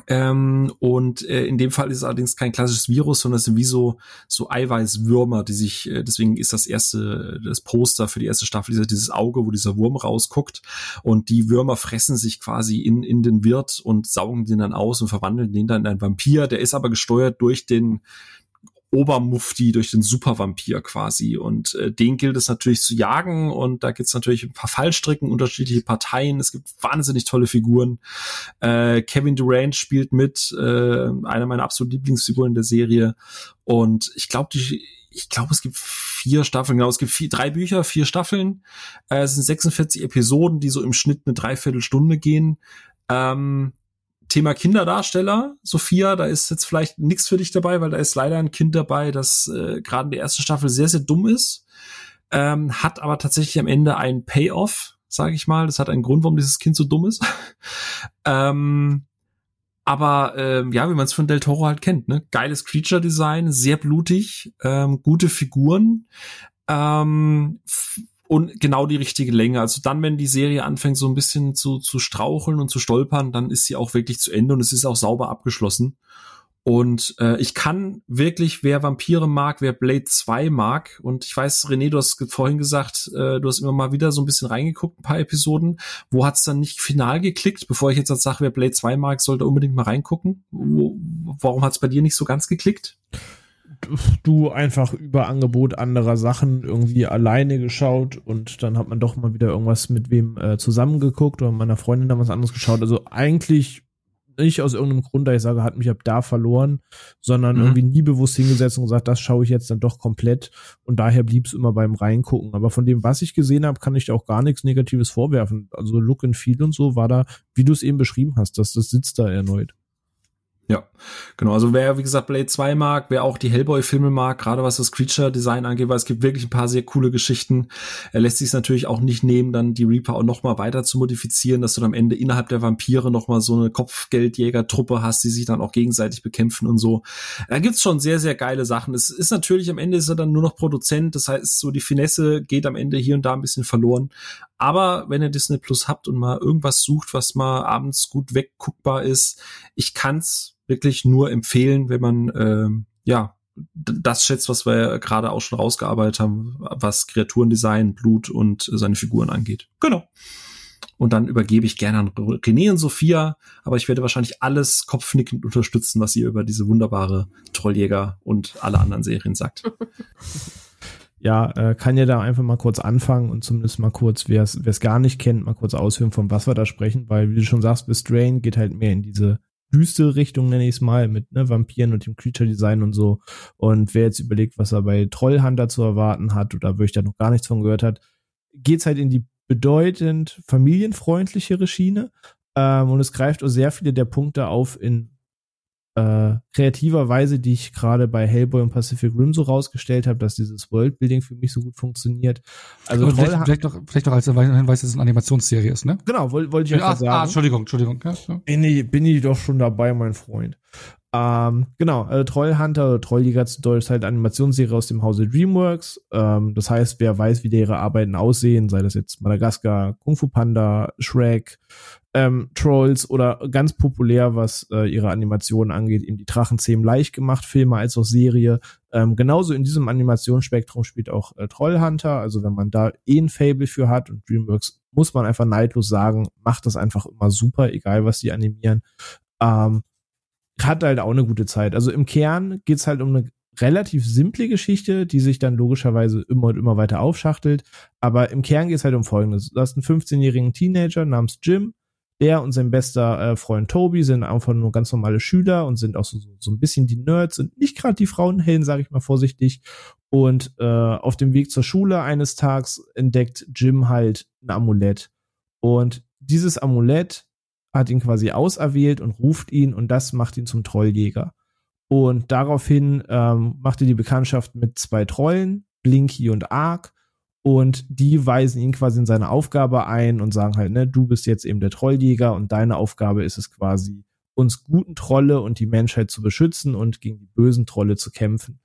ähm, und äh, in dem Fall ist es allerdings kein klassisches Virus, sondern es sind wie so, so Eiweißwürmer, die sich, äh, deswegen ist das erste, das Poster für die erste Staffel dieser, dieses Auge, wo dieser Wurm rausguckt. Und die Würmer fressen sich quasi in, in den Wirt und saugen den dann aus und verwandeln den dann in einen Vampir. Der ist aber gesteuert durch den, Obermufti durch den Supervampir quasi. Und äh, den gilt es natürlich zu jagen. Und da gibt's natürlich ein paar Fallstricken, unterschiedliche Parteien. Es gibt wahnsinnig tolle Figuren. Äh, Kevin Durant spielt mit, äh, einer meiner absoluten Lieblingsfiguren der Serie. Und ich glaube, die ich glaube, es gibt vier Staffeln, genau, es gibt vier, drei Bücher, vier Staffeln. Äh, es sind 46 Episoden, die so im Schnitt eine Dreiviertelstunde gehen. Ähm, Thema Kinderdarsteller, Sophia, da ist jetzt vielleicht nichts für dich dabei, weil da ist leider ein Kind dabei, das äh, gerade in der ersten Staffel sehr, sehr dumm ist, ähm, hat aber tatsächlich am Ende ein Payoff, sage ich mal. Das hat einen Grund, warum dieses Kind so dumm ist. ähm, aber ähm, ja, wie man es von Del Toro halt kennt, ne? Geiles Creature-Design, sehr blutig, ähm, gute Figuren. Ähm, und genau die richtige Länge. Also dann, wenn die Serie anfängt, so ein bisschen zu, zu straucheln und zu stolpern, dann ist sie auch wirklich zu Ende und es ist auch sauber abgeschlossen. Und äh, ich kann wirklich, wer Vampire mag, wer Blade 2 mag, und ich weiß, René, du hast vorhin gesagt, äh, du hast immer mal wieder so ein bisschen reingeguckt, ein paar Episoden. Wo hat's dann nicht final geklickt? Bevor ich jetzt sage, wer Blade 2 mag, sollte unbedingt mal reingucken. Wo, warum hat's bei dir nicht so ganz geklickt? Du einfach über Angebot anderer Sachen irgendwie alleine geschaut und dann hat man doch mal wieder irgendwas mit wem äh, zusammengeguckt oder meiner Freundin dann was anderes geschaut. Also eigentlich nicht aus irgendeinem Grund, da ich sage, hat mich ab da verloren, sondern mhm. irgendwie nie bewusst hingesetzt und gesagt, das schaue ich jetzt dann doch komplett und daher blieb es immer beim Reingucken. Aber von dem, was ich gesehen habe, kann ich da auch gar nichts Negatives vorwerfen. Also Look and Feel und so war da, wie du es eben beschrieben hast, dass das sitzt da erneut. Ja, genau. Also wer, wie gesagt, Blade 2 mag, wer auch die Hellboy-Filme mag, gerade was das Creature-Design angeht, weil es gibt wirklich ein paar sehr coole Geschichten. Er lässt sich natürlich auch nicht nehmen, dann die Reaper auch noch mal weiter zu modifizieren, dass du dann am Ende innerhalb der Vampire noch mal so eine Kopfgeldjäger-Truppe hast, die sich dann auch gegenseitig bekämpfen und so. Da gibt's schon sehr, sehr geile Sachen. Es ist natürlich, am Ende ist er dann nur noch Produzent, das heißt, so die Finesse geht am Ende hier und da ein bisschen verloren. Aber wenn ihr Disney Plus habt und mal irgendwas sucht, was mal abends gut wegguckbar ist, ich kann's wirklich nur empfehlen, wenn man äh, ja das schätzt, was wir gerade auch schon rausgearbeitet haben, was Kreaturendesign, Blut und seine Figuren angeht. Genau. Und dann übergebe ich gerne an René und Sophia, aber ich werde wahrscheinlich alles kopfnickend unterstützen, was ihr über diese wunderbare Trolljäger und alle anderen Serien sagt. Ja, äh, kann ja da einfach mal kurz anfangen und zumindest mal kurz, wer es gar nicht kennt, mal kurz ausführen, von was wir da sprechen, weil wie du schon sagst, bis Drain geht halt mehr in diese düstere Richtung, nenne ich es mal, mit ne, Vampiren und dem Creature-Design und so. Und wer jetzt überlegt, was er bei Trollhunter zu erwarten hat oder wo ich da noch gar nichts von gehört hat, geht's halt in die bedeutend familienfreundlichere Schiene. Ähm, und es greift auch sehr viele der Punkte auf in äh, kreativer Weise, die ich gerade bei Hellboy und Pacific Rim so rausgestellt habe, dass dieses Worldbuilding für mich so gut funktioniert. Also und vielleicht, vielleicht, noch, vielleicht noch als Hinweis, dass es eine Animationsserie ist, ne? Genau, wollte wollt ich ja ah, sagen. Ah, Entschuldigung, Entschuldigung. Ja, ja. Bin, ich, bin ich doch schon dabei, mein Freund. Ähm, genau, äh, Trollhunter oder Trolljäger zu Deutsch ist halt Animationsserie aus dem Hause DreamWorks. Ähm, das heißt, wer weiß, wie ihre Arbeiten aussehen, sei das jetzt Madagaskar, Kung Fu Panda, Shrek, ähm, Trolls oder ganz populär, was äh, ihre Animationen angeht, eben die Drachenzähmen leicht gemacht, Filme als auch Serie. Ähm, genauso in diesem Animationsspektrum spielt auch äh, Trollhunter. Also wenn man da eh ein Fable für hat und DreamWorks muss man einfach neidlos sagen, macht das einfach immer super, egal was die animieren. Ähm, hat halt auch eine gute Zeit. Also im Kern geht's halt um eine relativ simple Geschichte, die sich dann logischerweise immer und immer weiter aufschachtelt. Aber im Kern geht es halt um Folgendes. Du hast einen 15-jährigen Teenager namens Jim, der und sein bester äh, Freund Toby sind einfach nur ganz normale Schüler und sind auch so, so, ein bisschen die Nerds und nicht gerade die Frauenhelden, sage ich mal vorsichtig. Und äh, auf dem Weg zur Schule eines Tages entdeckt Jim halt ein Amulett. Und dieses Amulett hat ihn quasi auserwählt und ruft ihn und das macht ihn zum Trolljäger. Und daraufhin ähm, macht er die Bekanntschaft mit zwei Trollen, Blinky und Ark, und die weisen ihn quasi in seine Aufgabe ein und sagen halt, ne, du bist jetzt eben der Trolljäger und deine Aufgabe ist es quasi, uns guten Trolle und die Menschheit zu beschützen und gegen die bösen Trolle zu kämpfen.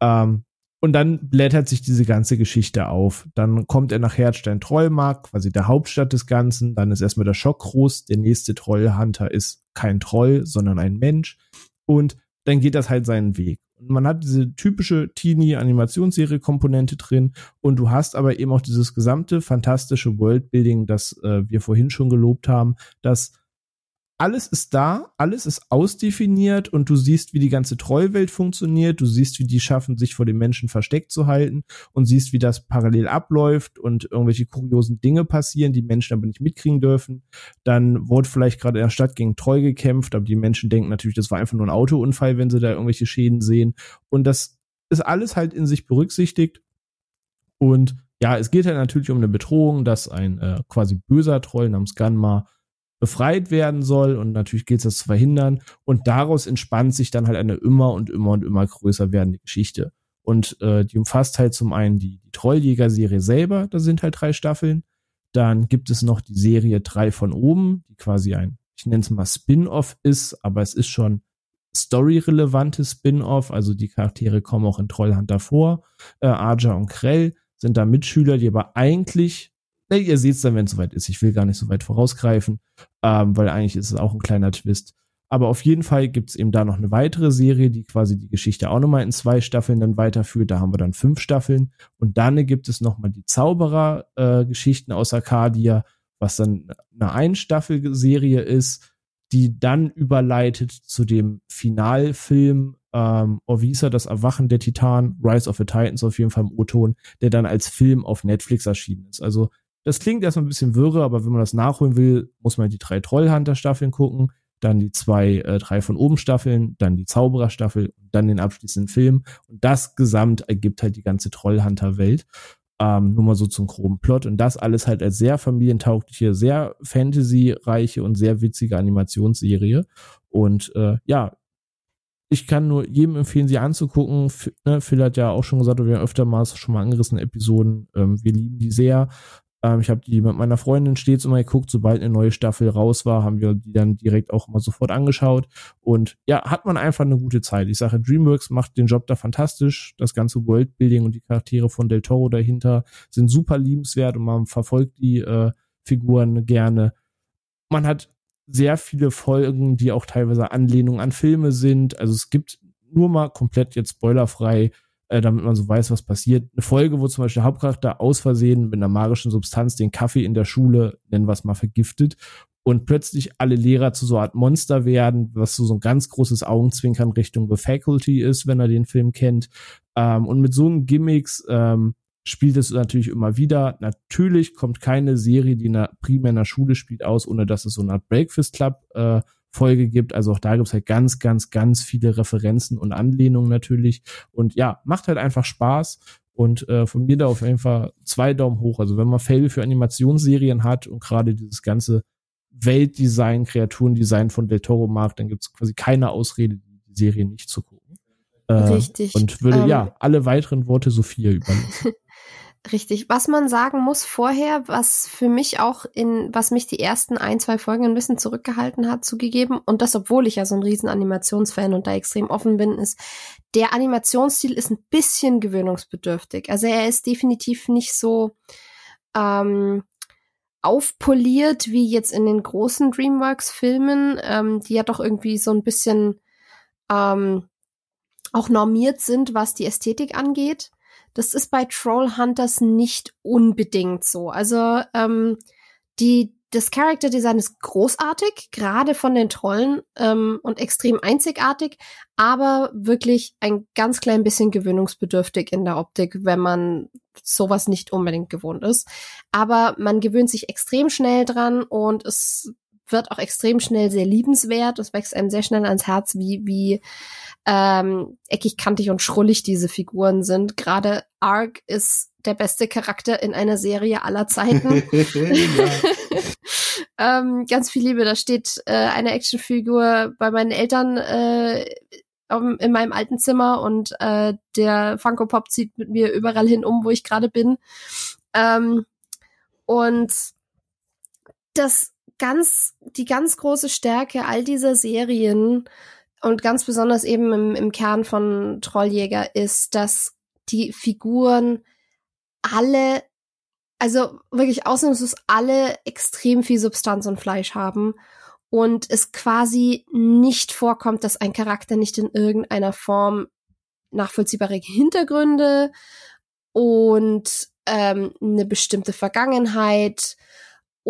Ähm, und dann blättert sich diese ganze Geschichte auf. Dann kommt er nach Herzstein Trollmark, quasi der Hauptstadt des Ganzen. Dann ist erstmal der Schock groß. Der nächste Trollhunter ist kein Troll, sondern ein Mensch. Und dann geht das halt seinen Weg. Und man hat diese typische Teenie-Animationsserie-Komponente drin und du hast aber eben auch dieses gesamte fantastische Worldbuilding, das äh, wir vorhin schon gelobt haben, das alles ist da, alles ist ausdefiniert und du siehst, wie die ganze Trollwelt funktioniert, du siehst, wie die schaffen, sich vor den Menschen versteckt zu halten und siehst, wie das parallel abläuft und irgendwelche kuriosen Dinge passieren, die Menschen aber nicht mitkriegen dürfen. Dann wurde vielleicht gerade in der Stadt gegen Troll gekämpft, aber die Menschen denken natürlich, das war einfach nur ein Autounfall, wenn sie da irgendwelche Schäden sehen. Und das ist alles halt in sich berücksichtigt. Und ja, es geht halt natürlich um eine Bedrohung, dass ein äh, quasi böser Troll namens Ganma befreit werden soll und natürlich gilt es das zu verhindern. Und daraus entspannt sich dann halt eine immer und immer und immer größer werdende Geschichte. Und äh, die umfasst halt zum einen die, die Trolljäger-Serie selber, da sind halt drei Staffeln, dann gibt es noch die Serie drei von oben, die quasi ein, ich nenne es mal Spin-off ist, aber es ist schon story-relevantes Spin-off, also die Charaktere kommen auch in Trollhunter vor, äh, Aja und Krell sind da Mitschüler, die aber eigentlich ihr seht es dann, wenn es soweit ist. Ich will gar nicht so weit vorausgreifen, ähm, weil eigentlich ist es auch ein kleiner Twist. Aber auf jeden Fall gibt es eben da noch eine weitere Serie, die quasi die Geschichte auch nochmal in zwei Staffeln dann weiterführt. Da haben wir dann fünf Staffeln. Und dann gibt es nochmal die Zauberer-Geschichten äh, aus Arcadia, was dann eine Einstaffelserie ist, die dann überleitet zu dem Finalfilm ähm, Orvisa, das Erwachen der Titan, Rise of the Titans auf jeden Fall im O-Ton, der dann als Film auf Netflix erschienen ist. Also das klingt erstmal ein bisschen wirre, aber wenn man das nachholen will, muss man die drei Trollhunter-Staffeln gucken, dann die zwei, äh, drei von oben Staffeln, dann die Zauberer-Staffel, dann den abschließenden Film. Und das gesamt ergibt halt die ganze Trollhunter-Welt. Ähm, nur mal so zum groben Plot. Und das alles halt als sehr familientaugliche, sehr fantasy-reiche und sehr witzige Animationsserie. Und äh, ja, ich kann nur jedem empfehlen, sie anzugucken. Ne, Phil hat ja auch schon gesagt, wir haben öftermals schon mal angerissen Episoden. Ähm, wir lieben die sehr. Ähm, ich habe die mit meiner Freundin stets immer geguckt, sobald eine neue Staffel raus war, haben wir die dann direkt auch immer sofort angeschaut. Und ja, hat man einfach eine gute Zeit. Ich sage, DreamWorks macht den Job da fantastisch. Das ganze Worldbuilding und die Charaktere von Del Toro dahinter sind super liebenswert und man verfolgt die äh, Figuren gerne. Man hat sehr viele Folgen, die auch teilweise Anlehnungen an Filme sind. Also es gibt nur mal komplett jetzt spoilerfrei äh, damit man so weiß, was passiert. Eine Folge, wo zum Beispiel der Hauptcharakter aus Versehen mit einer magischen Substanz den Kaffee in der Schule, nennen wir es mal, vergiftet und plötzlich alle Lehrer zu so einer Art Monster werden, was so, so ein ganz großes Augenzwinkern Richtung The Faculty ist, wenn er den Film kennt. Ähm, und mit so einem Gimmicks ähm, spielt es natürlich immer wieder. Natürlich kommt keine Serie, die in einer, primär in der Schule spielt, aus, ohne dass es so eine Art Breakfast Club äh, Folge gibt. Also auch da gibt's halt ganz, ganz, ganz viele Referenzen und Anlehnungen natürlich. Und ja, macht halt einfach Spaß. Und äh, von mir da auf jeden Fall zwei Daumen hoch. Also wenn man Fell für Animationsserien hat und gerade dieses ganze Weltdesign, Kreaturendesign von Del Toro mag, dann gibt's quasi keine Ausrede, die Serie nicht zu gucken. Äh, Richtig. Und würde ähm, ja alle weiteren Worte Sophia überlassen. Richtig. Was man sagen muss vorher, was für mich auch in, was mich die ersten ein, zwei Folgen ein bisschen zurückgehalten hat, zugegeben, und das, obwohl ich ja so ein riesen Animationsfan und da extrem offen bin, ist, der Animationsstil ist ein bisschen gewöhnungsbedürftig. Also er ist definitiv nicht so ähm, aufpoliert wie jetzt in den großen DreamWorks-Filmen, ähm, die ja doch irgendwie so ein bisschen ähm, auch normiert sind, was die Ästhetik angeht. Das ist bei Trollhunters nicht unbedingt so. Also ähm, die das Character Design ist großartig, gerade von den Trollen ähm, und extrem einzigartig, aber wirklich ein ganz klein bisschen gewöhnungsbedürftig in der Optik, wenn man sowas nicht unbedingt gewohnt ist. Aber man gewöhnt sich extrem schnell dran und es wird auch extrem schnell sehr liebenswert. Es wächst einem sehr schnell ans Herz, wie, wie ähm, eckig, kantig und schrullig diese Figuren sind. Gerade Ark ist der beste Charakter in einer Serie aller Zeiten. ähm, ganz viel Liebe. Da steht äh, eine Actionfigur bei meinen Eltern äh, in meinem alten Zimmer und äh, der Funko Pop zieht mit mir überall hin um, wo ich gerade bin. Ähm, und das ganz, die ganz große Stärke all dieser Serien und ganz besonders eben im, im Kern von Trolljäger ist, dass die Figuren alle, also wirklich ausnahmslos alle extrem viel Substanz und Fleisch haben und es quasi nicht vorkommt, dass ein Charakter nicht in irgendeiner Form nachvollziehbare Hintergründe und ähm, eine bestimmte Vergangenheit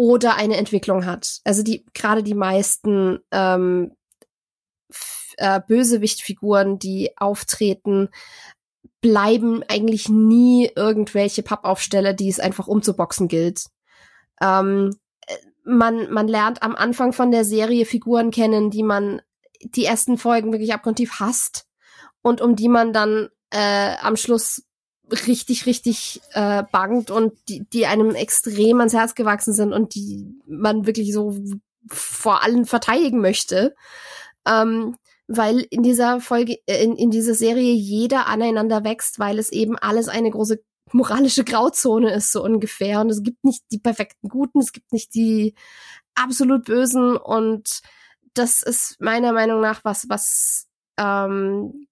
oder eine Entwicklung hat. Also die gerade die meisten ähm, äh, Bösewichtfiguren, die auftreten, bleiben eigentlich nie irgendwelche Pappaufsteller, die es einfach umzuboxen gilt. Ähm, äh, man, man lernt am Anfang von der Serie Figuren kennen, die man die ersten Folgen wirklich abgrundtief hasst und um die man dann äh, am Schluss richtig, richtig äh, bangt und die, die einem extrem ans Herz gewachsen sind und die man wirklich so vor allem verteidigen möchte. Ähm, weil in dieser Folge, äh, in, in dieser Serie jeder aneinander wächst, weil es eben alles eine große moralische Grauzone ist, so ungefähr. Und es gibt nicht die perfekten Guten, es gibt nicht die absolut Bösen. Und das ist meiner Meinung nach was, was ähm,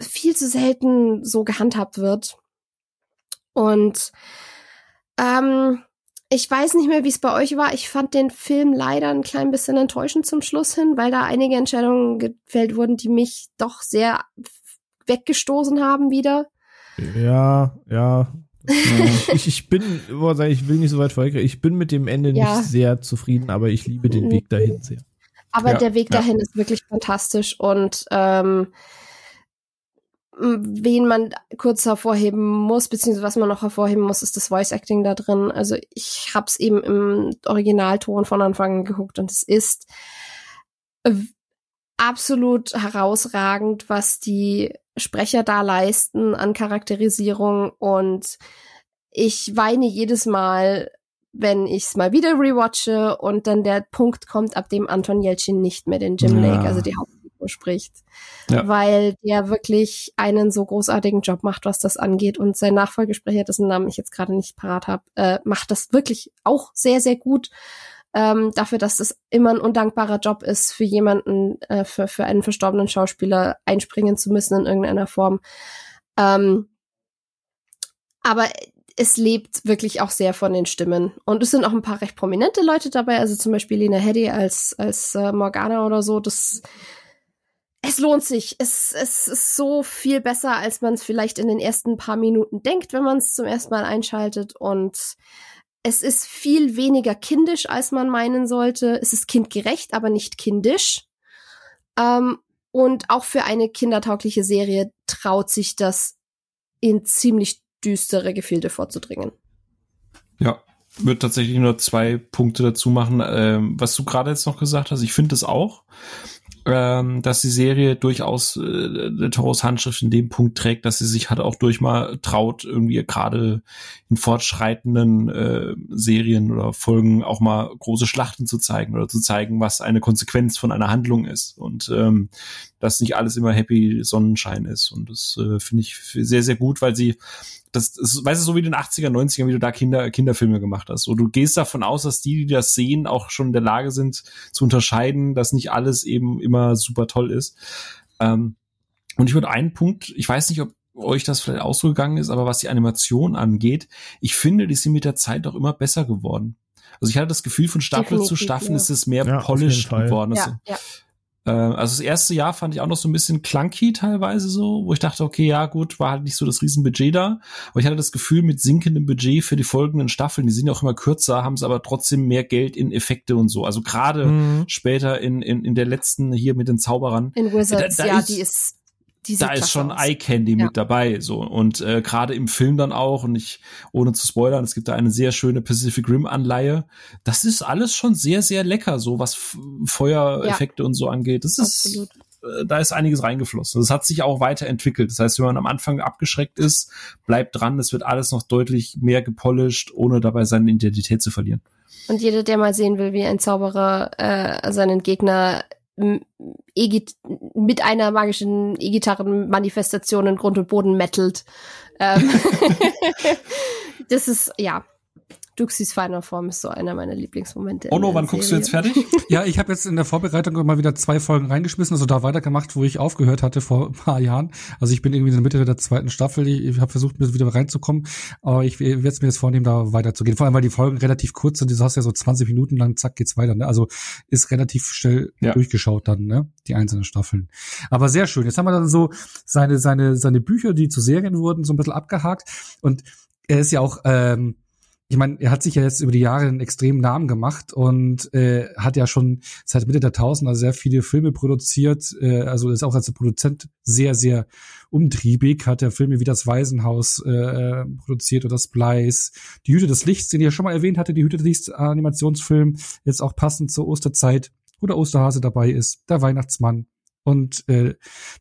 viel zu selten so gehandhabt wird. Und ähm, ich weiß nicht mehr, wie es bei euch war. Ich fand den Film leider ein klein bisschen enttäuschend zum Schluss hin, weil da einige Entscheidungen gefällt wurden, die mich doch sehr weggestoßen haben wieder. Ja, ja. ich, ich bin, ich will nicht so weit vorgreifen. Ich bin mit dem Ende ja. nicht sehr zufrieden, aber ich liebe den Weg dahin sehr. Aber ja, der Weg dahin ja. ist wirklich fantastisch und ähm, wen man kurz hervorheben muss, beziehungsweise was man noch hervorheben muss, ist das Voice Acting da drin. Also ich habe es eben im Originalton von Anfang an geguckt und es ist absolut herausragend, was die Sprecher da leisten an Charakterisierung und ich weine jedes Mal, wenn ich es mal wieder rewatche und dann der Punkt kommt, ab dem Anton Jelchin nicht mehr den Jim ja. Lake, also die Haupt spricht, ja. weil der wirklich einen so großartigen Job macht, was das angeht. Und sein Nachfolgesprecher, dessen Namen ich jetzt gerade nicht parat habe, äh, macht das wirklich auch sehr, sehr gut. Ähm, dafür, dass das immer ein undankbarer Job ist, für jemanden, äh, für, für einen verstorbenen Schauspieler einspringen zu müssen in irgendeiner Form. Ähm, aber es lebt wirklich auch sehr von den Stimmen. Und es sind auch ein paar recht prominente Leute dabei, also zum Beispiel Lena Headey als, als äh, Morgana oder so. Das es lohnt sich. Es, es ist so viel besser, als man es vielleicht in den ersten paar Minuten denkt, wenn man es zum ersten Mal einschaltet. Und es ist viel weniger kindisch, als man meinen sollte. Es ist kindgerecht, aber nicht kindisch. Ähm, und auch für eine kindertaugliche Serie traut sich das in ziemlich düstere Gefilde vorzudringen. Ja, würde tatsächlich nur zwei Punkte dazu machen. Ähm, was du gerade jetzt noch gesagt hast, ich finde es auch ähm, dass die Serie durchaus äh, Toros Handschrift in dem Punkt trägt, dass sie sich halt auch durch mal traut, irgendwie gerade in fortschreitenden äh, Serien oder Folgen auch mal große Schlachten zu zeigen oder zu zeigen, was eine Konsequenz von einer Handlung ist. Und ähm, dass nicht alles immer happy Sonnenschein ist und das äh, finde ich sehr sehr gut, weil sie das, das weißt du, so wie in den 80er, 90er, wie du da Kinder, Kinderfilme gemacht hast. So, du gehst davon aus, dass die, die das sehen, auch schon in der Lage sind zu unterscheiden, dass nicht alles eben immer super toll ist. Ähm, und ich würde einen Punkt, ich weiß nicht, ob euch das vielleicht ausgegangen ist, aber was die Animation angeht, ich finde, die sind mit der Zeit auch immer besser geworden. Also ich hatte das Gefühl, von Staffel Definitiv, zu Staffel ja. ist es mehr ja, polished geworden. Ja, also, ja also das erste Jahr fand ich auch noch so ein bisschen clunky teilweise so, wo ich dachte, okay, ja gut, war halt nicht so das Riesenbudget da. Aber ich hatte das Gefühl, mit sinkendem Budget für die folgenden Staffeln, die sind ja auch immer kürzer, haben sie aber trotzdem mehr Geld in Effekte und so. Also gerade Mhm. später in, in, in der letzten hier mit den Zauberern. In Wizards, Da- da ja, ist- die ist, die sieht da ist schon. Eye Candy Ja. mit dabei, so. Und äh, gerade im Film dann auch, und ich, ohne zu spoilern, es gibt da eine sehr schöne Pacific Rim Anleihe. Das ist alles schon sehr, sehr lecker, so was Feuereffekte und so angeht. Das ist, Absolut. äh, da ist einiges reingeflossen. Das hat sich auch weiterentwickelt. Das heißt, wenn man am Anfang abgeschreckt ist, bleibt dran, es wird alles noch deutlich mehr gepolished, ohne dabei seine Identität zu verlieren. Und jeder, der mal sehen will, wie ein Zauberer äh, seinen Gegner E-Git- mit einer magischen E-Gitarren-Manifestation in Grund und Boden mettelt. Ähm, das ist, ja, Duxis Final Form ist so einer meiner Lieblingsmomente. in Ono, wann guckst du Serie. jetzt fertig? Ja, ich habe jetzt in der Vorbereitung mal wieder zwei Folgen reingeschmissen, also da weitergemacht, wo ich aufgehört hatte vor ein paar Jahren. Also ich bin irgendwie in der Mitte der zweiten Staffel. Ich, ich habe versucht, wieder reinzukommen, aber ich werde mir jetzt vornehmen, da weiterzugehen. Vor allem, weil die Folgen relativ kurz sind. Du hast ja so 20 Minuten lang, zack, geht's weiter. Ne? Also ist relativ schnell Ja. durchgeschaut dann, ne? Die einzelnen Staffeln. Aber sehr schön. Jetzt haben wir dann so seine seine seine Bücher, die zu Serien wurden, so ein bisschen abgehakt. Und er ist ja auch ähm, ich meine, er hat sich ja jetzt über die Jahre einen extremen Namen gemacht und äh, hat ja schon seit Mitte der Tausender sehr viele Filme produziert. Äh, also ist auch als Produzent sehr, sehr umtriebig. Hat er Filme wie Das Waisenhaus äh, äh, produziert oder Splice. Die Hüte des Lichts, den ich ja schon mal erwähnt hatte, die Hüte des Lichts Animationsfilm, jetzt auch passend zur Osterzeit, wo der Osterhase dabei ist, der Weihnachtsmann und äh,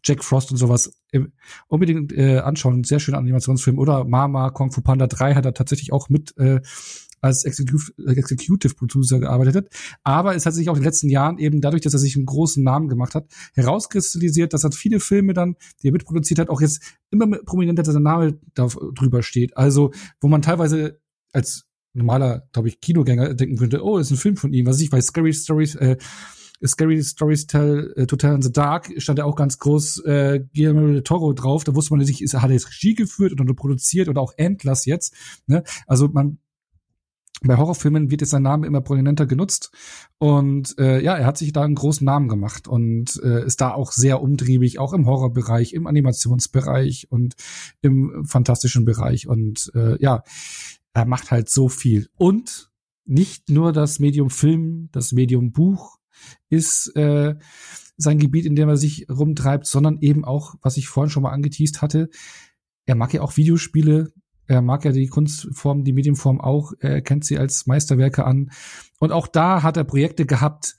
Jack Frost und sowas äh, unbedingt äh, anschauen. Sehr schöner Animationsfilm. Oder Mama, Kung Fu Panda 3 hat er tatsächlich auch mit äh, als Executive, Executive Producer gearbeitet. Aber es hat sich auch in den letzten Jahren eben dadurch, dass er sich einen großen Namen gemacht hat, herauskristallisiert, dass er viele Filme dann, die er mitproduziert hat, auch jetzt immer prominenter sein Name da drüber steht. Also, wo man teilweise als normaler, glaube ich, Kinogänger denken könnte, oh, ist ein Film von ihm, was weiß ich bei Scary Stories, äh, Scary Stories Tell, äh, To Tell in the Dark stand ja auch ganz groß äh, Guillermo del Toro drauf. Da wusste man nicht, ist, hat er jetzt Regie geführt oder produziert oder auch Endless jetzt. Ne? Also man bei Horrorfilmen wird jetzt sein Name immer prominenter genutzt und äh, ja, er hat sich da einen großen Namen gemacht und äh, ist da auch sehr umtriebig, auch im Horrorbereich, im Animationsbereich und im fantastischen Bereich und äh, ja, er macht halt so viel und nicht nur das Medium Film, das Medium Buch ist äh, sein Gebiet, in dem er sich rumtreibt, sondern eben auch, was ich vorhin schon mal angeteased hatte, er mag ja auch Videospiele, er mag ja die Kunstform, die Medienform auch, er kennt sie als Meisterwerke an. Und auch da hat er Projekte gehabt,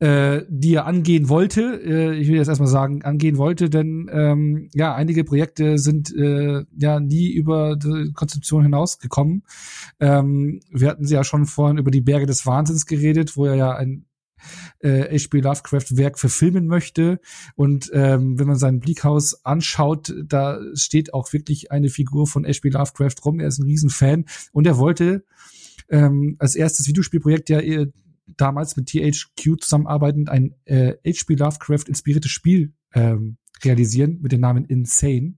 äh, die er angehen wollte. Äh, ich will jetzt erstmal sagen, angehen wollte, denn ähm, ja, einige Projekte sind äh, ja nie über die Konzeption hinausgekommen. Ähm, wir hatten sie ja schon vorhin über die Berge des Wahnsinns geredet, wo er ja ein äh, H.P. Lovecraft-Werk verfilmen möchte. Und ähm, wenn man sein Blickhaus anschaut, da steht auch wirklich eine Figur von H.P. Lovecraft rum. Er ist ein Riesenfan und er wollte ähm, als erstes Videospielprojekt ja eh damals mit THQ zusammenarbeitend ein äh, H.P. Lovecraft inspiriertes Spiel ähm, realisieren mit dem Namen Insane.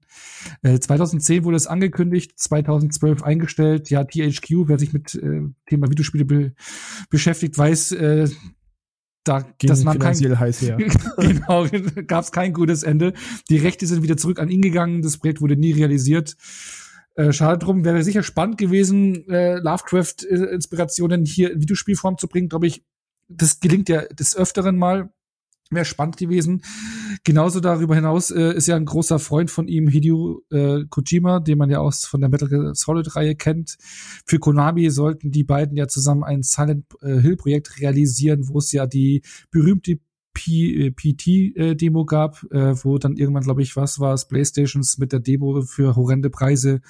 Äh, 2010 wurde es angekündigt, 2012 eingestellt. Ja, THQ, wer sich mit äh, Thema Videospiele be beschäftigt, weiß, äh, da Ging das nahm kein, heiß her. genau, gab es kein gutes Ende. Die Rechte sind wieder zurück an ihn gegangen. Das Projekt wurde nie realisiert. Äh, schade drum, wäre sicher spannend gewesen, äh, Lovecraft-Inspirationen hier in Videospielform zu bringen. Glaube ich, das gelingt ja des Öfteren mal. Wäre spannend gewesen. Genauso darüber hinaus äh, ist ja ein großer Freund von ihm, Hideo äh, Kojima, den man ja aus von der Metal Gear Solid-Reihe kennt. Für Konami sollten die beiden ja zusammen ein Silent äh, Hill-Projekt realisieren, wo es ja die berühmte PT-Demo gab, äh, wo dann irgendwann, glaube ich, was war es, Playstations mit der Demo für horrende Preise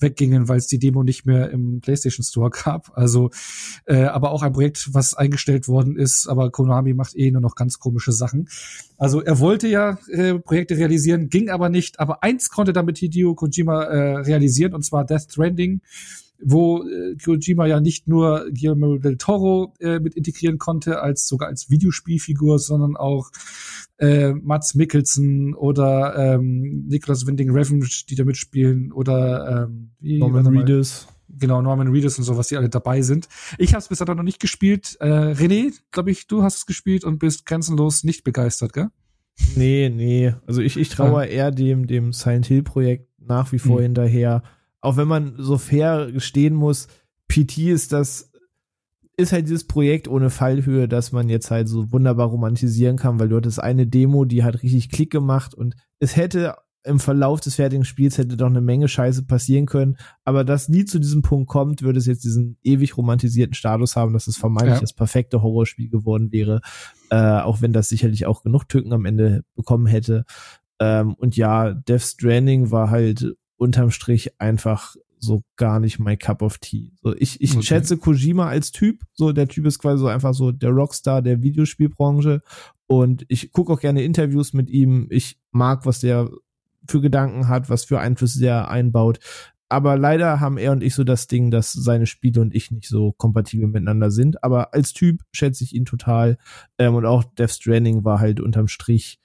weggingen, weil es die Demo nicht mehr im PlayStation Store gab. Also, äh, aber auch ein Projekt, was eingestellt worden ist, aber Konami macht eh nur noch ganz komische Sachen. Also er wollte ja äh, Projekte realisieren, ging aber nicht. Aber eins konnte damit Hideo Kojima äh, realisieren, und zwar Death Stranding wo äh, Kojima ja nicht nur Guillermo del Toro äh, mit integrieren konnte, als sogar als Videospielfigur, sondern auch äh, Mats Mikkelsen oder ähm, Nicholas Winding Refn, die da mitspielen, oder ähm, wie, Norman. Reedus. genau, Norman Reedus und so, was die alle dabei sind. Ich habe es bisher noch nicht gespielt. Äh, René, glaube ich, du hast es gespielt und bist grenzenlos nicht begeistert, gell? Nee, nee. Also ich, ich traue ja. eher dem, dem Silent Hill Projekt nach wie vor hm. hinterher. Auch wenn man so fair gestehen muss, PT ist das, ist halt dieses Projekt ohne Fallhöhe, dass man jetzt halt so wunderbar romantisieren kann, weil dort ist eine Demo, die hat richtig Klick gemacht und es hätte im Verlauf des fertigen Spiels hätte doch eine Menge Scheiße passieren können. Aber dass nie zu diesem Punkt kommt, würde es jetzt diesen ewig romantisierten Status haben, dass es vermeintlich ja. das perfekte Horrorspiel geworden wäre. Äh, auch wenn das sicherlich auch genug Tücken am Ende bekommen hätte. Ähm, und ja, Death Stranding war halt unterm Strich einfach so gar nicht my cup of tea. So, ich, ich okay. schätze Kojima als Typ. So, der Typ ist quasi so einfach so der Rockstar der Videospielbranche. Und ich gucke auch gerne Interviews mit ihm. Ich mag, was der für Gedanken hat, was für Einflüsse er einbaut. Aber leider haben er und ich so das Ding, dass seine Spiele und ich nicht so kompatibel miteinander sind. Aber als Typ schätze ich ihn total. Ähm, und auch Death Stranding war halt unterm Strich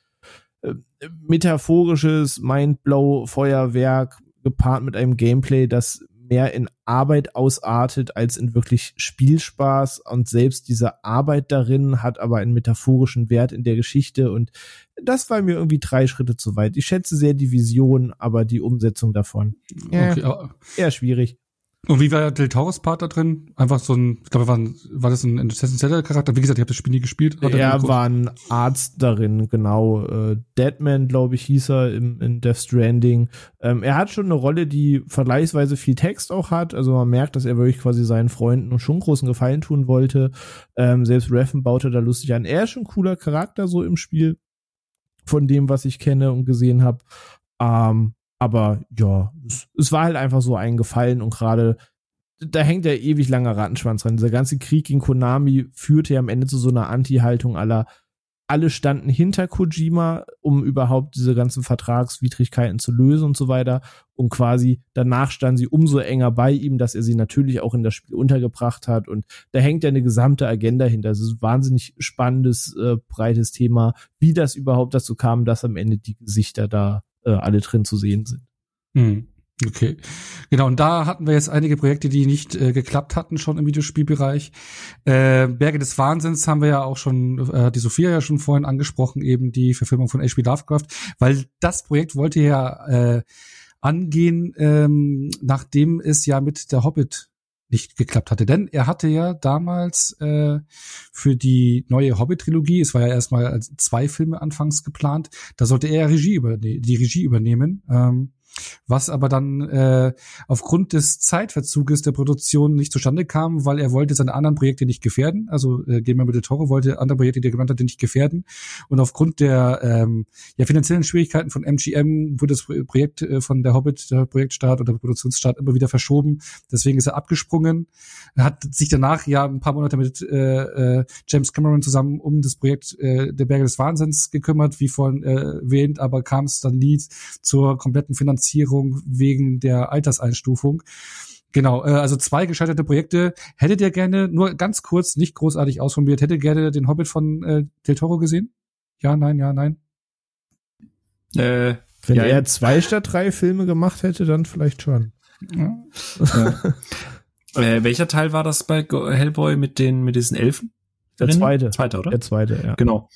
äh, metaphorisches Mindblow-Feuerwerk gepaart mit einem Gameplay, das mehr in Arbeit ausartet als in wirklich Spielspaß und selbst diese Arbeit darin hat aber einen metaphorischen Wert in der Geschichte und das war mir irgendwie drei Schritte zu weit. Ich schätze sehr die Vision, aber die Umsetzung davon okay, äh, eher schwierig. Und wie war der Del Toros Part da drin? Einfach so ein, ich glaube, war, war das ein Assassin's Creed Charakter? Wie gesagt, ich habe das Spiel nie gespielt. Er war ein Arzt darin, genau. Äh, Deadman, glaube ich, hieß er im, in Death Stranding. Ähm, er hat schon eine Rolle, die vergleichsweise viel Text auch hat. Also man merkt, dass er wirklich quasi seinen Freunden schon großen Gefallen tun wollte. Ähm, selbst Reffen baute da lustig an. Er ist schon ein cooler Charakter so im Spiel von dem, was ich kenne und gesehen habe. Ähm, aber ja, es, es war halt einfach so eingefallen und gerade da hängt der ewig langer Rattenschwanz dran. Dieser ganze Krieg gegen Konami führte ja am Ende zu so einer Anti-Haltung aller. Alle standen hinter Kojima, um überhaupt diese ganzen Vertragswidrigkeiten zu lösen und so weiter. Und quasi danach standen sie umso enger bei ihm, dass er sie natürlich auch in das Spiel untergebracht hat. Und da hängt ja eine gesamte Agenda hinter. Es ist ein wahnsinnig spannendes, äh, breites Thema, wie das überhaupt dazu kam, dass am Ende die Gesichter da äh, alle drin zu sehen sind. Hm. Okay, genau. Und da hatten wir jetzt einige Projekte, die nicht äh, geklappt hatten schon im Videospielbereich. Äh, Berge des Wahnsinns haben wir ja auch schon, äh, die Sophia ja schon vorhin angesprochen, eben die Verfilmung von H.P. Lovecraft, weil das Projekt wollte ja äh, angehen, ähm, nachdem es ja mit der Hobbit nicht geklappt hatte. Denn er hatte ja damals äh, für die neue Hobbit-Trilogie, es war ja erstmal zwei Filme anfangs geplant, da sollte er Regie über, die Regie übernehmen. Ähm, was aber dann äh, aufgrund des Zeitverzuges der Produktion nicht zustande kam, weil er wollte seine anderen Projekte nicht gefährden. Also äh, Gamer mit Toro wollte andere Projekte, die er genannt hat, nicht gefährden. Und aufgrund der ähm, ja, finanziellen Schwierigkeiten von MGM wurde das Projekt äh, von der Hobbit, der Projektstart oder der Produktionsstart immer wieder verschoben. Deswegen ist er abgesprungen. Er hat sich danach ja ein paar Monate mit äh, äh, James Cameron zusammen um das Projekt äh, der Berge des Wahnsinns gekümmert, wie vorhin äh, erwähnt, aber kam es dann nie zur kompletten Finanzierung Finanzierung wegen der Alterseinstufung. Genau, äh, also zwei gescheiterte Projekte. Hättet ihr gerne, nur ganz kurz, nicht großartig ausformuliert, hättet ihr gerne den Hobbit von äh, Del Toro gesehen? Ja, nein, ja, nein. Äh, Wenn ja, er zwei statt drei Filme gemacht hätte, dann vielleicht schon. Ja. ja. äh, welcher Teil war das bei Hellboy mit den mit diesen Elfen? Der zweite. Zweite, oder? Der zweite, ja. Genau.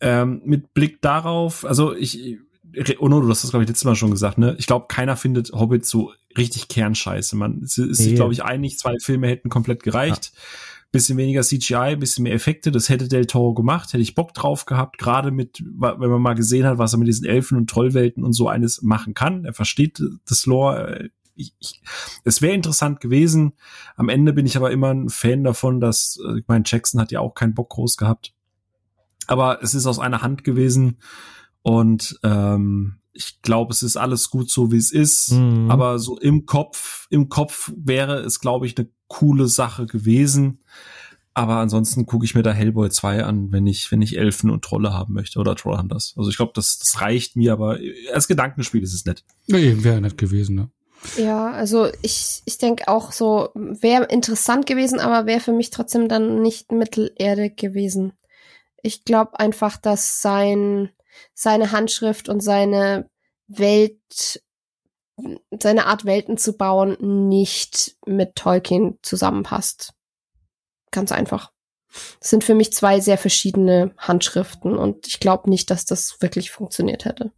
Ähm, mit Blick darauf, also ich Ono, du hast das, glaube ich, letztes Mal schon gesagt, ne? Ich glaube, keiner findet Hobbit so richtig Kernscheiße. Man ist nee. sich, glaube ich, einig, zwei Filme hätten komplett gereicht. Ja. Bisschen weniger CGI, bisschen mehr Effekte, das hätte Del Toro gemacht, hätte ich Bock drauf gehabt, gerade mit, wenn man mal gesehen hat, was er mit diesen Elfen und Trollwelten und so eines machen kann. Er versteht das Lore. Ich, ich, es wäre interessant gewesen. Am Ende bin ich aber immer ein Fan davon, dass, äh, ich meine, Jackson hat ja auch keinen Bock groß gehabt. Aber es ist aus einer Hand gewesen und ähm, ich glaube, es ist alles gut so, wie es ist. Mhm. Aber so im Kopf, im Kopf wäre es, glaube ich, eine coole Sache gewesen. Aber ansonsten gucke ich mir da Hellboy 2 an, wenn ich, wenn ich Elfen und Trolle haben möchte oder Trollhunters. Also ich glaube, das, das reicht mir, aber als Gedankenspiel ist es nett. Nee, wäre nett gewesen, ne? Ja, also ich, ich denke auch so, wäre interessant gewesen, aber wäre für mich trotzdem dann nicht Mittelerde gewesen. Ich glaube einfach, dass sein, seine Handschrift und seine Welt seine Art Welten zu bauen nicht mit Tolkien zusammenpasst. Ganz einfach. Das sind für mich zwei sehr verschiedene Handschriften und ich glaube nicht, dass das wirklich funktioniert hätte.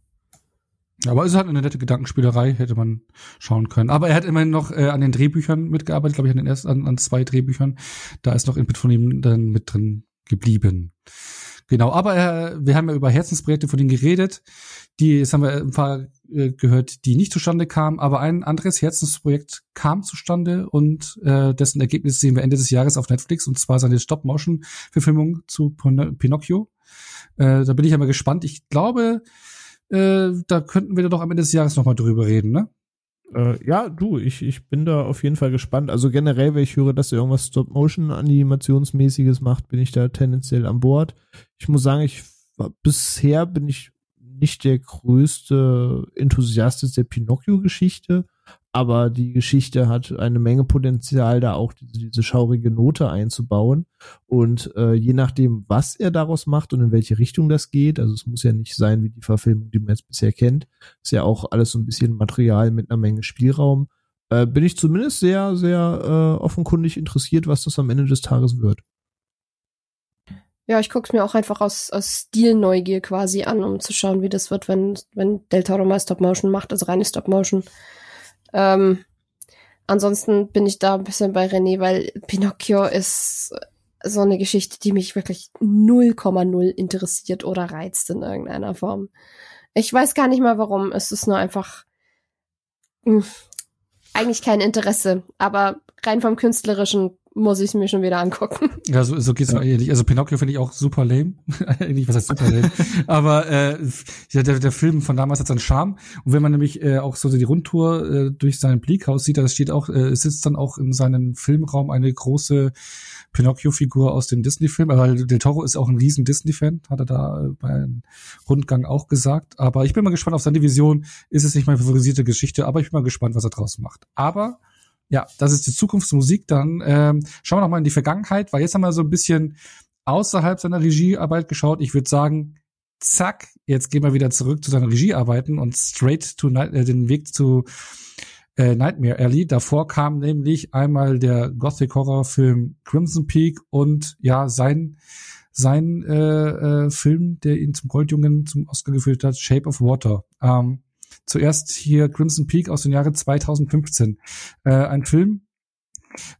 Aber es ist halt eine nette Gedankenspielerei, hätte man schauen können. Aber er hat immerhin noch äh, an den Drehbüchern mitgearbeitet, glaube ich, an den ersten, an, an zwei Drehbüchern. Da ist noch Input von ihm dann mit drin geblieben. Genau, aber äh, wir haben ja über Herzensprojekte von ihm geredet. Die, jetzt haben wir ein paar äh, gehört, die nicht zustande kamen, aber ein anderes Herzensprojekt kam zustande und äh, dessen Ergebnis sehen wir Ende des Jahres auf Netflix und zwar seine Stop-Motion-Verfilmung zu Pin Pinocchio. Äh, da bin ich aber gespannt. Ich glaube, äh, da könnten wir doch am Ende des Jahres nochmal drüber reden, ne? Äh, ja, du, ich, ich bin da auf jeden Fall gespannt. Also generell, wenn ich höre, dass er irgendwas Stop-Motion-Animationsmäßiges macht, bin ich da tendenziell an Bord. Ich muss sagen, ich bisher bin ich nicht der größte Enthusiast der Pinocchio-Geschichte aber die Geschichte hat eine Menge Potenzial, da auch diese, diese schaurige Note einzubauen. Und äh, je nachdem, was er daraus macht und in welche Richtung das geht, also es muss ja nicht sein wie die Verfilmung, die man jetzt bisher kennt, ist ja auch alles so ein bisschen Material mit einer Menge Spielraum, äh, bin ich zumindest sehr, sehr äh, offenkundig interessiert, was das am Ende des Tages wird. Ja, ich guck's mir auch einfach aus, aus Stilneugier quasi an, um zu schauen, wie das wird, wenn, wenn Del Toro mal Stop-Motion macht, also reine Stop-Motion. Ähm, ansonsten bin ich da ein bisschen bei René, weil Pinocchio ist so eine Geschichte, die mich wirklich 0,0 interessiert oder reizt in irgendeiner Form. Ich weiß gar nicht mal warum. Es ist nur einfach mh, hm, eigentlich kein Interesse. Aber rein vom künstlerischen muss ich es mir schon wieder angucken. Ja, so, so geht's ja. mir ähnlich. Also Pinocchio finde ich auch super lame. Eigentlich, was heißt super lame? Aber äh, ja, der, der Film von damals hat seinen Charme. Und wenn man nämlich äh, auch so die Rundtour äh, durch sein Bleakhaus sieht, da steht auch, äh, sitzt dann auch in seinem Filmraum eine große Pinocchio-Figur aus dem Disney-Film. Also Del Toro ist auch ein riesen Disney-Fan, hat er da äh, beim Rundgang auch gesagt. Aber ich bin mal gespannt auf seine Vision. Ist es nicht meine favorisierte Geschichte, aber ich bin mal gespannt, was er draus macht. Aber ja, das ist die Zukunftsmusik. Dann ähm, schauen wir noch mal in die Vergangenheit, weil jetzt haben wir so ein bisschen außerhalb seiner Regiearbeit geschaut. Ich würde sagen, zack, jetzt gehen wir wieder zurück zu seinen Regiearbeiten und straight to Night, äh, den Weg zu äh, Nightmare Alley. Davor kam nämlich einmal der Gothic Horror Film Crimson Peak und ja sein sein äh, äh, Film, der ihn zum Goldjungen zum Oscar geführt hat, Shape of Water. Ähm, Zuerst hier Crimson Peak aus dem Jahre 2015. Äh, ein Film,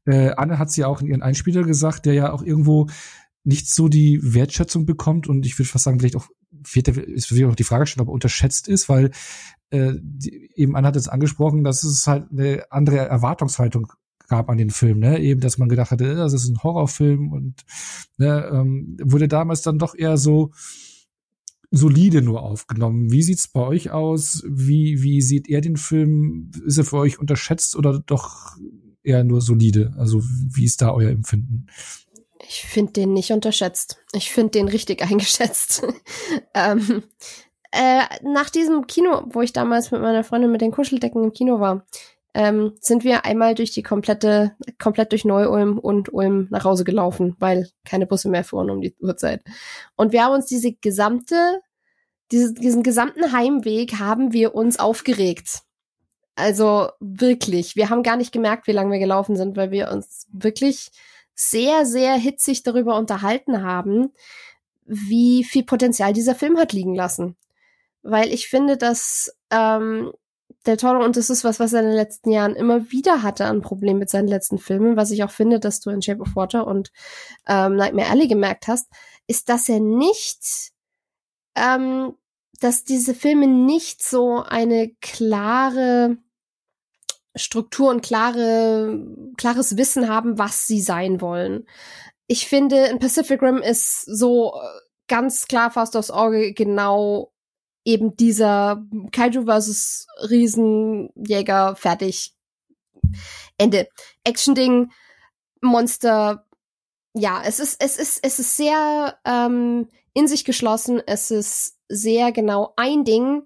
äh, Anne hat sie ja auch in ihren Einspieler gesagt, der ja auch irgendwo nicht so die Wertschätzung bekommt und ich würde fast sagen, vielleicht auch fehlt der, ist für auch die Frage schon, ob er unterschätzt ist, weil äh, die, eben Anne hat es angesprochen, dass es halt eine andere Erwartungshaltung gab an den Film, ne? Eben, dass man gedacht hatte, äh, das ist ein Horrorfilm und ne, ähm, wurde damals dann doch eher so solide nur aufgenommen. Wie sieht's bei euch aus? Wie, wie seht ihr den Film? Ist er für euch unterschätzt oder doch eher nur solide? Also wie ist da euer Empfinden? Ich finde den nicht unterschätzt. Ich finde den richtig eingeschätzt. ähm, äh, nach diesem Kino, wo ich damals mit meiner Freundin mit den Kuscheldecken im Kino war, ähm, sind wir einmal durch die komplette, komplett durch Neu-Ulm und Ulm nach Hause gelaufen, weil keine Busse mehr fuhren um die Uhrzeit. Und wir haben uns diese gesamte, diese, diesen gesamten Heimweg haben wir uns aufgeregt. Also wirklich, wir haben gar nicht gemerkt, wie lange wir gelaufen sind, weil wir uns wirklich sehr, sehr hitzig darüber unterhalten haben, wie viel Potenzial dieser Film hat liegen lassen. Weil ich finde, dass ähm, Del Toro, und das ist was, was er in den letzten Jahren immer wieder hatte an Problemen mit seinen letzten Filmen, was ich auch finde, dass du in Shape of Water und ähm, Nightmare Alley gemerkt hast, ist, dass er nicht, ähm, dass diese Filme nicht so eine klare Struktur und klare, klares Wissen haben, was sie sein wollen. Ich finde, in Pacific Rim ist so äh, ganz klar fast aufs Auge genau eben dieser Kaiju versus Riesenjäger fertig. Ende. Action-Ding, Monster. Ja, es ist, es ist, es ist sehr ähm, in sich geschlossen. Es ist sehr genau ein Ding,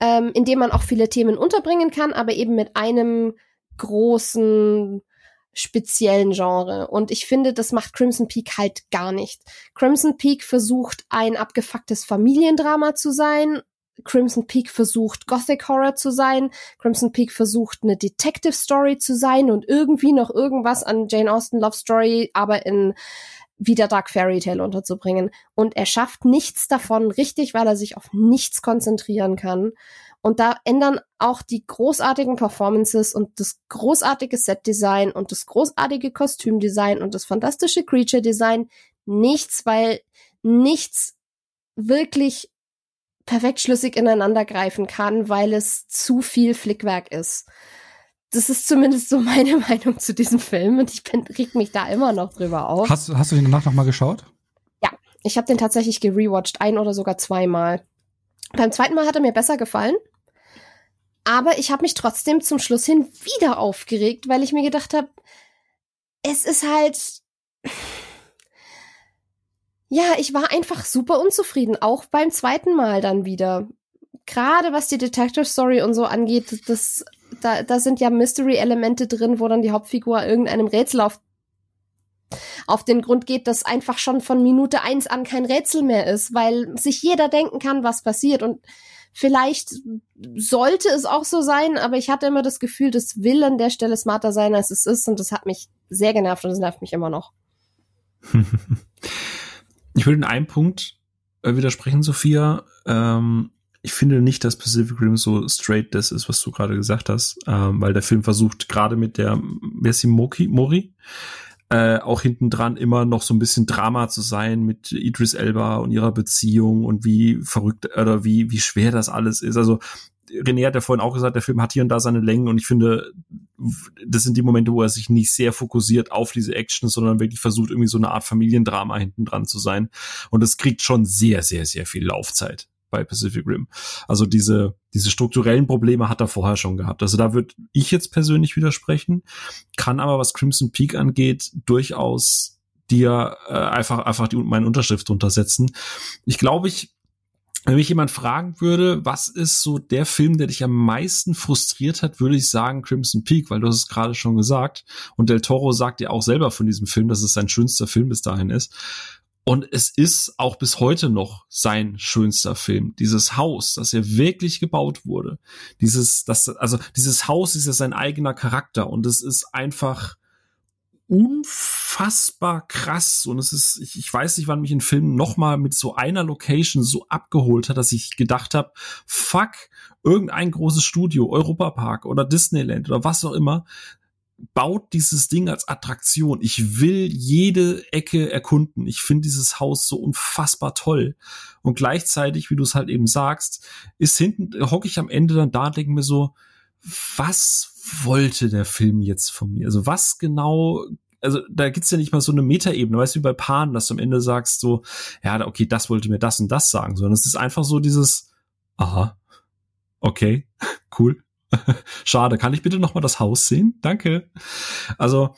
ähm, in dem man auch viele Themen unterbringen kann, aber eben mit einem großen speziellen Genre. Und ich finde, das macht Crimson Peak halt gar nicht. Crimson Peak versucht ein abgefucktes Familiendrama zu sein, Crimson Peak versucht, Gothic Horror zu sein. Crimson Peak versucht, eine Detective Story zu sein und irgendwie noch irgendwas an Jane Austen Love Story, aber in wieder Dark Fairy Tale unterzubringen. Und er schafft nichts davon richtig, weil er sich auf nichts konzentrieren kann. Und da ändern auch die großartigen Performances und das großartige Set-Design und das großartige Kostümdesign und das fantastische Creature-Design nichts, weil nichts wirklich perfekt schlüssig ineinander greifen kann, weil es zu viel Flickwerk ist. Das ist zumindest so meine Meinung zu diesem Film und ich bin, reg mich da immer noch drüber auf. Hast, hast du den danach nochmal geschaut? Ja, ich habe den tatsächlich gerewatcht, ein oder sogar zweimal. Beim zweiten Mal hat er mir besser gefallen, aber ich habe mich trotzdem zum Schluss hin wieder aufgeregt, weil ich mir gedacht habe, es ist halt ja, ich war einfach super unzufrieden, auch beim zweiten Mal dann wieder. Gerade was die Detective Story und so angeht, das, da, da sind ja Mystery-Elemente drin, wo dann die Hauptfigur irgendeinem Rätsel auf, auf den Grund geht, das einfach schon von Minute eins an kein Rätsel mehr ist, weil sich jeder denken kann, was passiert. Und vielleicht sollte es auch so sein, aber ich hatte immer das Gefühl, das will an der Stelle smarter sein, als es ist. Und das hat mich sehr genervt und das nervt mich immer noch. Ich würde in einem Punkt äh, widersprechen, Sophia. Ähm, ich finde nicht, dass Pacific Rim so straight das ist, was du gerade gesagt hast, ähm, weil der Film versucht gerade mit der, wer ist die Moki, Mori, äh, auch hinten dran immer noch so ein bisschen Drama zu sein mit Idris Elba und ihrer Beziehung und wie verrückt oder wie wie schwer das alles ist. Also René hat ja vorhin auch gesagt, der Film hat hier und da seine Längen und ich finde, das sind die Momente, wo er sich nicht sehr fokussiert auf diese Action, sondern wirklich versucht, irgendwie so eine Art Familiendrama hinten dran zu sein. Und es kriegt schon sehr, sehr, sehr viel Laufzeit bei Pacific Rim. Also diese, diese strukturellen Probleme hat er vorher schon gehabt. Also da würde ich jetzt persönlich widersprechen, kann aber, was Crimson Peak angeht, durchaus dir äh, einfach, einfach die, meine Unterschrift untersetzen. Ich glaube, ich wenn mich jemand fragen würde, was ist so der Film, der dich am meisten frustriert hat, würde ich sagen Crimson Peak, weil du hast es gerade schon gesagt. Und Del Toro sagt ja auch selber von diesem Film, dass es sein schönster Film bis dahin ist. Und es ist auch bis heute noch sein schönster Film. Dieses Haus, das ja wirklich gebaut wurde. Dieses, das, also dieses Haus ist ja sein eigener Charakter und es ist einfach, unfassbar krass und es ist, ich, ich weiß nicht, wann mich ein Film nochmal mit so einer Location so abgeholt hat, dass ich gedacht habe, fuck, irgendein großes Studio, Europapark oder Disneyland oder was auch immer, baut dieses Ding als Attraktion. Ich will jede Ecke erkunden. Ich finde dieses Haus so unfassbar toll. Und gleichzeitig, wie du es halt eben sagst, ist hinten, hocke ich am Ende dann da und denke mir so, was wollte der Film jetzt von mir? Also was genau also da gibt's ja nicht mal so eine Metaebene, weißt du, wie bei Pan, dass du am Ende sagst so, ja, okay, das wollte mir das und das sagen, sondern es ist einfach so dieses, aha, okay, cool, schade, kann ich bitte noch mal das Haus sehen? Danke. Also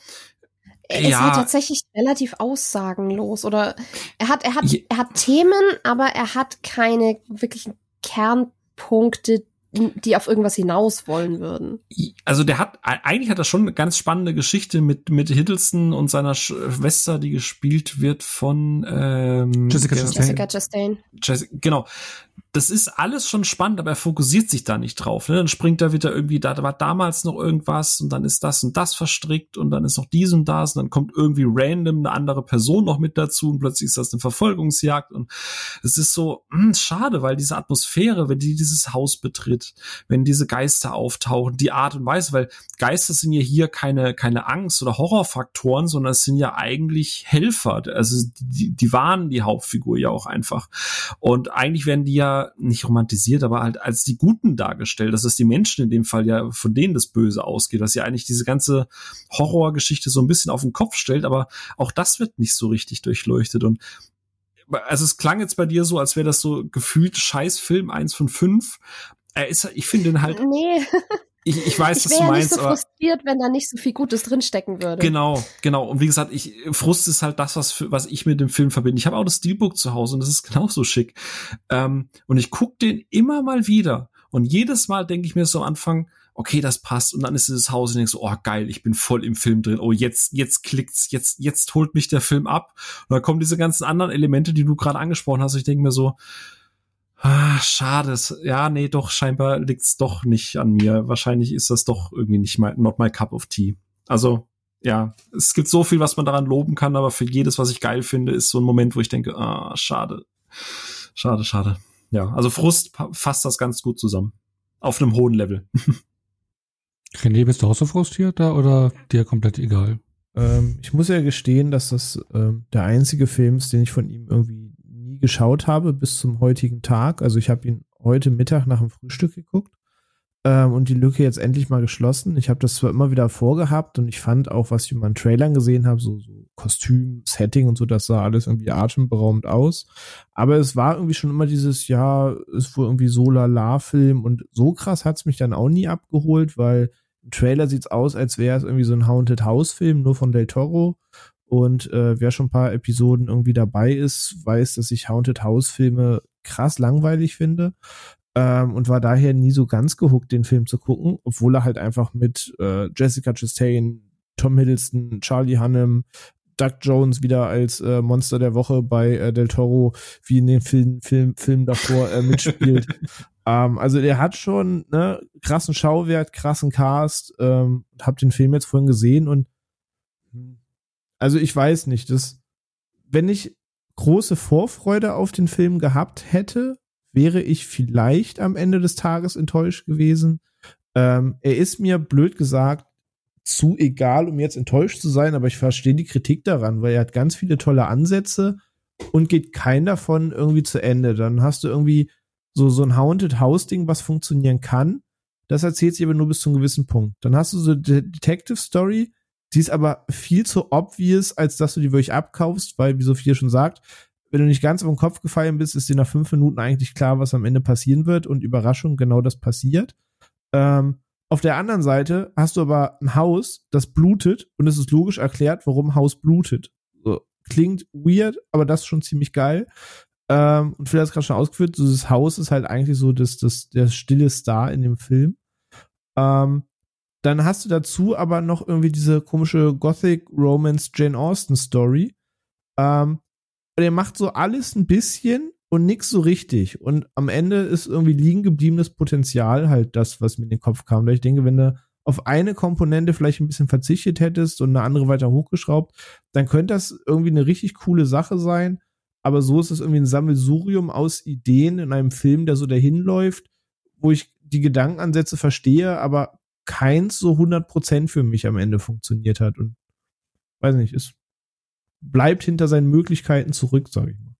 er ist ja. halt tatsächlich relativ aussagenlos oder er hat er hat er hat Themen, aber er hat keine wirklichen Kernpunkte, die auf irgendwas hinaus wollen würden. Also der hat, eigentlich hat er schon eine ganz spannende Geschichte mit, mit Hiddleston und seiner Schwester, die gespielt wird von ähm, Jessica Chastain. Jessica Chastain. Jessica, genau das ist alles schon spannend, aber er fokussiert sich da nicht drauf. Ne? Dann springt er wieder irgendwie, da war damals noch irgendwas und dann ist das und das verstrickt und dann ist noch dies und das und dann kommt irgendwie random eine andere Person noch mit dazu und plötzlich ist das eine Verfolgungsjagd und es ist so mh, hm, schade, weil diese Atmosphäre, wenn die dieses Haus betritt, wenn diese Geister auftauchen, die Art und Weise, weil Geister sind ja hier keine keine Angst oder Horrorfaktoren, sondern es sind ja eigentlich Helfer. Also die, die waren die Hauptfigur ja auch einfach und eigentlich werden die ja nicht romantisiert, aber halt als die Guten dargestellt, dass es die Menschen in dem Fall ja von denen das Böse ausgeht, dass ja eigentlich diese ganze Horrorgeschichte so ein bisschen auf den Kopf stellt, aber auch das wird nicht so richtig durchleuchtet und also es klang jetzt bei dir so, als wäre das so gefühlt Scheißfilm eins von fünf. Er ist, ich finde ihn halt. Nee. Ich, ich weiß, ich was du meinst. Ich wäre nicht so frustriert, wenn da nicht so viel Gutes drinstecken würde. Genau, genau. Und wie gesagt, ich, Frust ist halt das, was, was ich mit dem Film verbinde. Ich habe auch das Steelbook zu Hause und das ist genauso schick. Ähm, und ich guck den immer mal wieder. Und jedes Mal denke ich mir so am Anfang, okay, das passt. Und dann ist dieses Haus und denkst so, oh geil, ich bin voll im Film drin. Oh, jetzt, jetzt klickt's, jetzt, jetzt holt mich der Film ab. Und dann kommen diese ganzen anderen Elemente, die du gerade angesprochen hast. Ich denke mir so, Ah, schade. Ja, nee, doch, scheinbar liegt's doch nicht an mir. Wahrscheinlich ist das doch irgendwie nicht my, not my cup of tea. Also, ja, es gibt so viel, was man daran loben kann, aber für jedes, was ich geil finde, ist so ein Moment, wo ich denke, ah, schade. Schade, schade. Ja, also Frust fasst das ganz gut zusammen. Auf einem hohen Level. René, bist du auch so frustriert da oder dir komplett egal? Ähm, ich muss ja gestehen, dass das ähm, der einzige Film ist, den ich von ihm irgendwie geschaut habe bis zum heutigen Tag. Also ich habe ihn heute Mittag nach dem Frühstück geguckt ähm, und die Lücke jetzt endlich mal geschlossen. Ich habe das zwar immer wieder vorgehabt und ich fand auch, was ich in meinen Trailern gesehen habe, so, so Kostüm, Setting und so, das sah alles irgendwie atemberaubend aus. Aber es war irgendwie schon immer dieses, ja, ist wohl irgendwie so lala-Film und so krass hat's mich dann auch nie abgeholt, weil im Trailer sieht's aus, als wäre es irgendwie so ein Haunted House-Film, nur von Del Toro. Und äh, wer schon ein paar Episoden irgendwie dabei ist, weiß, dass ich Haunted House-Filme krass langweilig finde ähm, und war daher nie so ganz gehuckt, den Film zu gucken, obwohl er halt einfach mit äh, Jessica Chastain, Tom Hiddleston, Charlie Hunnam, Doug Jones wieder als äh, Monster der Woche bei äh, Del Toro, wie in den Film, Film, Film davor äh, mitspielt. ähm, also der hat schon ne, krassen Schauwert, krassen Cast. Ähm, hab den Film jetzt vorhin gesehen und also ich weiß nicht, dass wenn ich große Vorfreude auf den Film gehabt hätte, wäre ich vielleicht am Ende des Tages enttäuscht gewesen. Ähm, er ist mir blöd gesagt zu egal, um jetzt enttäuscht zu sein, aber ich verstehe die Kritik daran, weil er hat ganz viele tolle Ansätze und geht kein davon irgendwie zu Ende. Dann hast du irgendwie so, so ein Haunted House Ding, was funktionieren kann. Das erzählt sich aber nur bis zu einem gewissen Punkt. Dann hast du so eine Detective Story, die ist aber viel zu obvious, als dass du die wirklich abkaufst, weil, wie Sophia schon sagt, wenn du nicht ganz auf den Kopf gefallen bist, ist dir nach fünf Minuten eigentlich klar, was am Ende passieren wird und Überraschung, genau das passiert. Ähm, auf der anderen Seite hast du aber ein Haus, das blutet und es ist logisch erklärt, warum Haus blutet. So, klingt weird, aber das ist schon ziemlich geil. Ähm, und hat es gerade schon ausgeführt, so das Haus ist halt eigentlich so das, das, der stille Star in dem Film. Ähm, dann hast du dazu aber noch irgendwie diese komische Gothic Romance Jane Austen Story. Ähm, und macht so alles ein bisschen und nix so richtig. Und am Ende ist irgendwie liegen gebliebenes Potenzial halt das, was mir in den Kopf kam. Da ich denke, wenn du auf eine Komponente vielleicht ein bisschen verzichtet hättest und eine andere weiter hochgeschraubt, dann könnte das irgendwie eine richtig coole Sache sein. Aber so ist es irgendwie ein Sammelsurium aus Ideen in einem Film, der so dahin läuft, wo ich die Gedankenansätze verstehe, aber keins so 100% für mich am Ende funktioniert hat. Und weiß nicht, ist bleibt hinter seinen Möglichkeiten zurück, sage ich mal.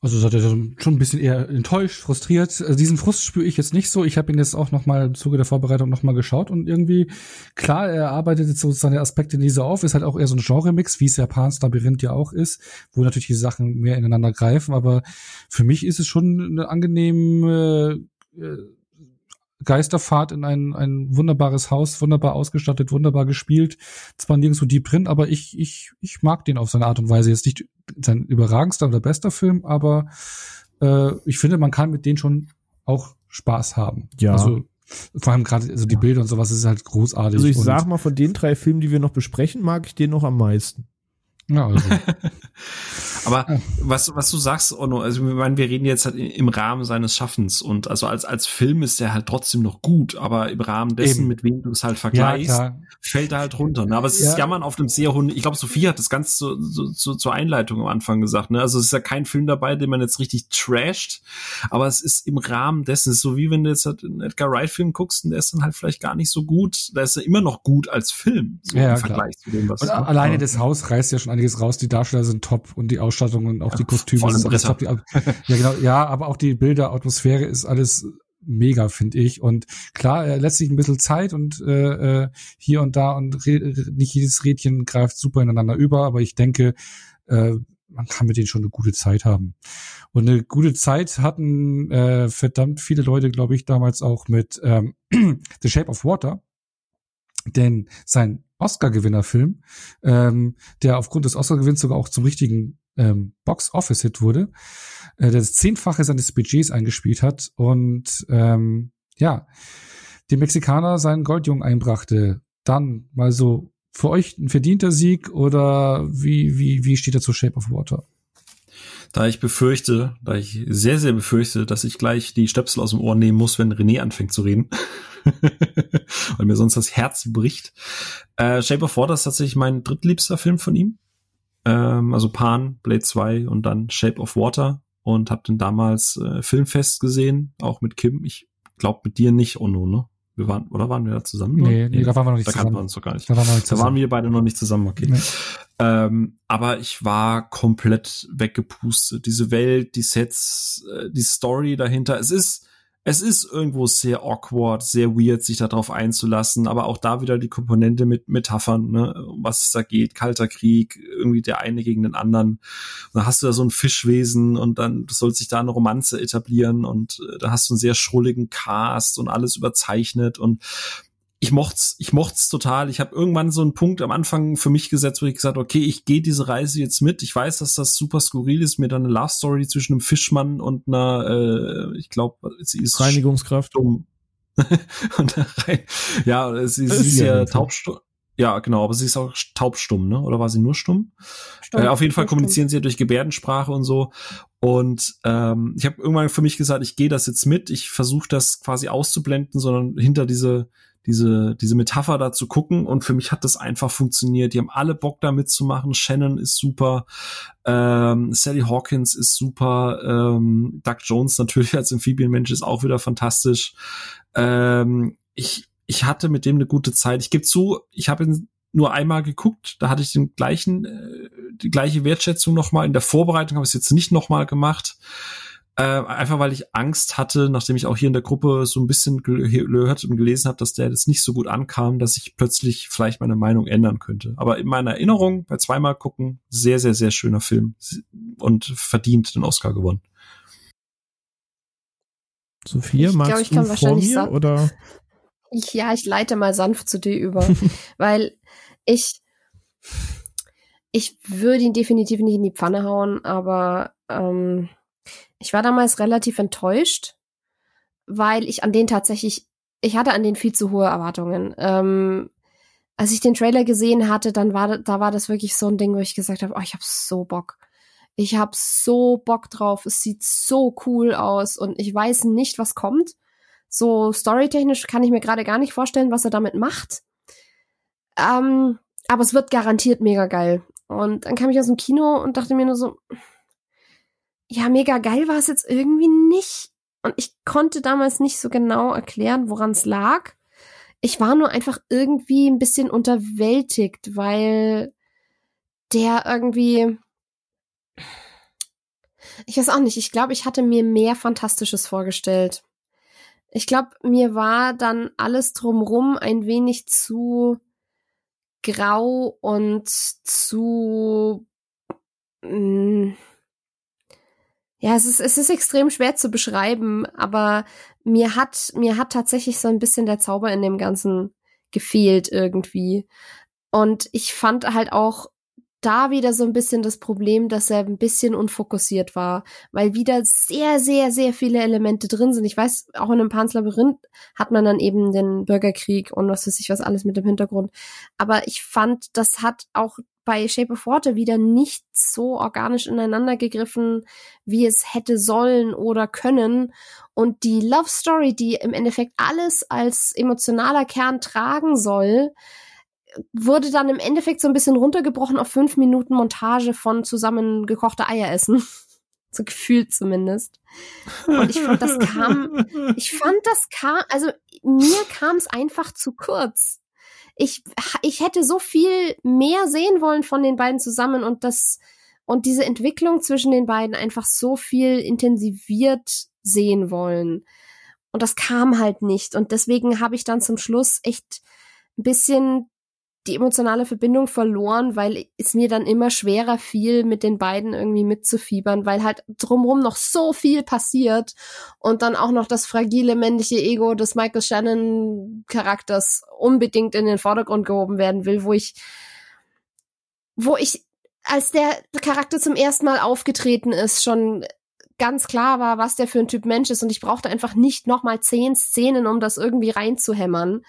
Also seid ihr schon ein bisschen eher enttäuscht, frustriert. Also diesen Frust spüre ich jetzt nicht so. Ich habe ihn jetzt auch noch mal im Zuge der Vorbereitung noch mal geschaut und irgendwie klar, er arbeitet jetzt so seine Aspekte in diese auf. Ist halt auch eher so ein Genre-Mix, wie es ja Pans Labyrinth ja auch ist, wo natürlich die Sachen mehr ineinander greifen. Aber für mich ist es schon eine angenehme äh, Geisterfahrt in ein, ein wunderbares Haus, wunderbar ausgestattet, wunderbar gespielt. Zwar nirgendwo Deep drin, aber ich, ich, ich mag den auf seine Art und Weise. Jetzt nicht sein überragendster oder bester Film, aber äh, ich finde, man kann mit denen schon auch Spaß haben. Ja. Also vor allem gerade also die Bilder und sowas ist halt großartig. Also ich sag mal, von den drei Filmen, die wir noch besprechen, mag ich den noch am meisten. Ja, also. Aber ja. was, was du sagst, Onno, also ich meine, wir reden jetzt halt im Rahmen seines Schaffens und also als, als Film ist der halt trotzdem noch gut, aber im Rahmen dessen, Eben. mit wem du es halt vergleichst, ja, fällt er halt runter. Ne? Aber es ist Jammern auf einem sehr hohen, ich glaube, Sophie hat das ganz so, so, so, zur Einleitung am Anfang gesagt, ne? Also es ist ja kein Film dabei, den man jetzt richtig trasht, aber es ist im Rahmen dessen, es ist so wie wenn du jetzt halt einen Edgar Wright-Film guckst und der ist dann halt vielleicht gar nicht so gut, da ist er immer noch gut als Film, so ja, im Vergleich klar. zu dem, was Und alleine das Haus reißt ja schon einiges raus, die Darsteller sind top und die Ausstattung und auch ja, die Kostüme sind alles top. Die, ja, genau, ja, aber auch die Bilder, Atmosphäre ist alles mega, finde ich. Und klar, er lässt sich ein bisschen Zeit und äh, äh hier und da und nicht jedes Rädchen greift super ineinander über, aber ich denke, äh, man kann mit denen schon eine gute Zeit haben. Und eine gute Zeit hatten äh, verdammt viele Leute, glaube ich, damals auch mit ähm, The Shape of Water. Denn sein Oscar-Gewinnerfilm, ähm, der aufgrund des Oscar-Gewinns sogar auch zum richtigen ähm, Box-Office-Hit wurde, äh, der das Zehnfache seines Budgets eingespielt hat und ähm, ja, den Mexikaner seinen Goldjungen einbrachte. Dann mal so für euch ein verdienter Sieg oder wie, wie, wie steht er zu Shape of Water? Da ich befürchte, da ich sehr, sehr befürchte, dass ich gleich die Stöpsel aus dem Ohr nehmen muss, wenn René anfängt zu reden. Weil mir sonst das Herz bricht. Äh, Shape of Water ist tatsächlich mein drittliebster Film von ihm. Ähm, also Pan, Blade 2 und dann Shape of Water. Und hab den damals äh, Filmfest gesehen, auch mit Kim. Ich glaube mit dir nicht, Ono, ne? Wir waren, oder waren wir da zusammen? Nee, nee, da waren wir noch nicht da zusammen. Da uns doch gar nicht. Da waren wir, nicht Da waren wir beide noch nicht zusammen, okay. Nee. Ähm, aber ich war komplett weggepustet. Diese Welt, die Sets, äh, die Story dahinter. Es ist, es ist irgendwo sehr awkward, sehr weird, sich darauf einzulassen, aber auch da wieder die Komponente mit Metaphern, ne, um was es da geht, kalter Krieg, irgendwie der eine gegen den anderen. Und dann hast du da so ein Fischwesen und dann soll sich da eine Romanze etablieren und äh, da hast du einen sehr schrulligen Cast und alles überzeichnet und ich mocht's, ich mocht's total. Ich habe irgendwann so einen Punkt am Anfang für mich gesetzt, wo ich gesagt, okay, ich gehe diese Reise jetzt mit. Ich weiß, dass das super skurril ist, mir dann eine Love Story zwischen einem Fischmann und einer, äh, ich glaube, sie ist Reinigungskraft. stumm. und rein, ja, sie, sie ist ja taubstumm. Ja, genau, aber sie ist auch taubstumm, ne? Oder war sie nur stumm? Stimmt, Äh, auf jeden Fall kommunizieren sie ja durch Gebärdensprache und so. Und ähm, ich habe irgendwann für mich gesagt, ich gehe das jetzt mit. Ich versuche das quasi auszublenden, sondern hinter diese diese diese Metapher da zu gucken. Und für mich hat das einfach funktioniert. Die haben alle Bock da mitzumachen. Shannon ist super, ähm, Sally Hawkins ist super, ähm, Doug Jones natürlich als Amphibienmensch ist auch wieder fantastisch. Ähm, ich ich hatte mit dem eine gute Zeit. Ich gebe zu, ich habe ihn nur einmal geguckt. Da hatte ich den gleichen, äh, die gleiche Wertschätzung nochmal. In der Vorbereitung habe ich es jetzt nicht nochmal gemacht. Äh, einfach weil ich Angst hatte, nachdem ich auch hier in der Gruppe so ein bisschen gehört und gelesen habe, dass der jetzt nicht so gut ankam, dass ich plötzlich vielleicht meine Meinung ändern könnte. Aber in meiner Erinnerung, bei zweimal gucken, sehr, sehr, sehr schöner Film und verdient den Oscar gewonnen. Sophia, Ich glaub, magst ich kann du vor wahrscheinlich mir sagen- oder? Ich, ja, ich leite mal sanft zu dir über, weil ich, ich würde ihn definitiv nicht in die Pfanne hauen, aber ähm, ich war damals relativ enttäuscht, weil ich an den tatsächlich, ich hatte an den viel zu hohe Erwartungen. Ähm, als ich den Trailer gesehen hatte, dann war da war das wirklich so ein Ding, wo ich gesagt habe, oh, ich habe so Bock. Ich habe so Bock drauf. Es sieht so cool aus und ich weiß nicht, was kommt. So storytechnisch kann ich mir gerade gar nicht vorstellen, was er damit macht. Ähm, aber es wird garantiert mega geil. Und dann kam ich aus dem Kino und dachte mir nur so, ja, mega geil war es jetzt irgendwie nicht. Und ich konnte damals nicht so genau erklären, woran es lag. Ich war nur einfach irgendwie ein bisschen unterwältigt, weil der irgendwie, ich weiß auch nicht, ich glaube, ich hatte mir mehr Fantastisches vorgestellt. Ich glaube, mir war dann alles drumrum ein wenig zu grau und zu mm, ja, es ist, es ist extrem schwer zu beschreiben, aber mir hat, mir hat tatsächlich so ein bisschen der Zauber in dem Ganzen gefehlt irgendwie. Und ich fand halt auch da wieder so ein bisschen das Problem, dass er ein bisschen unfokussiert war, weil wieder sehr, sehr, sehr viele Elemente drin sind. Ich weiß, auch in einem Pans Labyrinth hat man dann eben den Bürgerkrieg und was weiß ich was alles mit dem Hintergrund. Aber ich fand, das hat auch bei Shape of Water wieder nicht so organisch ineinander gegriffen, wie es hätte sollen oder können. Und die Love Story, die im Endeffekt alles als emotionaler Kern tragen soll, wurde dann im Endeffekt so ein bisschen runtergebrochen auf fünf Minuten Montage von zusammengekochte Eier essen. So gefühlt zumindest. Und ich fand, das kam, ich fand, das kam, also mir kam es einfach zu kurz. Ich, ich hätte so viel mehr sehen wollen von den beiden zusammen und das, und diese Entwicklung zwischen den beiden einfach so viel intensiviert sehen wollen. Und das kam halt nicht. Und deswegen habe ich dann zum Schluss echt ein bisschen die emotionale Verbindung verloren, weil es mir dann immer schwerer fiel, mit den beiden irgendwie mitzufiebern, weil halt drumherum noch so viel passiert und dann auch noch das fragile männliche Ego des Michael Shannon Charakters unbedingt in den Vordergrund gehoben werden will, wo ich, wo ich, als der Charakter zum ersten Mal aufgetreten ist, schon ganz klar war, was der für ein Typ Mensch ist und ich brauchte einfach nicht nochmal zehn Szenen, um das irgendwie reinzuhämmern.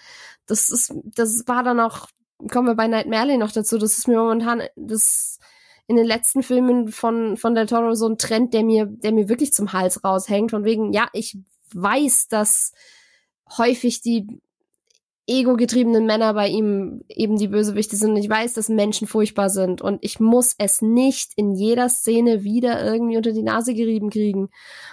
Das ist, das war dann auch kommen wir bei Night Merlin noch dazu. Das ist mir momentan, das in den letzten Filmen von, von Del Toro so ein Trend, der mir, der mir wirklich zum Hals raushängt. Von wegen, ja, ich weiß, dass häufig die ego-getriebenen Männer bei ihm eben die Bösewichte sind. Ich weiß, dass Menschen furchtbar sind. Und ich muss es nicht in jeder Szene wieder irgendwie unter die Nase gerieben kriegen.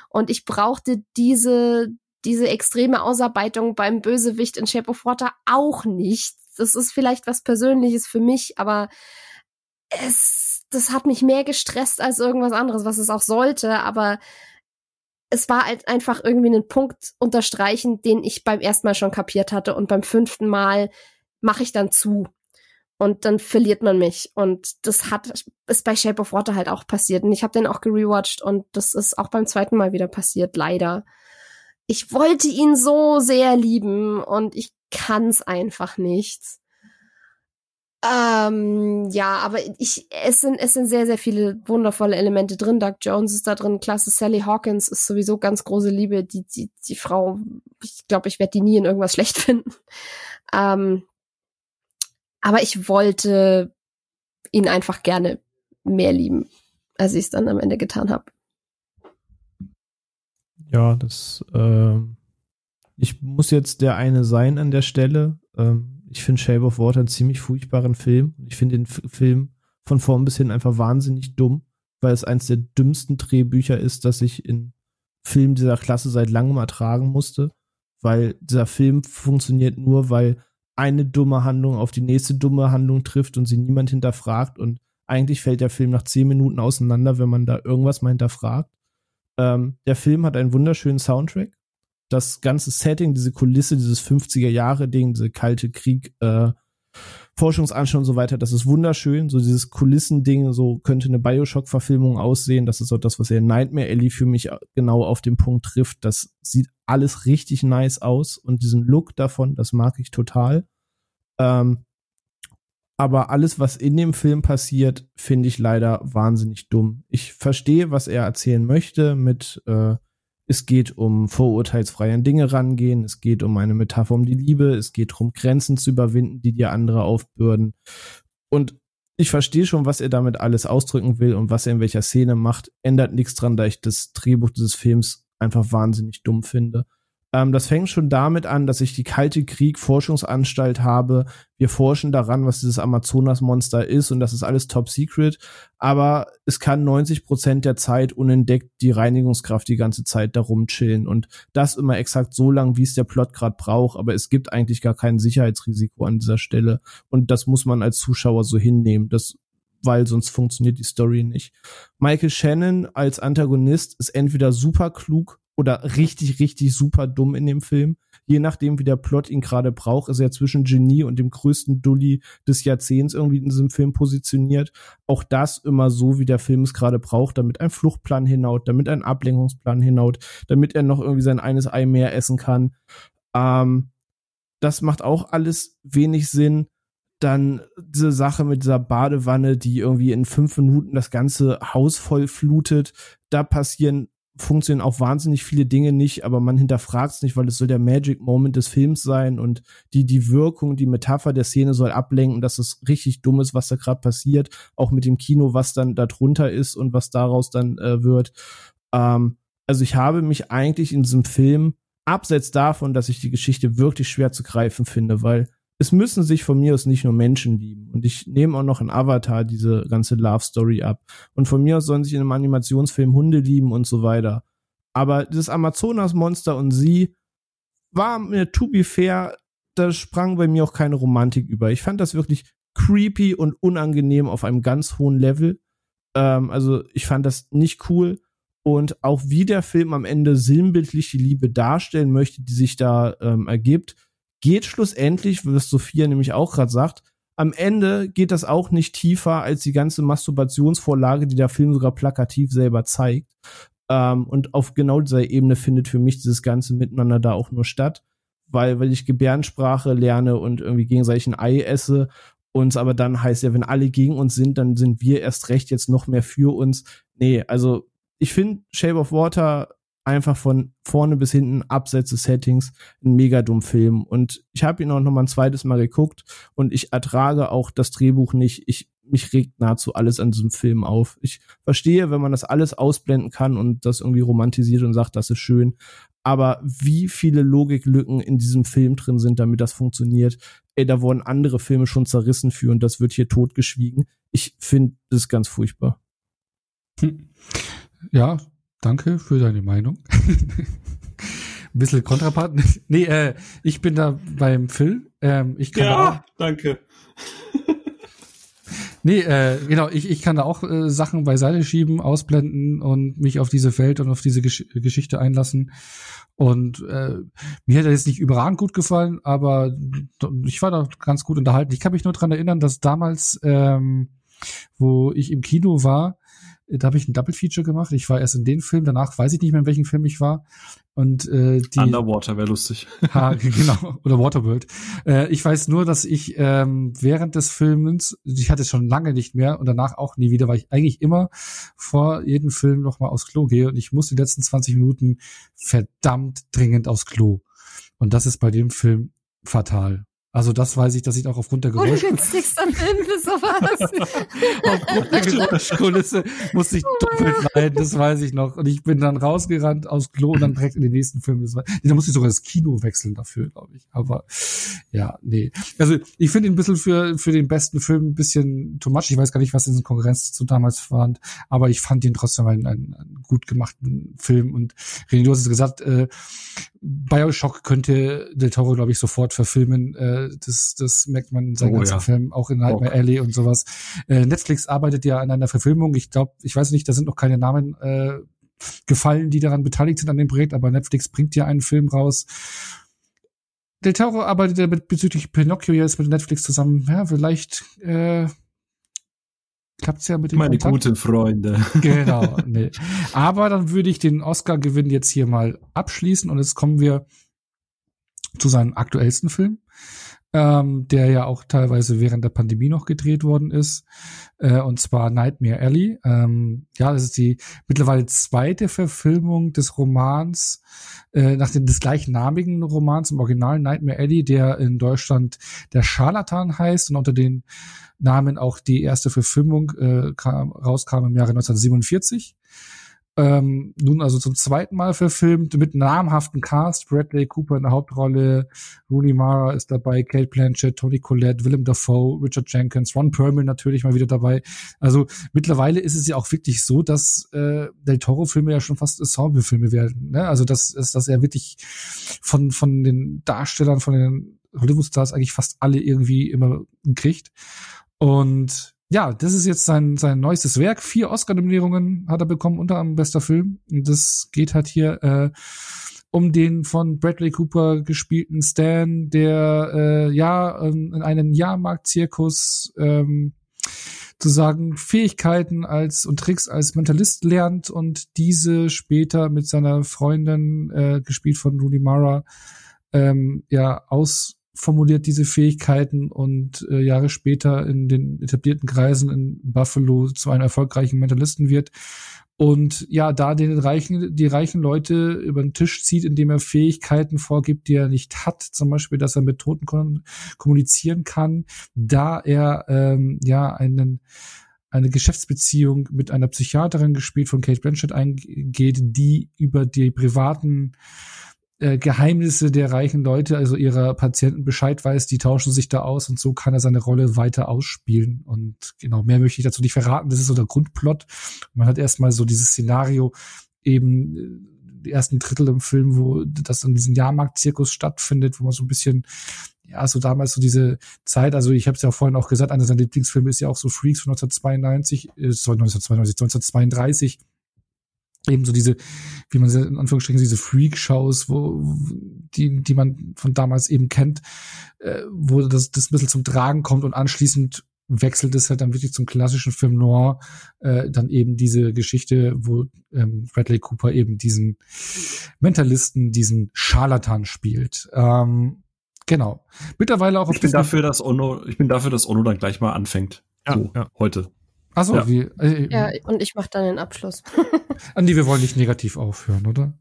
Und ich brauchte diese, diese extreme Ausarbeitung beim Bösewicht in Shape of Water auch nicht. Das ist vielleicht was Persönliches für mich, aber es, das hat mich mehr gestresst als irgendwas anderes, was es auch sollte. Aber es war halt einfach irgendwie einen Punkt unterstreichen, den ich beim ersten Mal schon kapiert hatte und beim fünften Mal mache ich dann zu. Und dann verliert man mich. Und das hat, ist bei Shape of Water halt auch passiert. Und ich habe den auch gerewatcht und das ist auch beim zweiten Mal wieder passiert, leider. Ich wollte ihn so sehr lieben und ich kann's einfach nicht. Ähm, ja, aber ich, es sind, es sind sehr, sehr viele wundervolle Elemente drin. Doug Jones ist da drin, klasse. Sally Hawkins ist sowieso ganz große Liebe. Die, die, die Frau, ich glaube, ich werde die nie in irgendwas schlecht finden. Ähm, aber ich wollte ihn einfach gerne mehr lieben, als ich es dann am Ende getan habe. Ja, das, äh, ich muss jetzt der eine sein an der Stelle. Ähm, ich finde Shape of Water einen ziemlich furchtbaren Film. Ich finde den F Film von vorn bis hin einfach wahnsinnig dumm, weil es eins der dümmsten Drehbücher ist, das ich in Filmen dieser Klasse seit langem ertragen musste. Weil dieser Film funktioniert nur, weil eine dumme Handlung auf die nächste dumme Handlung trifft und sie niemand hinterfragt. Und eigentlich fällt der Film nach zehn Minuten auseinander, wenn man da irgendwas mal hinterfragt. Ähm, der Film hat einen wunderschönen Soundtrack das ganze Setting, diese Kulisse, dieses 50er-Jahre-Ding, diese kalte Krieg, äh, Forschungsanschau und so weiter, das ist wunderschön. So dieses Kulissending, so könnte eine Bioshock-Verfilmung aussehen. Das ist auch das, was er Nightmare Alley für mich genau auf den Punkt trifft. Das sieht alles richtig nice aus und diesen Look davon, das mag ich total. Ähm, aber alles, was in dem Film passiert, finde ich leider wahnsinnig dumm. Ich verstehe, was er erzählen möchte mit äh, es geht um vorurteilsfreie Dinge rangehen. Es geht um eine Metapher um die Liebe. Es geht darum, Grenzen zu überwinden, die dir andere aufbürden. Und ich verstehe schon, was er damit alles ausdrücken will und was er in welcher Szene macht. Ändert nichts dran, da ich das Drehbuch dieses Films einfach wahnsinnig dumm finde. Ähm, das fängt schon damit an, dass ich die Kalte Krieg Forschungsanstalt habe. Wir forschen daran, was dieses Amazonas-Monster ist und das ist alles top secret. Aber es kann 90 Prozent der Zeit unentdeckt die Reinigungskraft die ganze Zeit darum chillen und das immer exakt so lang, wie es der Plot gerade braucht. Aber es gibt eigentlich gar kein Sicherheitsrisiko an dieser Stelle und das muss man als Zuschauer so hinnehmen. Das weil sonst funktioniert die Story nicht. Michael Shannon als Antagonist ist entweder super klug oder richtig, richtig super dumm in dem Film. Je nachdem, wie der Plot ihn gerade braucht, ist er zwischen Genie und dem größten Dulli des Jahrzehnts irgendwie in diesem Film positioniert. Auch das immer so, wie der Film es gerade braucht, damit ein Fluchtplan hinhaut, damit ein Ablenkungsplan hinhaut, damit er noch irgendwie sein eines Ei mehr essen kann. Ähm, das macht auch alles wenig Sinn. Dann diese Sache mit dieser Badewanne, die irgendwie in fünf Minuten das ganze Haus voll flutet. Da passieren funktionieren auch wahnsinnig viele Dinge nicht, aber man hinterfragt es nicht, weil es soll der Magic Moment des Films sein und die, die Wirkung, die Metapher der Szene soll ablenken, dass es richtig dumm ist, was da gerade passiert, auch mit dem Kino, was dann da drunter ist und was daraus dann äh, wird. Ähm, also ich habe mich eigentlich in diesem Film, abseits davon, dass ich die Geschichte wirklich schwer zu greifen finde, weil es müssen sich von mir aus nicht nur Menschen lieben. Und ich nehme auch noch in Avatar diese ganze Love Story ab. Und von mir aus sollen sich in einem Animationsfilm Hunde lieben und so weiter. Aber dieses Amazonas-Monster und sie war mir, to be fair, da sprang bei mir auch keine Romantik über. Ich fand das wirklich creepy und unangenehm auf einem ganz hohen Level. Ähm, also ich fand das nicht cool. Und auch wie der Film am Ende sinnbildlich die Liebe darstellen möchte, die sich da ähm, ergibt, geht schlussendlich, was Sophia nämlich auch gerade sagt, am Ende geht das auch nicht tiefer als die ganze Masturbationsvorlage, die der Film sogar plakativ selber zeigt. Ähm, und auf genau dieser Ebene findet für mich dieses ganze Miteinander da auch nur statt, weil, weil ich Gebärdensprache lerne und irgendwie gegenseitig ein Ei esse und aber dann heißt ja, wenn alle gegen uns sind, dann sind wir erst recht jetzt noch mehr für uns. Nee, also ich finde Shape of Water einfach von vorne bis hinten abseits des Settings ein mega dumm Film. Und ich habe ihn auch noch mal ein zweites Mal geguckt und ich ertrage auch das Drehbuch nicht. Ich mich regt nahezu alles an diesem Film auf. Ich verstehe, wenn man das alles ausblenden kann und das irgendwie romantisiert und sagt, das ist schön. Aber wie viele Logiklücken in diesem Film drin sind, damit das funktioniert, ey, da wurden andere Filme schon zerrissen für und das wird hier totgeschwiegen. Ich finde das ganz furchtbar. Hm. Ja, danke für deine Meinung. Ein bisschen Kontrapart. Nee, äh, ich bin da beim Phil. Ähm, ich kann Ja, auch, danke. nee, äh, genau, ich, ich kann da auch äh, Sachen beiseite schieben, ausblenden und mich auf diese Welt und auf diese Gesch Geschichte einlassen. Und äh, mir hat er jetzt nicht überragend gut gefallen, aber ich war da ganz gut unterhalten. Ich kann mich nur dran erinnern, dass damals, ähm, wo ich im Kino war, da habe ich ein Double Feature gemacht. Ich war erst in den Film, danach weiß ich nicht mehr, in welchem Film ich war. Und äh, die Underwater wäre lustig. ha, genau oder Waterworld. Äh, ich weiß nur, dass ich ähm, während des Filmens, ich hatte es schon lange nicht mehr und danach auch nie wieder, weil ich eigentlich immer vor jedem Film noch mal aufs Klo gehe und ich muss die letzten 20 Minuten verdammt dringend aufs Klo. Und das ist bei dem Film fatal. Also das weiß ich, dass ich auch aufgrund der Oh, du Geräusch günstigst am Film für sowas. aufgrund der Geräuschkulisse musste ich doppelt leiden, das weiß ich noch. Und ich bin dann rausgerannt aus Klo und dann direkt in den nächsten Film. Das war, nee, da musste ich sogar das Kino wechseln dafür, glaube ich. Aber ja, nee. Also ich finde ihn ein bisschen für, für den besten Film ein bisschen too much. Ich weiß gar nicht, was in Konkurrenz zu damals fand, aber ich fand ihn trotzdem einen, einen, einen gut gemachten Film. Und René, du hast es gesagt, äh, Bioshock könnte Del Toro, glaube ich, sofort verfilmen. Äh, das, das merkt man in seinen Oh, ganzen ja. Filmen, auch in Nightmare Alley und sowas. Äh, Netflix arbeitet ja an einer Verfilmung. Ich glaube, ich weiß nicht, da sind noch keine Namen äh, gefallen, die daran beteiligt sind an dem Projekt, aber Netflix bringt ja einen Film raus. Del Toro arbeitet ja mit, bezüglich Pinocchio jetzt mit Netflix zusammen. Ja, vielleicht äh, klappt's ja mit dem Meine Kontakt. guten Freunde. Genau, nee. Aber dann würde ich den Oscar-Gewinn jetzt hier mal abschließen und jetzt kommen wir zu seinem aktuellsten Film, ähm, der ja auch teilweise während der Pandemie noch gedreht worden ist, äh, und zwar Nightmare Alley. Ähm, ja, das ist die mittlerweile zweite Verfilmung des Romans, äh, nach dem des gleichnamigen Romans im Original Nightmare Alley, der in Deutschland der Scharlatan heißt und unter den Namen auch die erste Verfilmung äh, kam, rauskam im Jahre 1947. Ähm, nun also zum zweiten Mal verfilmt mit namhaften Cast. Bradley Cooper in der Hauptrolle, Rooney Mara ist dabei, Kate Blanchett, Tony Collette, Willem Dafoe, Richard Jenkins, Ron Perlman natürlich mal wieder dabei. Also mittlerweile ist es ja auch wirklich so, dass äh, Del Toro-Filme ja schon fast Ensemble-Filme werden. Ne? Also das ist, dass er wirklich von von den Darstellern, von den Hollywood-Stars eigentlich fast alle irgendwie immer kriegt. Und ja, das ist jetzt sein, sein neuestes Werk. Vier Oscar-Nominierungen hat er bekommen, unter anderem bester Film. Und das geht halt hier äh, um den von Bradley Cooper gespielten Stan, der äh, ja ähm, in einem Jahrmarkt-Zirkus ähm, zu sagen Fähigkeiten als und Tricks als Mentalist lernt und diese später mit seiner Freundin äh, gespielt von Rooney Mara ähm, ja ausformuliert diese Fähigkeiten und äh, Jahre später in den etablierten Kreisen in Buffalo zu einem erfolgreichen Mentalisten wird. Und ja, da den reichen, die reichen Leute über den Tisch zieht, indem er Fähigkeiten vorgibt, die er nicht hat, zum Beispiel, dass er mit Toten kommunizieren kann, da er ähm, ja einen eine Geschäftsbeziehung mit einer Psychiaterin gespielt von Kate Blanchett eingeht, die über die privaten äh, Geheimnisse der reichen Leute, also ihrer Patienten Bescheid weiß, die tauschen sich da aus und so kann er seine Rolle weiter ausspielen. Und genau, mehr möchte ich dazu nicht verraten. Das ist so der Grundplot. Man hat erstmal so dieses Szenario eben äh, die ersten Drittel im Film, wo das in diesem Jahrmarkt-Zirkus stattfindet, wo man so ein bisschen ja, so damals so diese Zeit, also ich habe es ja vorhin auch gesagt, einer seiner Lieblingsfilme ist ja auch so Freaks von 1992, äh, sorry, 1992, 1932, eben so diese, wie man sie in Anführungsstrichen diese Freak-Shows, wo die, die man von damals eben kennt, äh, wo das, das ein bisschen zum Tragen kommt und anschließend wechselt es halt dann wirklich zum klassischen Film Noir, äh, dann eben diese Geschichte, wo ähm, Bradley Cooper eben diesen Mentalisten, diesen Scharlatan spielt. Ähm, genau. Mittlerweile auch auf Ich bin dafür, dass Ono, ich bin dafür, dass Ono dann gleich mal anfängt. Ja, so, ja. heute. Ach so, Ja. wie, äh, Ja, und ich mache dann den Abschluss. Andi, wir wollen nicht negativ aufhören, oder?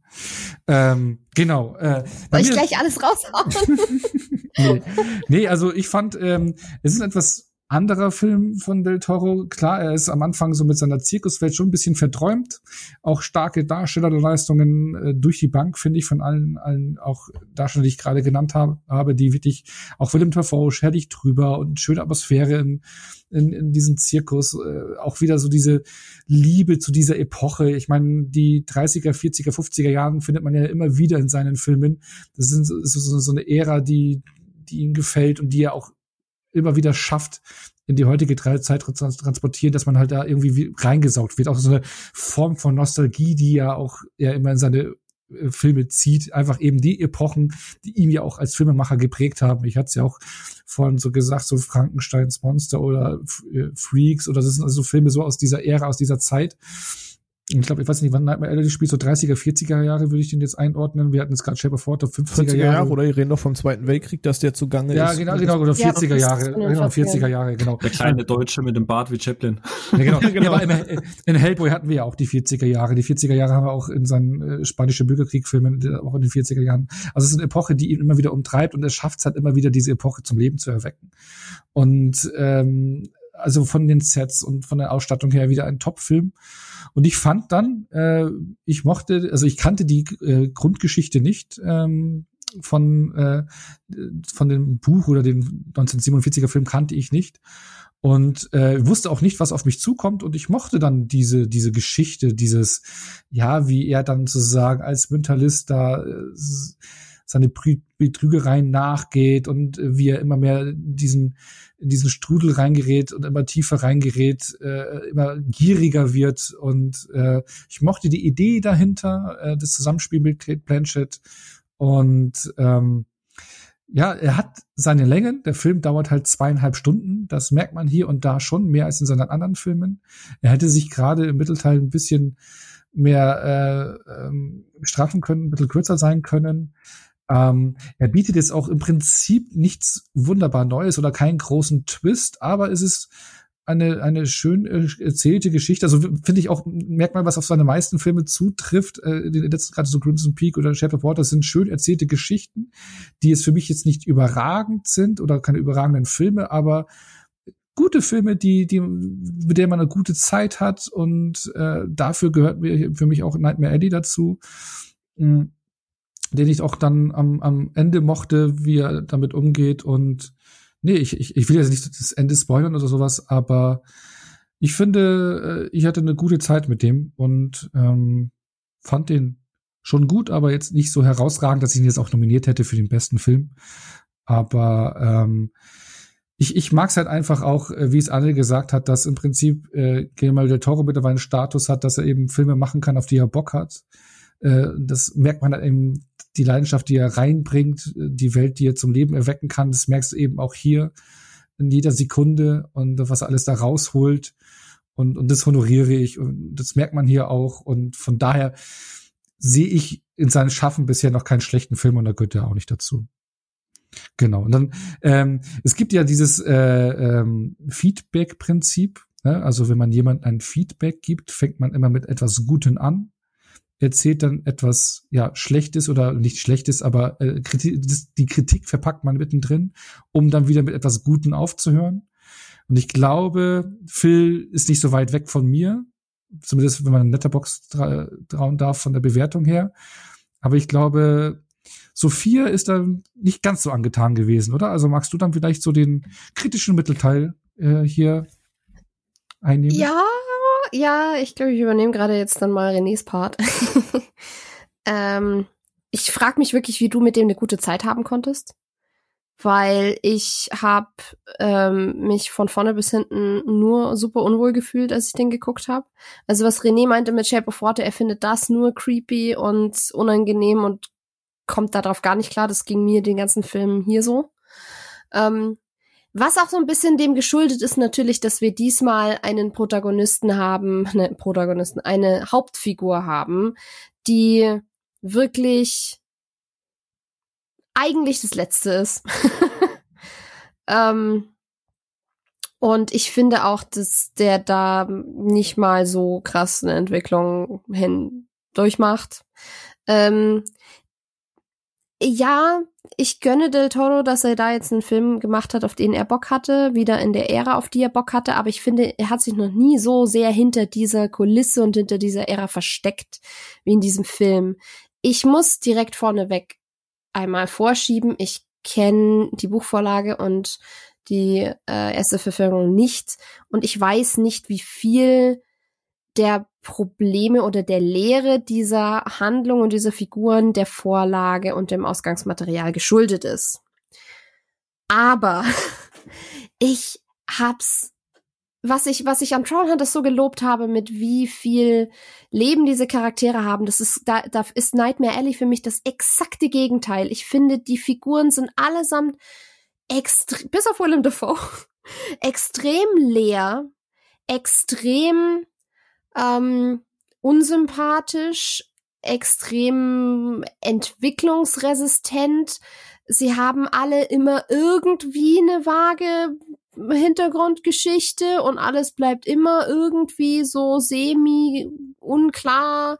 Ähm, genau. Äh, Soll ich gleich alles raushauen? nee. nee, also ich fand, ähm, es ist etwas anderer Film von Del Toro. Klar, er ist am Anfang so mit seiner Zirkuswelt schon ein bisschen verträumt. Auch starke Darstellerleistungen äh, durch die Bank, finde ich, von allen, allen auch Darsteller, die ich gerade genannt habe, habe, die wirklich, auch Willem Dafoe, herrlich drüber und schöne Atmosphäre in, in, in diesem Zirkus. Äh, auch wieder so diese Liebe zu dieser Epoche. Ich meine, die 30er, 40er, 50er Jahren findet man ja immer wieder in seinen Filmen. Das ist so, so eine Ära, die, die ihm gefällt und die er auch immer wieder schafft, in die heutige Zeit zu transportieren, dass man halt da irgendwie reingesaugt wird. Auch so eine Form von Nostalgie, die ja auch ja immer in seine äh, Filme zieht, einfach eben die Epochen, die ihm ja auch als Filmemacher geprägt haben. Ich hatte es ja auch vorhin so gesagt, so Frankensteins Monster oder äh, Freaks oder das sind also Filme so aus dieser Ära, aus dieser Zeit ich glaube, ich weiß nicht, wann Nightmare Alley spielt, so 30er, 40er Jahre würde ich den jetzt einordnen. Wir hatten jetzt gerade Shape of Water, 50er, 50er Jahre. Oder ihr reden doch vom Zweiten Weltkrieg, dass der zugange ja, ist. Ja, genau, genau, oder 40er Jahre. Genau, 40er Jahre, genau. Der kleine Deutsche mit dem Bart wie Chaplin. Ja, genau. genau. Ja, aber in Hellboy hatten wir ja auch die 40er Jahre. Die 40er Jahre haben wir auch in seinen äh, spanischen Bürgerkrieg-Filmen, auch in den 40er Jahren. Also es ist eine Epoche, die ihn immer wieder umtreibt und er schafft es halt immer wieder, diese Epoche zum Leben zu erwecken. Und ähm, also von den Sets und von der Ausstattung her wieder ein Top-Film. Und ich fand dann, äh, ich mochte, also ich kannte die äh, Grundgeschichte nicht ähm, von äh, von dem Buch oder den 1947er Film kannte ich nicht. Und äh, wusste auch nicht, was auf mich zukommt. Und ich mochte dann diese diese Geschichte, dieses ja, wie er dann sozusagen als Mentalist da äh, seine Betrügereien nachgeht und äh, wie er immer mehr diesen in diesen Strudel reingerät und immer tiefer reingerät, äh, immer gieriger wird. Und äh, ich mochte die Idee dahinter, äh, das Zusammenspiel mit Kate Blanchett. Und ähm, ja, er hat seine Längen. Der Film dauert halt zweieinhalb Stunden. Das merkt man hier und da schon mehr als in seinen anderen Filmen. Er hätte sich gerade im Mittelteil ein bisschen mehr äh, ähm, straffen können, ein bisschen kürzer sein können. Ähm, er bietet jetzt auch im Prinzip nichts wunderbar Neues oder keinen großen Twist, aber es ist eine, eine schön äh, erzählte Geschichte. Also finde ich auch, merkt man, was auf seine meisten Filme zutrifft. Äh, letzten gerade so Crimson Peak oder Shape of Water sind schön erzählte Geschichten, die jetzt für mich jetzt nicht überragend sind oder keine überragenden Filme, aber gute Filme, die, die, mit der man eine gute Zeit hat und äh, dafür gehört mir für mich auch Nightmare Alley dazu. Mhm den ich auch dann am, am Ende mochte, wie er damit umgeht. Und nee, ich, ich, ich will jetzt nicht das Ende spoilern oder sowas, aber ich finde, äh, ich hatte eine gute Zeit mit dem und ähm, fand den schon gut, aber jetzt nicht so herausragend, dass ich ihn jetzt auch nominiert hätte für den besten Film. Aber ähm, ich, ich mag es halt einfach auch, äh, wie es Anne gesagt hat, dass im Prinzip äh, Guillermo del Toro mittlerweile einen Status hat, dass er eben Filme machen kann, auf die er Bock hat. Äh, das merkt man halt eben die Leidenschaft, die er reinbringt, die Welt, die er zum Leben erwecken kann, das merkst du eben auch hier in jeder Sekunde und was er alles da rausholt. Und, und das honoriere ich und das merkt man hier auch. Und von daher sehe ich in seinem Schaffen bisher noch keinen schlechten Film und da gehört er auch nicht dazu. Genau. Und dann, ähm, es gibt ja dieses äh, ähm, Feedback-Prinzip. Ne? Also wenn man jemand ein Feedback gibt, fängt man immer mit etwas Guten an erzählt dann etwas ja Schlechtes oder nicht Schlechtes, aber äh, Kritik, die Kritik verpackt man mittendrin, um dann wieder mit etwas Guten aufzuhören. Und ich glaube, Phil ist nicht so weit weg von mir, zumindest wenn man Letterbox trauen darf von der Bewertung her. Aber ich glaube, Sophia ist da nicht ganz so angetan gewesen, oder? Also magst du dann vielleicht so den kritischen Mittelteil äh, hier einnehmen? Ja, ja, ich glaube, ich übernehme gerade jetzt dann mal Renés Part. ähm, ich frage mich wirklich, wie du mit dem eine gute Zeit haben konntest. Weil ich habe ähm, mich von vorne bis hinten nur super unwohl gefühlt, als ich den geguckt habe. Also was René meinte mit Shape of Water, er findet das nur creepy und unangenehm und kommt darauf gar nicht klar. Das ging mir den ganzen Film hier so. Ähm, was auch so ein bisschen dem geschuldet ist natürlich, dass wir diesmal einen Protagonisten haben, eine Protagonisten, eine Hauptfigur haben, die wirklich eigentlich das Letzte ist. ähm, und ich finde auch, dass der da nicht mal so krass eine Entwicklung hin durchmacht. Ähm, ja, ich gönne Del Toro, dass er da jetzt einen Film gemacht hat, auf den er Bock hatte, wieder in der Ära, auf die er Bock hatte, aber ich finde, er hat sich noch nie so sehr hinter dieser Kulisse und hinter dieser Ära versteckt, wie in diesem Film. Ich muss direkt vorneweg einmal vorschieben, ich kenne die Buchvorlage und die äh, erste Verfilmung nicht und ich weiß nicht, wie viel der Probleme oder der Lehre dieser Handlung und dieser Figuren der Vorlage und dem Ausgangsmaterial geschuldet ist. Aber ich hab's was ich, was ich an Trollhunters so gelobt habe, mit wie viel Leben diese Charaktere haben, das ist, da, da ist Nightmare Alley für mich das exakte Gegenteil. Ich finde, die Figuren sind allesamt extrem, bis auf Willem Dafoe, extrem leer, extrem ähm, unsympathisch, extrem entwicklungsresistent. Sie haben alle immer irgendwie eine vage Hintergrundgeschichte und alles bleibt immer irgendwie so semi unklar,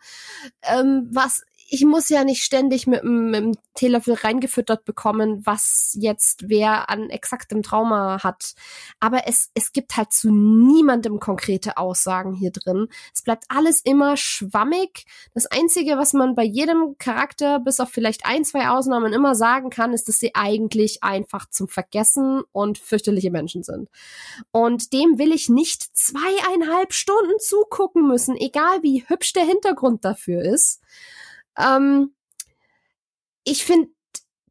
ähm, was ich muss ja nicht ständig mit, mit dem Teelöffel reingefüttert bekommen, was jetzt wer an exaktem Trauma hat. Aber es, es gibt halt zu niemandem konkrete Aussagen hier drin. Es bleibt alles immer schwammig. Das Einzige, was man bei jedem Charakter, bis auf vielleicht ein, zwei Ausnahmen, immer sagen kann, ist, dass sie eigentlich einfach zum Vergessen und fürchterliche Menschen sind. Und dem will ich nicht zweieinhalb Stunden zugucken müssen, egal wie hübsch der Hintergrund dafür ist. Ähm, ich finde,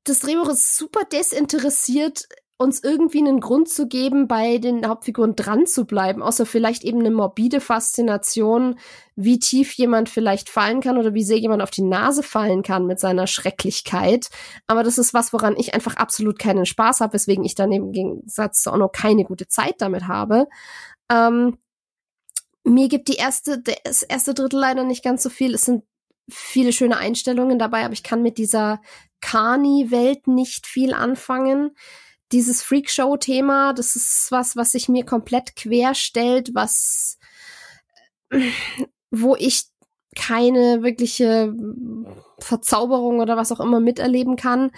das Drehbuch ist super desinteressiert, uns irgendwie einen Grund zu geben, bei den Hauptfiguren dran zu bleiben, außer vielleicht eben eine morbide Faszination, wie tief jemand vielleicht fallen kann oder wie sehr jemand auf die Nase fallen kann mit seiner Schrecklichkeit. Aber das ist was, woran ich einfach absolut keinen Spaß habe, weswegen ich dann im Gegensatz zu Ono keine gute Zeit damit habe. Ähm, mir gibt die erste, das erste Drittel leider nicht ganz so viel. Es sind viele schöne Einstellungen dabei, aber ich kann mit dieser Kani-Welt nicht viel anfangen. Dieses Freakshow-Thema, das ist was, was sich mir komplett quer stellt, was, wo ich keine wirkliche Verzauberung oder was auch immer miterleben kann.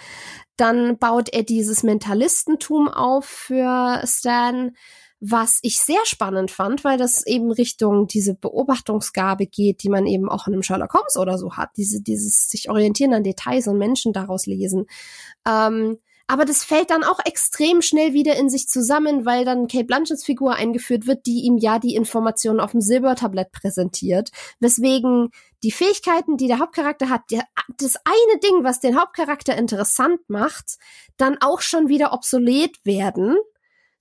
Dann baut er dieses Mentalistentum auf für Stan, was ich sehr spannend fand, weil das eben Richtung diese Beobachtungsgabe geht, die man eben auch in einem Sherlock Holmes oder so hat, diese, dieses sich orientieren an Details und Menschen daraus lesen. Ähm, aber das fällt dann auch extrem schnell wieder in sich zusammen, weil dann Kate Blanchetts Figur eingeführt wird, die ihm ja die Informationen auf dem Silbertablett präsentiert. Weswegen die Fähigkeiten, die der Hauptcharakter hat, der, das eine Ding, was den Hauptcharakter interessant macht, dann auch schon wieder obsolet werden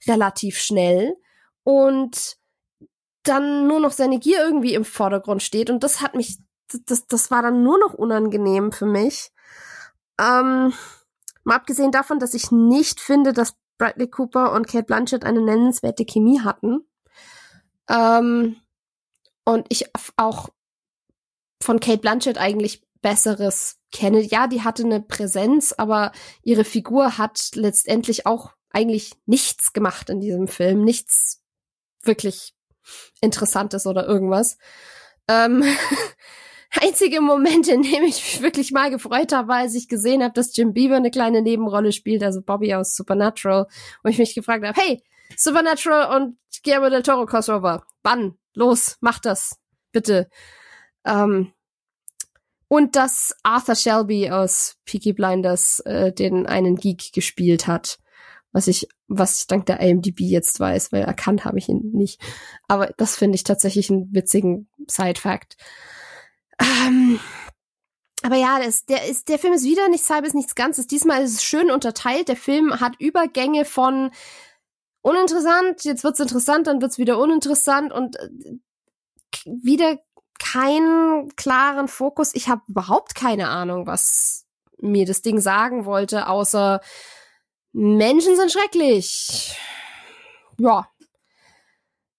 relativ schnell und dann nur noch seine Gier irgendwie im Vordergrund steht und das hat mich, das, das war dann nur noch unangenehm für mich. Ähm, mal abgesehen davon, dass ich nicht finde, dass Bradley Cooper und Kate Blanchett eine nennenswerte Chemie hatten. Ähm, und ich auch von Kate Blanchett eigentlich Besseres kenne. Ja, die hatte eine Präsenz, aber ihre Figur hat letztendlich auch eigentlich nichts gemacht in diesem Film, nichts wirklich Interessantes oder irgendwas. Ähm, einzige Moment, in dem ich mich wirklich mal gefreut habe, war, als ich gesehen habe, dass Jim Beaver eine kleine Nebenrolle spielt, also Bobby aus Supernatural, wo ich mich gefragt habe, hey, Supernatural und Guillermo del Toro Crossover, wann? Los, mach das, bitte. Ähm, und dass Arthur Shelby aus Peaky Blinders äh, den einen Geek gespielt hat was ich, was ich dank der IMDb jetzt weiß, weil erkannt habe ich ihn nicht. Aber das finde ich tatsächlich einen witzigen Side-Fact. Ähm, aber ja, das, der, ist, der Film ist wieder nichts halbes, nichts Ganzes. Diesmal ist es schön unterteilt. Der Film hat Übergänge von uninteressant, jetzt wird's interessant, dann wird's wieder uninteressant und äh, wieder keinen klaren Fokus. Ich habe überhaupt keine Ahnung, was mir das Ding sagen wollte, außer Menschen sind schrecklich. Ja.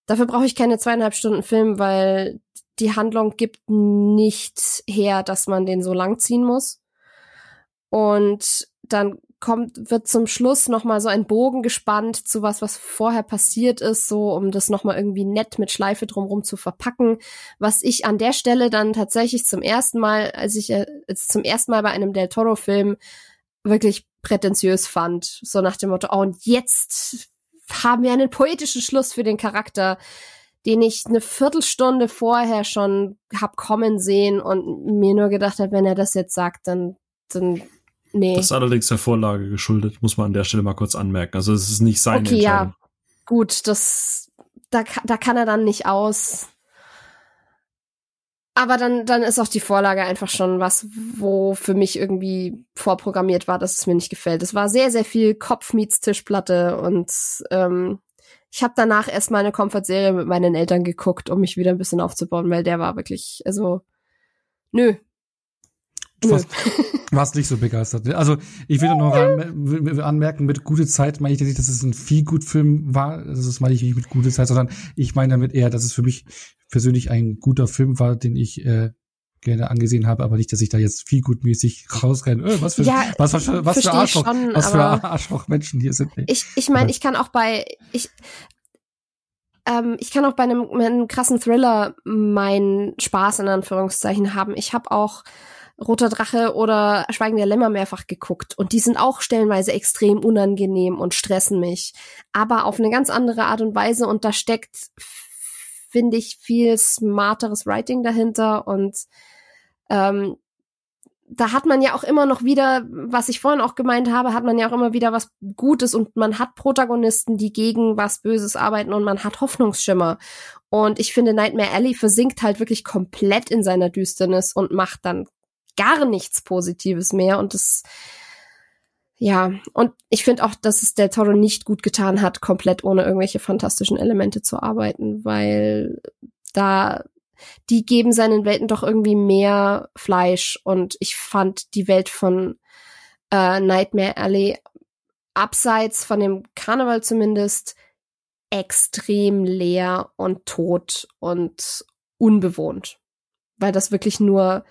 Dafür brauche ich keine zweieinhalb Stunden Film, weil die Handlung gibt nicht her, dass man den so lang ziehen muss. Und dann kommt, wird zum Schluss nochmal so ein Bogen gespannt zu was, was vorher passiert ist, so um das nochmal irgendwie nett mit Schleife drumrum zu verpacken. Was ich an der Stelle dann tatsächlich zum ersten Mal, als ich äh, zum ersten Mal bei einem Del Toro-Film wirklich prätentiös fand. So nach dem Motto, oh, und jetzt haben wir einen poetischen Schluss für den Charakter, den ich eine Viertelstunde vorher schon hab kommen sehen und mir nur gedacht habe, wenn er das jetzt sagt, dann, dann nee. Das ist allerdings der Vorlage geschuldet, muss man an der Stelle mal kurz anmerken. Also es ist nicht seine okay, Entscheidung. ja, gut, das, da, da kann er dann nicht aus. Aber dann, dann ist auch die Vorlage einfach schon was, wo für mich irgendwie vorprogrammiert war, dass es mir nicht gefällt. Es war sehr, sehr viel Kopf meets Tischplatte und ähm, ich habe danach erstmal eine Comfort-Serie mit meinen Eltern geguckt, um mich wieder ein bisschen aufzubauen, weil der war wirklich, also, nö. Du warst, warst nicht so begeistert. ne? Also ich will nur an, anmerken, mit gute Zeit meine ich nicht, dass es ein viel gut Film war. Also das meine ich nicht mit gute Zeit, sondern ich meine damit eher, dass es für mich persönlich ein guter Film war, den ich äh, gerne angesehen habe, aber nicht, dass ich da jetzt viel gutmäßig rausrenne. Äh, was für, Ja, was, was, für- was für Arschloch, schon, was für aber- Arschlochmenschen hier sind. Nee. Ich, ich meine, ich kann auch bei ich ähm, ich kann auch bei einem, einem krassen Thriller meinen Spaß in Anführungszeichen haben. Ich habe auch Roter Drache oder Schweigen der Lämmer mehrfach geguckt. Und die sind auch stellenweise extrem unangenehm und stressen mich, aber auf eine ganz andere Art und Weise. Und da steckt finde ich viel smarteres Writing dahinter. Und ähm, da hat man ja auch immer noch wieder, was ich vorhin auch gemeint habe, hat man ja auch immer wieder was Gutes. Und man hat Protagonisten, die gegen was Böses arbeiten. Und man hat Hoffnungsschimmer. Und ich finde, Nightmare Alley versinkt halt wirklich komplett in seiner Düsternis und macht dann gar nichts Positives mehr. Und das, ja, und ich finde auch, dass es Del Toro nicht gut getan hat, komplett ohne irgendwelche fantastischen Elemente zu arbeiten, weil da die geben seinen Welten doch irgendwie mehr Fleisch und ich fand die Welt von äh, Nightmare Alley abseits von dem Karneval zumindest extrem leer und tot und unbewohnt, weil das wirklich nur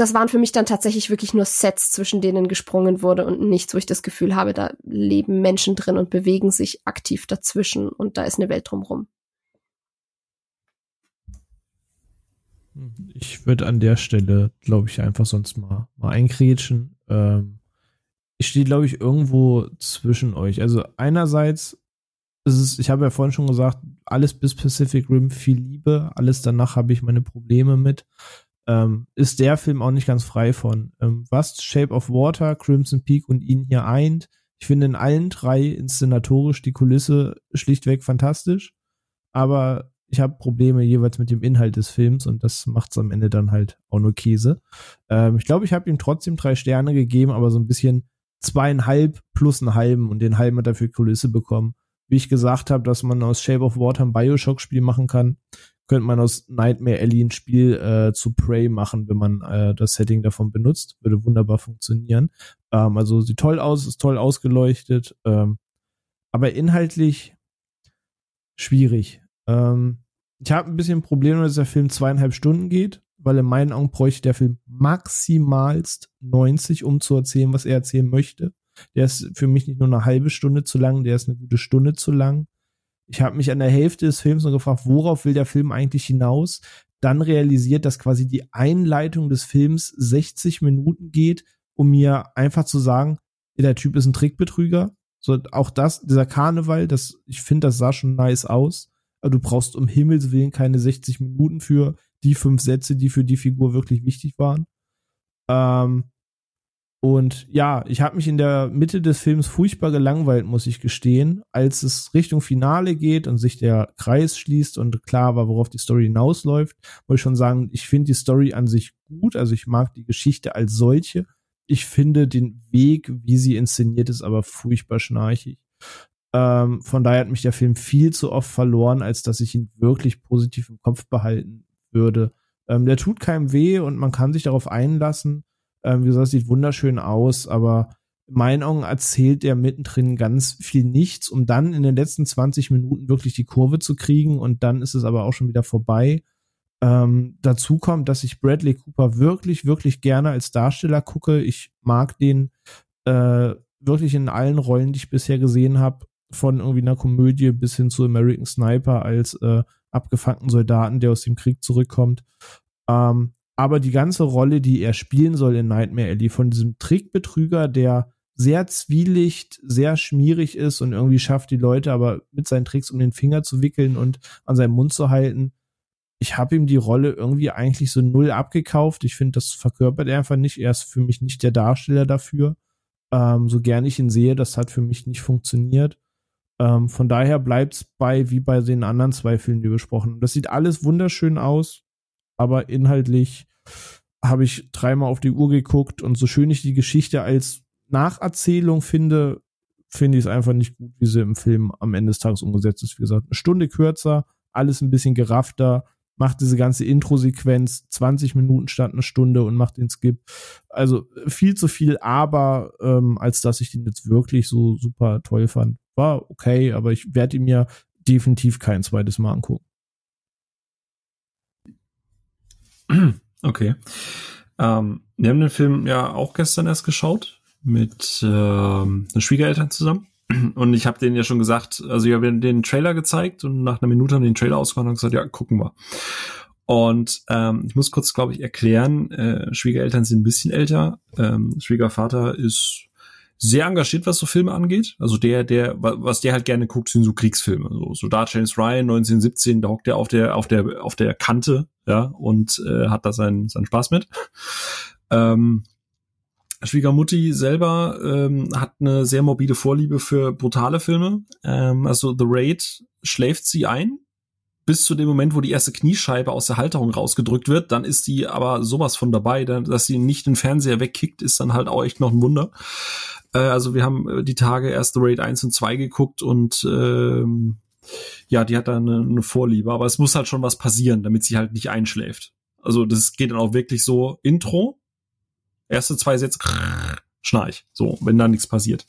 das waren für mich dann tatsächlich wirklich nur Sets, zwischen denen gesprungen wurde und nichts, wo ich das Gefühl habe, da leben Menschen drin und bewegen sich aktiv dazwischen und da ist eine Welt drumrum. Ich würde an der Stelle, glaube ich, einfach sonst mal, mal einkrätschen. Ähm, ich stehe, glaube ich, irgendwo zwischen euch. Also einerseits ist es, ich habe ja vorhin schon gesagt, alles bis Pacific Rim viel Liebe, alles danach habe ich meine Probleme mit. Ähm, ist der Film auch nicht ganz frei von. Ähm, was Shape of Water, Crimson Peak und ihn hier eint. Ich finde in allen drei inszenatorisch die Kulisse schlichtweg fantastisch. Aber ich habe Probleme jeweils mit dem Inhalt des Films und das macht's am Ende dann halt auch nur Käse. Ähm, ich glaube, ich habe ihm trotzdem drei Sterne gegeben, aber so ein bisschen zweieinhalb plus einen halben und den halben hat er für Kulisse bekommen. Wie ich gesagt habe, dass man aus Shape of Water ein Bioshock-Spiel machen kann, könnte man aus Nightmare Alley ein Spiel äh, zu Prey machen, wenn man äh, das Setting davon benutzt. Würde wunderbar funktionieren. Ähm, also sieht toll aus, ist toll ausgeleuchtet, ähm, aber inhaltlich schwierig. Ähm, ich habe ein bisschen Probleme, dass der Film zweieinhalb Stunden geht, weil in meinen Augen bräuchte der Film maximalst 90, um zu erzählen, was er erzählen möchte. Der ist für mich nicht nur eine halbe Stunde zu lang, der ist eine gute Stunde zu lang. Ich habe mich an der Hälfte des Films nur gefragt, worauf will der Film eigentlich hinaus? Dann realisiert, dass quasi die Einleitung des Films 60 Minuten geht, um mir einfach zu sagen, der Typ ist ein Trickbetrüger. So, auch das, dieser Karneval, das, ich finde, das sah schon nice aus. Aber du brauchst um Himmels Willen keine 60 Minuten für die fünf Sätze, die für die Figur wirklich wichtig waren. Ähm, und ja, ich habe mich in der Mitte des Films furchtbar gelangweilt, muss ich gestehen. Als es Richtung Finale geht und sich der Kreis schließt und klar war, worauf die Story hinausläuft, muss ich schon sagen, ich finde die Story an sich gut. Also ich mag die Geschichte als solche. Ich finde den Weg, wie sie inszeniert ist, aber furchtbar schnarchig. Ähm, von daher hat mich der Film viel zu oft verloren, als dass ich ihn wirklich positiv im Kopf behalten würde. Ähm, der tut keinem weh und man kann sich darauf einlassen. Ähm, wie gesagt, sieht wunderschön aus, aber in meinen Augen erzählt er mittendrin ganz viel nichts, um dann in den letzten 20 Minuten wirklich die Kurve zu kriegen und dann ist es aber auch schon wieder vorbei. Ähm, dazu kommt, dass ich Bradley Cooper wirklich, wirklich gerne als Darsteller gucke. Ich mag den äh, wirklich in allen Rollen, die ich bisher gesehen habe, von irgendwie einer Komödie bis hin zu American Sniper als äh, abgefuckten Soldaten, der aus dem Krieg zurückkommt. Ähm, Aber die ganze Rolle, die er spielen soll in Nightmare Alley, von diesem Trickbetrüger, der sehr zwielicht, sehr schmierig ist und irgendwie schafft, die Leute aber mit seinen Tricks um den Finger zu wickeln und an seinem Mund zu halten. Ich habe ihm die Rolle irgendwie eigentlich so null abgekauft. Ich finde, das verkörpert er einfach nicht. Er ist für mich nicht der Darsteller dafür. Ähm, so gern ich ihn sehe, das hat für mich nicht funktioniert. Ähm, von daher bleibt's bei, wie bei den anderen zwei Filmen, die wir besprochen haben. Das sieht alles wunderschön aus, aber inhaltlich habe ich dreimal auf die Uhr geguckt und so schön ich die Geschichte als Nacherzählung finde, finde ich es einfach nicht gut, wie sie im Film am Ende des Tages umgesetzt ist. Wie gesagt, eine Stunde kürzer, alles ein bisschen geraffter, macht diese ganze Intro-Sequenz 20 Minuten statt eine Stunde und macht den Skip. Also viel zu viel, aber ähm, als dass ich den jetzt wirklich so super toll fand. War okay, aber ich werde ihn mir definitiv kein zweites Mal angucken. Okay. Ähm, wir haben den Film ja auch gestern erst geschaut mit ähm, den Schwiegereltern zusammen. Und ich habe denen ja schon gesagt, also ich habe den Trailer gezeigt und nach einer Minute haben die den Trailer ausgemacht und gesagt, ja, gucken wir. Und ähm, ich muss kurz, glaube ich, erklären, äh, Schwiegereltern sind ein bisschen älter. Ähm, Schwiegervater ist sehr engagiert, was so Filme angeht. Also der, der, was der halt gerne guckt, sind so Kriegsfilme. So, so da James Ryan 1917, da hockt er auf der, auf der, auf der Kante, ja, und äh, hat da seinen, seinen Spaß mit. Ähm, Schwiegermutti selber ähm, hat eine sehr morbide Vorliebe für brutale Filme. Ähm, also The Raid schläft sie ein, bis zu dem Moment, wo die erste Kniescheibe aus der Halterung rausgedrückt wird. Dann ist die aber sowas von dabei, dass sie nicht den Fernseher wegkickt, ist dann halt auch echt noch ein Wunder. Äh, also wir haben äh, die Tage erst The Raid 1 und 2 geguckt und ähm, ja, die hat da eine, eine Vorliebe. Aber es muss halt schon was passieren, damit sie halt nicht einschläft. Also das geht dann auch wirklich so Intro, erste zwei Sätze, schnarch. So, wenn da nichts passiert.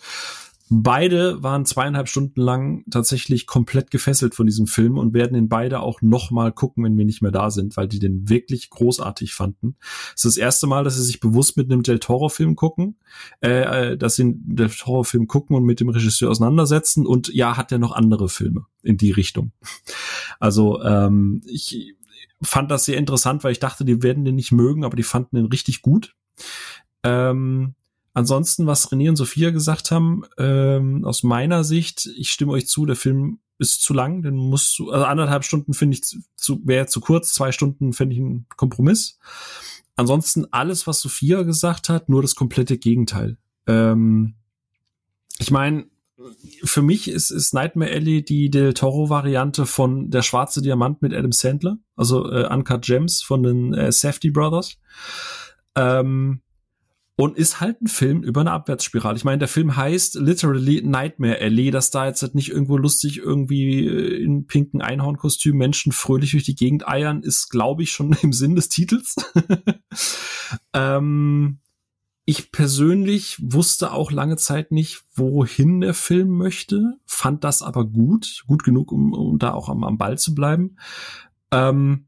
Beide waren zweieinhalb Stunden lang tatsächlich komplett gefesselt von diesem Film und werden ihn beide auch nochmal gucken, wenn wir nicht mehr da sind, weil die den wirklich großartig fanden. Es ist das erste Mal, dass sie sich bewusst mit einem Del Toro-Film gucken, äh, äh dass sie einen Del Toro-Film gucken und mit dem Regisseur auseinandersetzen und ja, hat er noch andere Filme in die Richtung. Also ähm, ich fand das sehr interessant, weil ich dachte, die werden den nicht mögen, aber die fanden den richtig gut. Ähm, ansonsten, was René und Sophia gesagt haben, ähm, aus meiner Sicht, ich stimme euch zu, der Film ist zu lang, den muss also anderthalb Stunden finde ich zu, wäre zu kurz, zwei Stunden finde ich ein Kompromiss. Ansonsten alles, was Sophia gesagt hat, nur das komplette Gegenteil. Ähm, ich meine, für mich ist, ist Nightmare Alley die Del Toro-Variante von Der schwarze Diamant mit Adam Sandler, also äh, Uncut Gems von den äh, Safety Brothers. Ähm, und ist halt ein Film über eine Abwärtsspirale. Ich meine, der Film heißt literally Nightmare Alley, dass da jetzt halt nicht irgendwo lustig irgendwie äh, in pinken Einhornkostüm Menschen fröhlich durch die Gegend eiern, ist, glaube ich, schon im Sinn des Titels. ähm, ich persönlich wusste auch lange Zeit nicht, wohin der Film möchte, fand das aber gut, gut genug, um, um da auch am, am Ball zu bleiben. Ähm,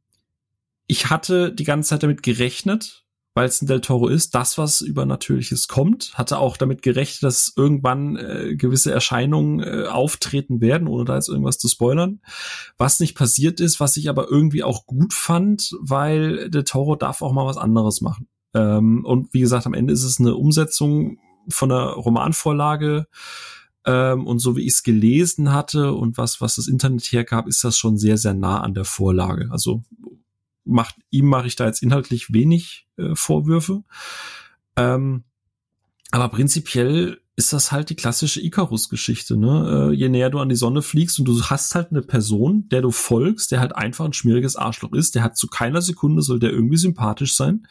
ich hatte die ganze Zeit damit gerechnet, weil es ein Del Toro ist, das, was Übernatürliches kommt, hatte auch damit gerechnet, dass irgendwann äh, gewisse Erscheinungen äh, auftreten werden, ohne da jetzt irgendwas zu spoilern. Was nicht passiert ist, was ich aber irgendwie auch gut fand, weil Del Toro darf auch mal was anderes machen. Ähm, und wie gesagt, am Ende ist es eine Umsetzung von einer Romanvorlage. Ähm, und so wie ich es gelesen hatte und was, was das Internet hergab, ist das schon sehr, sehr nah an der Vorlage. Also macht, ihm mache ich da jetzt inhaltlich wenig äh, Vorwürfe. Ähm, aber prinzipiell ist das halt die klassische Icarus-Geschichte. Ne? Äh, je näher du an die Sonne fliegst und du hast halt eine Person, der du folgst, der halt einfach ein schmieriges Arschloch ist, der hat zu keiner Sekunde soll der irgendwie sympathisch sein.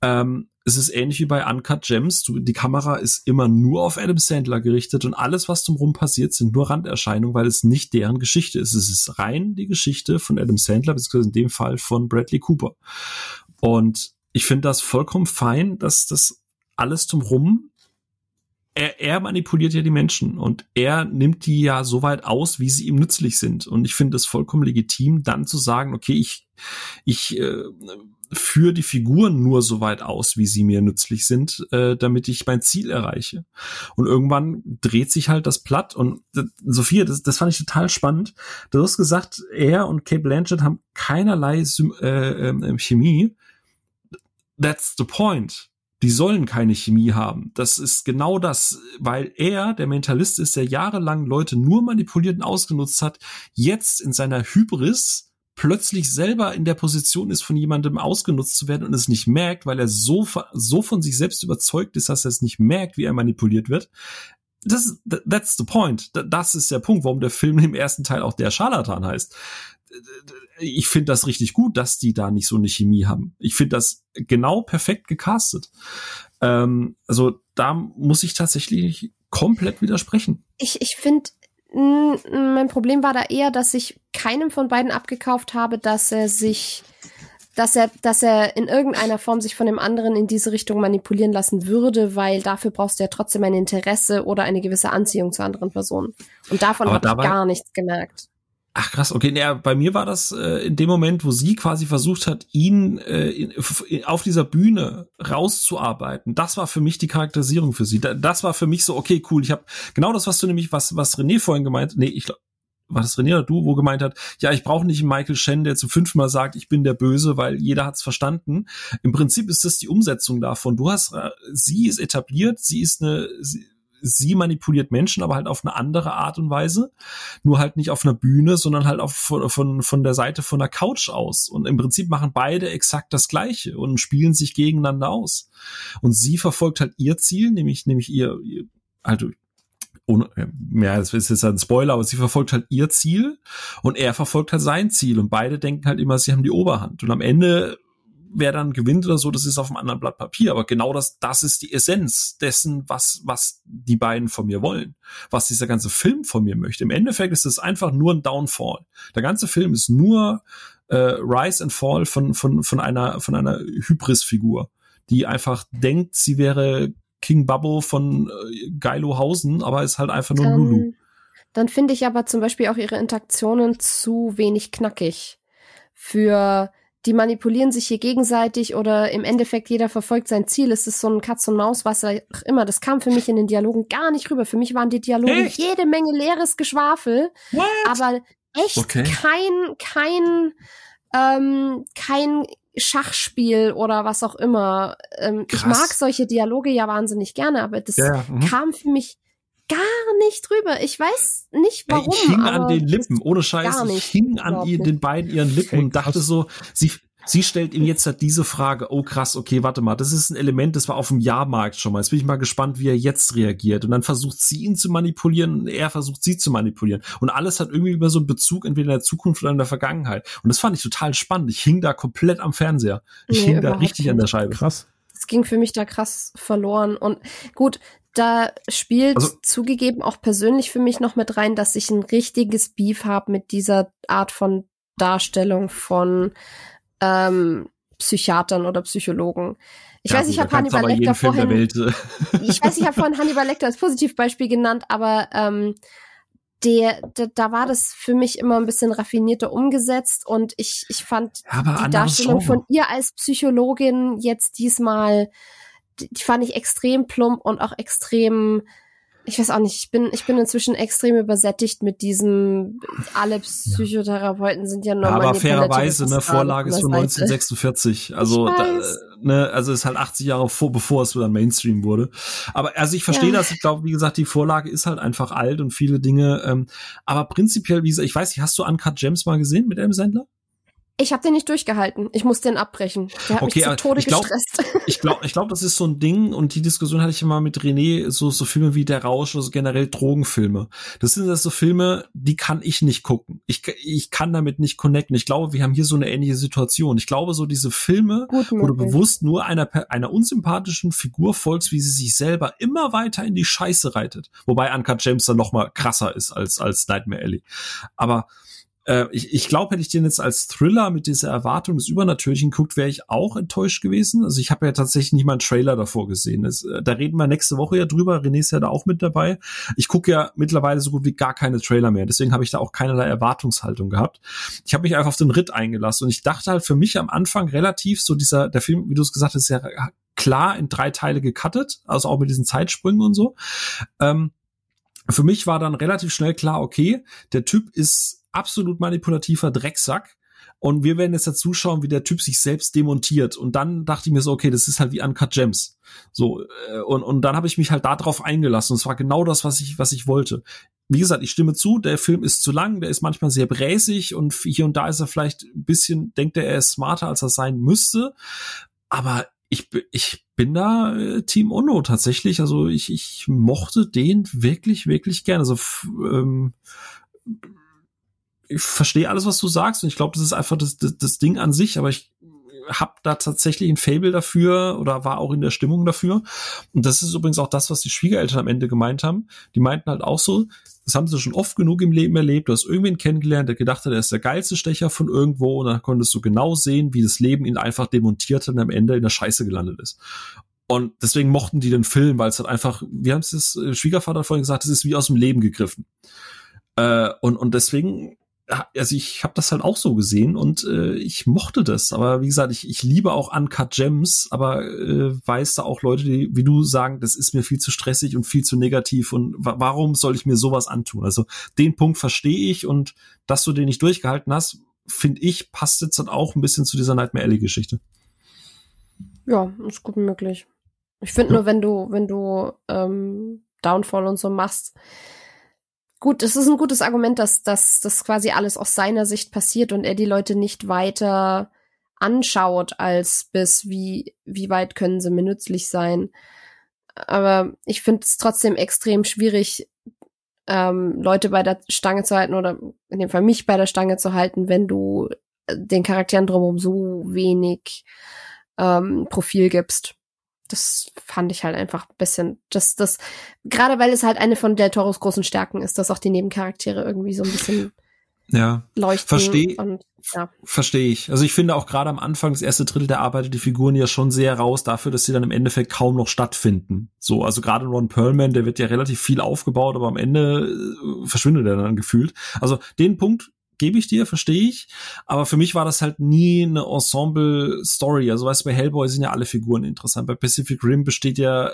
Ähm, es ist ähnlich wie bei Uncut Gems. Du, die Kamera ist immer nur auf Adam Sandler gerichtet und alles, was drumherum passiert, sind nur Randerscheinungen, weil es nicht deren Geschichte ist. Es ist rein die Geschichte von Adam Sandler, beziehungsweise in dem Fall von Bradley Cooper. Und ich finde das vollkommen fein, dass das alles drumherum er, er manipuliert ja die Menschen und er nimmt die ja so weit aus, wie sie ihm nützlich sind. Und ich finde es vollkommen legitim, dann zu sagen, okay, ich, ich äh, führe die Figuren nur so weit aus, wie sie mir nützlich sind, äh, damit ich mein Ziel erreiche. Und irgendwann dreht sich halt das Platt und äh, Sophia, das, das fand ich total spannend. Du hast gesagt, er und Kate Blanchett haben keinerlei äh, äh, Chemie. that's the point. Die sollen keine Chemie haben. Das ist genau das, weil er, der Mentalist ist, der jahrelang Leute nur manipuliert und ausgenutzt hat, jetzt in seiner Hybris plötzlich selber in der Position ist, von jemandem ausgenutzt zu werden und es nicht merkt, weil er so, so von sich selbst überzeugt ist, dass er es nicht merkt, wie er manipuliert wird. Das, that's the point. Das ist der Punkt, warum der Film im ersten Teil auch der Scharlatan heißt ich finde das richtig gut, dass die da nicht so eine Chemie haben. Ich finde das genau perfekt gecastet. Ähm, also da muss ich tatsächlich komplett widersprechen. Ich, ich finde, mein Problem war da eher, dass ich keinem von beiden abgekauft habe, dass er sich, dass er, dass er in irgendeiner Form sich von dem anderen in diese Richtung manipulieren lassen würde, weil dafür brauchst du ja trotzdem ein Interesse oder eine gewisse Anziehung zu anderen Personen. Und davon habe ich gar nichts gemerkt. Ach krass, okay. Naja, bei mir war das äh, in dem Moment, wo sie quasi versucht hat, ihn äh, in, auf dieser Bühne rauszuarbeiten. Das war für mich die Charakterisierung für sie. Da, das war für mich so, okay, cool. Ich habe genau das, was du nämlich, was was René vorhin gemeint, nee, ich war das René oder du, wo gemeint hat, ja, ich brauche nicht einen Michael Shen, der zum fünften Mal sagt, ich bin der Böse, weil jeder hat's verstanden. Im Prinzip ist das die Umsetzung davon. Du hast, äh, sie ist etabliert, sie ist eine, sie, sie manipuliert Menschen, aber halt auf eine andere Art und Weise. Nur halt nicht auf einer Bühne, sondern halt auf, von, von, der Seite von der Couch aus. Und im Prinzip machen beide exakt das Gleiche und spielen sich gegeneinander aus. Und sie verfolgt halt ihr Ziel, nämlich, nämlich ihr, ihr halt ohne, ja, das ist jetzt ein Spoiler, aber sie verfolgt halt ihr Ziel und er verfolgt halt sein Ziel und beide denken halt immer, sie haben die Oberhand. Und am Ende wer dann gewinnt oder so, das ist auf einem anderen Blatt Papier. Aber genau das, das ist die Essenz dessen, was, was die beiden von mir wollen. Was dieser ganze Film von mir möchte. Im Endeffekt ist es einfach nur ein Downfall. Der ganze Film ist nur äh, Rise and Fall von, von, von einer, von einer Hybris-Figur, die einfach denkt, sie wäre King Bubble von äh, Geilohausen, aber ist halt einfach nur dann, Lulu. Dann finde ich aber zum Beispiel auch ihre Interaktionen zu wenig knackig für die manipulieren sich hier gegenseitig oder im Endeffekt jeder verfolgt sein Ziel. Es ist so ein Katz und Maus, was auch immer. Das kam für mich in den Dialogen gar nicht rüber. Für mich waren die Dialoge echt? jede Menge leeres Geschwafel, What? aber echt okay. kein kein ähm, kein Schachspiel oder was auch immer. Ähm, ich mag solche Dialoge ja wahnsinnig gerne, aber das ja. Mhm. kam für mich gar nicht drüber. Ich weiß nicht warum. Ich hing an den Lippen, ohne Scheiß. Ich hing an ihr, den beiden ihren Lippen und dachte so, sie, sie stellt ihm jetzt halt diese Frage, oh krass, okay, warte mal, das ist ein Element, das war auf dem Jahrmarkt schon mal. Jetzt bin ich mal gespannt, wie er jetzt reagiert. Und dann versucht sie ihn zu manipulieren und er versucht sie zu manipulieren. Und alles hat irgendwie über so einen Bezug entweder in der Zukunft oder in der Vergangenheit. Und das fand ich total spannend. Ich hing da komplett am Fernseher. Ich nee, hing da richtig nicht. an der Scheibe. Krass. Es ging für mich da krass verloren. Und gut, da spielt also, zugegeben auch persönlich für mich noch mit rein, dass ich ein richtiges Beef habe mit dieser Art von Darstellung von ähm, Psychiatern oder Psychologen. Ich ja, weiß, ich habe Hannibal Lecter vorhin. ich weiß, ich habe vorhin Hannibal Lecter als Positivbeispiel genannt, aber ähm, der, der, da war das für mich immer ein bisschen raffinierter umgesetzt und ich, ich fand ja, die Darstellung von ihr als Psychologin jetzt diesmal die fand ich extrem plump und auch extrem, ich weiß auch nicht, ich bin, ich bin inzwischen extrem übersättigt mit diesem, alle Psychotherapeuten sind ja normal. Ja, aber fairerweise, ne, Vorlage ist von 1946, also, da, ne, also ist halt 80 Jahre vor, bevor es dann Mainstream wurde. Aber, also ich verstehe ja. das, ich glaube, wie gesagt, die Vorlage ist halt einfach alt und viele Dinge, ähm, aber prinzipiell, wie gesagt, ich weiß nicht, hast du Uncut Gems mal gesehen mit Adam Sandler? Ich habe den nicht durchgehalten. Ich muss den abbrechen. Der hat okay, mich zu Tode ich glaub, gestresst. Ich glaube, ich glaub, das ist so ein Ding und die Diskussion hatte ich immer mit René, so, so Filme wie Der Rausch oder so generell Drogenfilme. Das sind das so Filme, die kann ich nicht gucken. Ich, ich kann damit nicht connecten. Ich glaube, wir haben hier so eine ähnliche Situation. Ich glaube, so diese Filme, wo du bewusst nur einer, einer unsympathischen Figur folgst, wie sie sich selber immer weiter in die Scheiße reitet. Wobei Uncut James dann noch mal krasser ist als, als Nightmare Alley. Aber äh, ich ich glaube, hätte ich den jetzt als Thriller mit dieser Erwartung des Übernatürlichen geguckt, wäre ich auch enttäuscht gewesen. Also ich habe ja tatsächlich nicht mal einen Trailer davor gesehen. Das, äh, da reden wir nächste Woche ja drüber. René ist ja da auch mit dabei. Ich gucke ja mittlerweile so gut wie gar keine Trailer mehr. Deswegen habe ich da auch keinerlei Erwartungshaltung gehabt. Ich habe mich einfach auf den Ritt eingelassen und ich dachte halt für mich am Anfang relativ so dieser, der Film, wie du es gesagt hast, ist ja klar in drei Teile gecuttet, also auch mit diesen Zeitsprüngen und so. Ähm, für mich war dann relativ schnell klar, okay, der Typ ist absolut manipulativer Drecksack. und wir werden jetzt dazu schauen, wie der Typ sich selbst demontiert. Und dann dachte ich mir so, okay, das ist halt wie Uncut Gems. So, äh, und, und dann habe ich mich halt darauf eingelassen. Und es war genau das, was ich, was ich wollte. Wie gesagt, ich stimme zu, der Film ist zu lang, der ist manchmal sehr bräsig und hier und da ist er vielleicht ein bisschen, denkt er, er ist smarter, als er sein müsste. Aber ich, ich bin da äh, Team Ono tatsächlich. Also ich, ich mochte den wirklich, wirklich gerne. Also ähm, ich verstehe alles, was du sagst und ich glaube, das ist einfach das, das, das Ding an sich, aber ich habe da tatsächlich ein Fable dafür oder war auch in der Stimmung dafür. Und das ist übrigens auch das, was die Schwiegereltern am Ende gemeint haben. Die meinten halt auch so, das haben sie schon oft genug im Leben erlebt. Du hast irgendwen kennengelernt, der gedacht hat, er ist der geilste Stecher von irgendwo und dann konntest du genau sehen, wie das Leben ihn einfach demontiert hat und am Ende in der Scheiße gelandet ist. Und deswegen mochten die den Film, weil es halt einfach, wie haben es das äh, Schwiegervater vorhin gesagt, es ist wie aus dem Leben gegriffen. Äh, und, und deswegen also ich habe das halt auch so gesehen und äh, ich mochte das. Aber wie gesagt, ich, ich liebe auch Uncut Gems, aber äh, weiß da auch Leute, die, wie du sagen, das ist mir viel zu stressig und viel zu negativ und wa warum soll ich mir sowas antun? Also den Punkt verstehe ich und dass du den nicht durchgehalten hast, finde ich, passt jetzt dann auch ein bisschen zu dieser Nightmare Alley Geschichte. Ja, ist gut möglich. Ich finde ja. nur, wenn du, wenn du ähm, Downfall und so machst, gut, es ist ein gutes Argument, dass, dass das quasi alles aus seiner Sicht passiert und er die Leute nicht weiter anschaut, als bis wie, wie weit können sie mir nützlich sein. Aber ich finde es trotzdem extrem schwierig, ähm, Leute bei der Stange zu halten oder in dem Fall mich bei der Stange zu halten, wenn du äh, den Charakteren drumherum so wenig ähm, Profil gibst das fand ich halt einfach ein bisschen, das, das, gerade weil es halt eine von Del Toros großen Stärken ist, dass auch die Nebencharaktere irgendwie so ein bisschen ja, leuchten. Verstehe und ja. Verstehe ich. Also ich finde auch gerade am Anfang, das erste Drittel, der arbeitet die Figuren ja schon sehr raus dafür, dass sie dann im Endeffekt kaum noch stattfinden. So, also gerade Ron Perlman, der wird ja relativ viel aufgebaut, aber am Ende äh, verschwindet er dann gefühlt. Also den Punkt gebe ich dir, verstehe ich. Aber für mich war das halt nie eine Ensemble-Story. Also weißt du, bei Hellboy sind ja alle Figuren interessant. Bei Pacific Rim besteht ja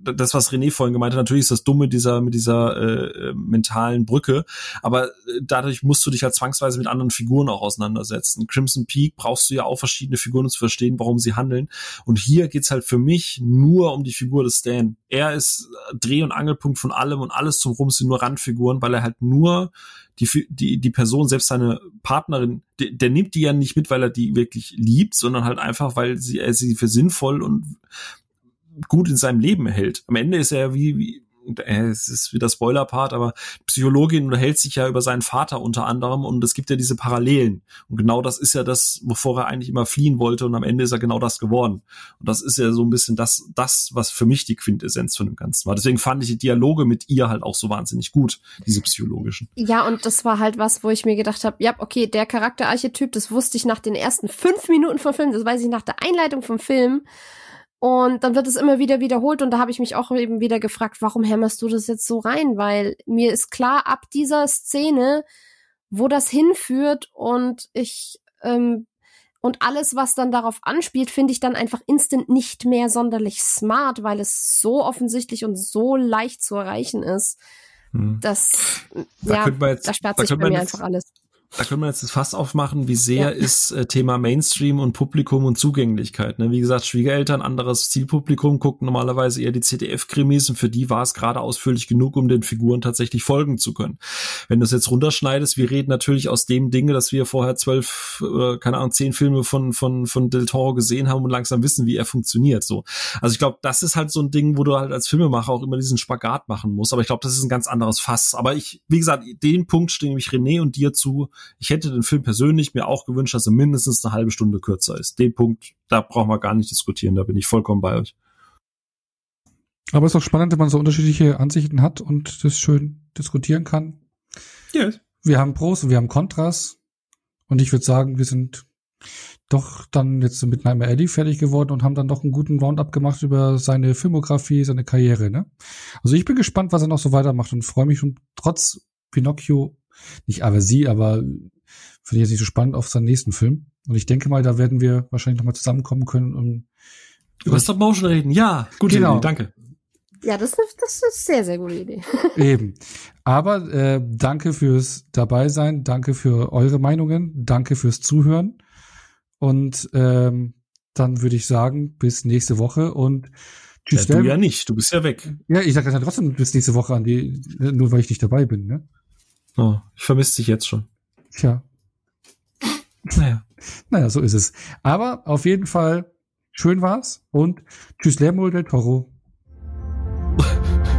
das, was René vorhin gemeint hat, natürlich ist das Dumme dieser, mit dieser äh, mentalen Brücke, aber äh, dadurch musst du dich halt zwangsweise mit anderen Figuren auch auseinandersetzen. Crimson Peak brauchst du ja auch verschiedene Figuren, um zu verstehen, warum sie handeln. Und hier geht's halt für mich nur um die Figur des Stan. Er ist Dreh- und Angelpunkt von allem und alles zum Rum sind nur Randfiguren, weil er halt nur die, die, die Person, selbst seine Partnerin, der, der nimmt die ja nicht mit, weil er die wirklich liebt, sondern halt einfach, weil sie, er sie für sinnvoll und gut in seinem Leben erhält. Am Ende ist er wie, wie äh, es ist wieder Spoiler-Part, aber Psychologin unterhält sich ja über seinen Vater unter anderem und es gibt ja diese Parallelen. Und genau das ist ja das, wovor er eigentlich immer fliehen wollte und am Ende ist er genau das geworden. Und das ist ja so ein bisschen das, das, was für mich die Quintessenz von dem Ganzen war. Deswegen fand ich die Dialoge mit ihr halt auch so wahnsinnig gut, diese psychologischen. Ja, und das war halt was, wo ich mir gedacht habe, ja, okay, der Charakterarchetyp, das wusste ich nach den ersten fünf Minuten vom Film, das weiß ich nach der Einleitung vom Film. Und dann wird es immer wieder wiederholt und da habe ich mich auch eben wieder gefragt, warum hämmerst du das jetzt so rein? Weil mir ist klar, ab dieser Szene, wo das hinführt und ich ähm, und alles, was dann darauf anspielt, finde ich dann einfach instant nicht mehr sonderlich smart, weil es so offensichtlich und so leicht zu erreichen ist. Hm. Das, da ja, jetzt, da sperrt sich bei mir einfach alles da können wir jetzt das Fass aufmachen, wie sehr ja. ist äh, Thema Mainstream und Publikum und Zugänglichkeit. Ne? Wie gesagt, Schwiegereltern, anderes Zielpublikum, gucken normalerweise eher die CDF-Krimis und für die war es gerade ausführlich genug, um den Figuren tatsächlich folgen zu können. Wenn du es jetzt runterschneidest, wir reden natürlich aus dem Dinge, dass wir vorher zwölf, äh, keine Ahnung, zehn Filme von, von, von Del Toro gesehen haben und langsam wissen, wie er funktioniert. So. Also ich glaube, das ist halt so ein Ding, wo du halt als Filmemacher auch immer diesen Spagat machen musst. Aber ich glaube, das ist ein ganz anderes Fass. Aber ich, wie gesagt, den Punkt stimme ich René und dir zu ich hätte den Film persönlich mir auch gewünscht, dass er mindestens eine halbe Stunde kürzer ist. Den Punkt, da brauchen wir gar nicht diskutieren, da bin ich vollkommen bei euch. Aber es ist auch spannend, wenn man so unterschiedliche Ansichten hat und das schön diskutieren kann. Yes. Wir haben Pros und wir haben Kontras. Und ich würde sagen, wir sind doch dann jetzt mit Nightmare Alley fertig geworden und haben dann doch einen guten Roundup gemacht über seine Filmografie, seine Karriere. Ne? Also ich bin gespannt, was er noch so weitermacht und freue mich schon trotz Pinocchio nicht aber sie, aber finde ich jetzt nicht so spannend auf seinen nächsten Film. Und ich denke mal, da werden wir wahrscheinlich nochmal zusammenkommen können, um über Stop Motion reden. Ja, gut, genau. Idee, danke. Ja, das, ist- das ist eine sehr, sehr gute Idee. Eben. Aber äh, danke fürs dabei sein, danke für eure Meinungen, danke fürs Zuhören. Und ähm, dann würde ich sagen, bis nächste Woche und Ja, tschüss. du Stel- ja nicht, du bist ja weg. ja, ich sage dann trotzdem bis nächste Woche an die, nur weil ich nicht dabei bin, ne? Oh, ich vermisse dich jetzt schon. Tja, Naja. naja, so ist es. Aber auf jeden Fall, schön war's und tschüss Lermo del Toro.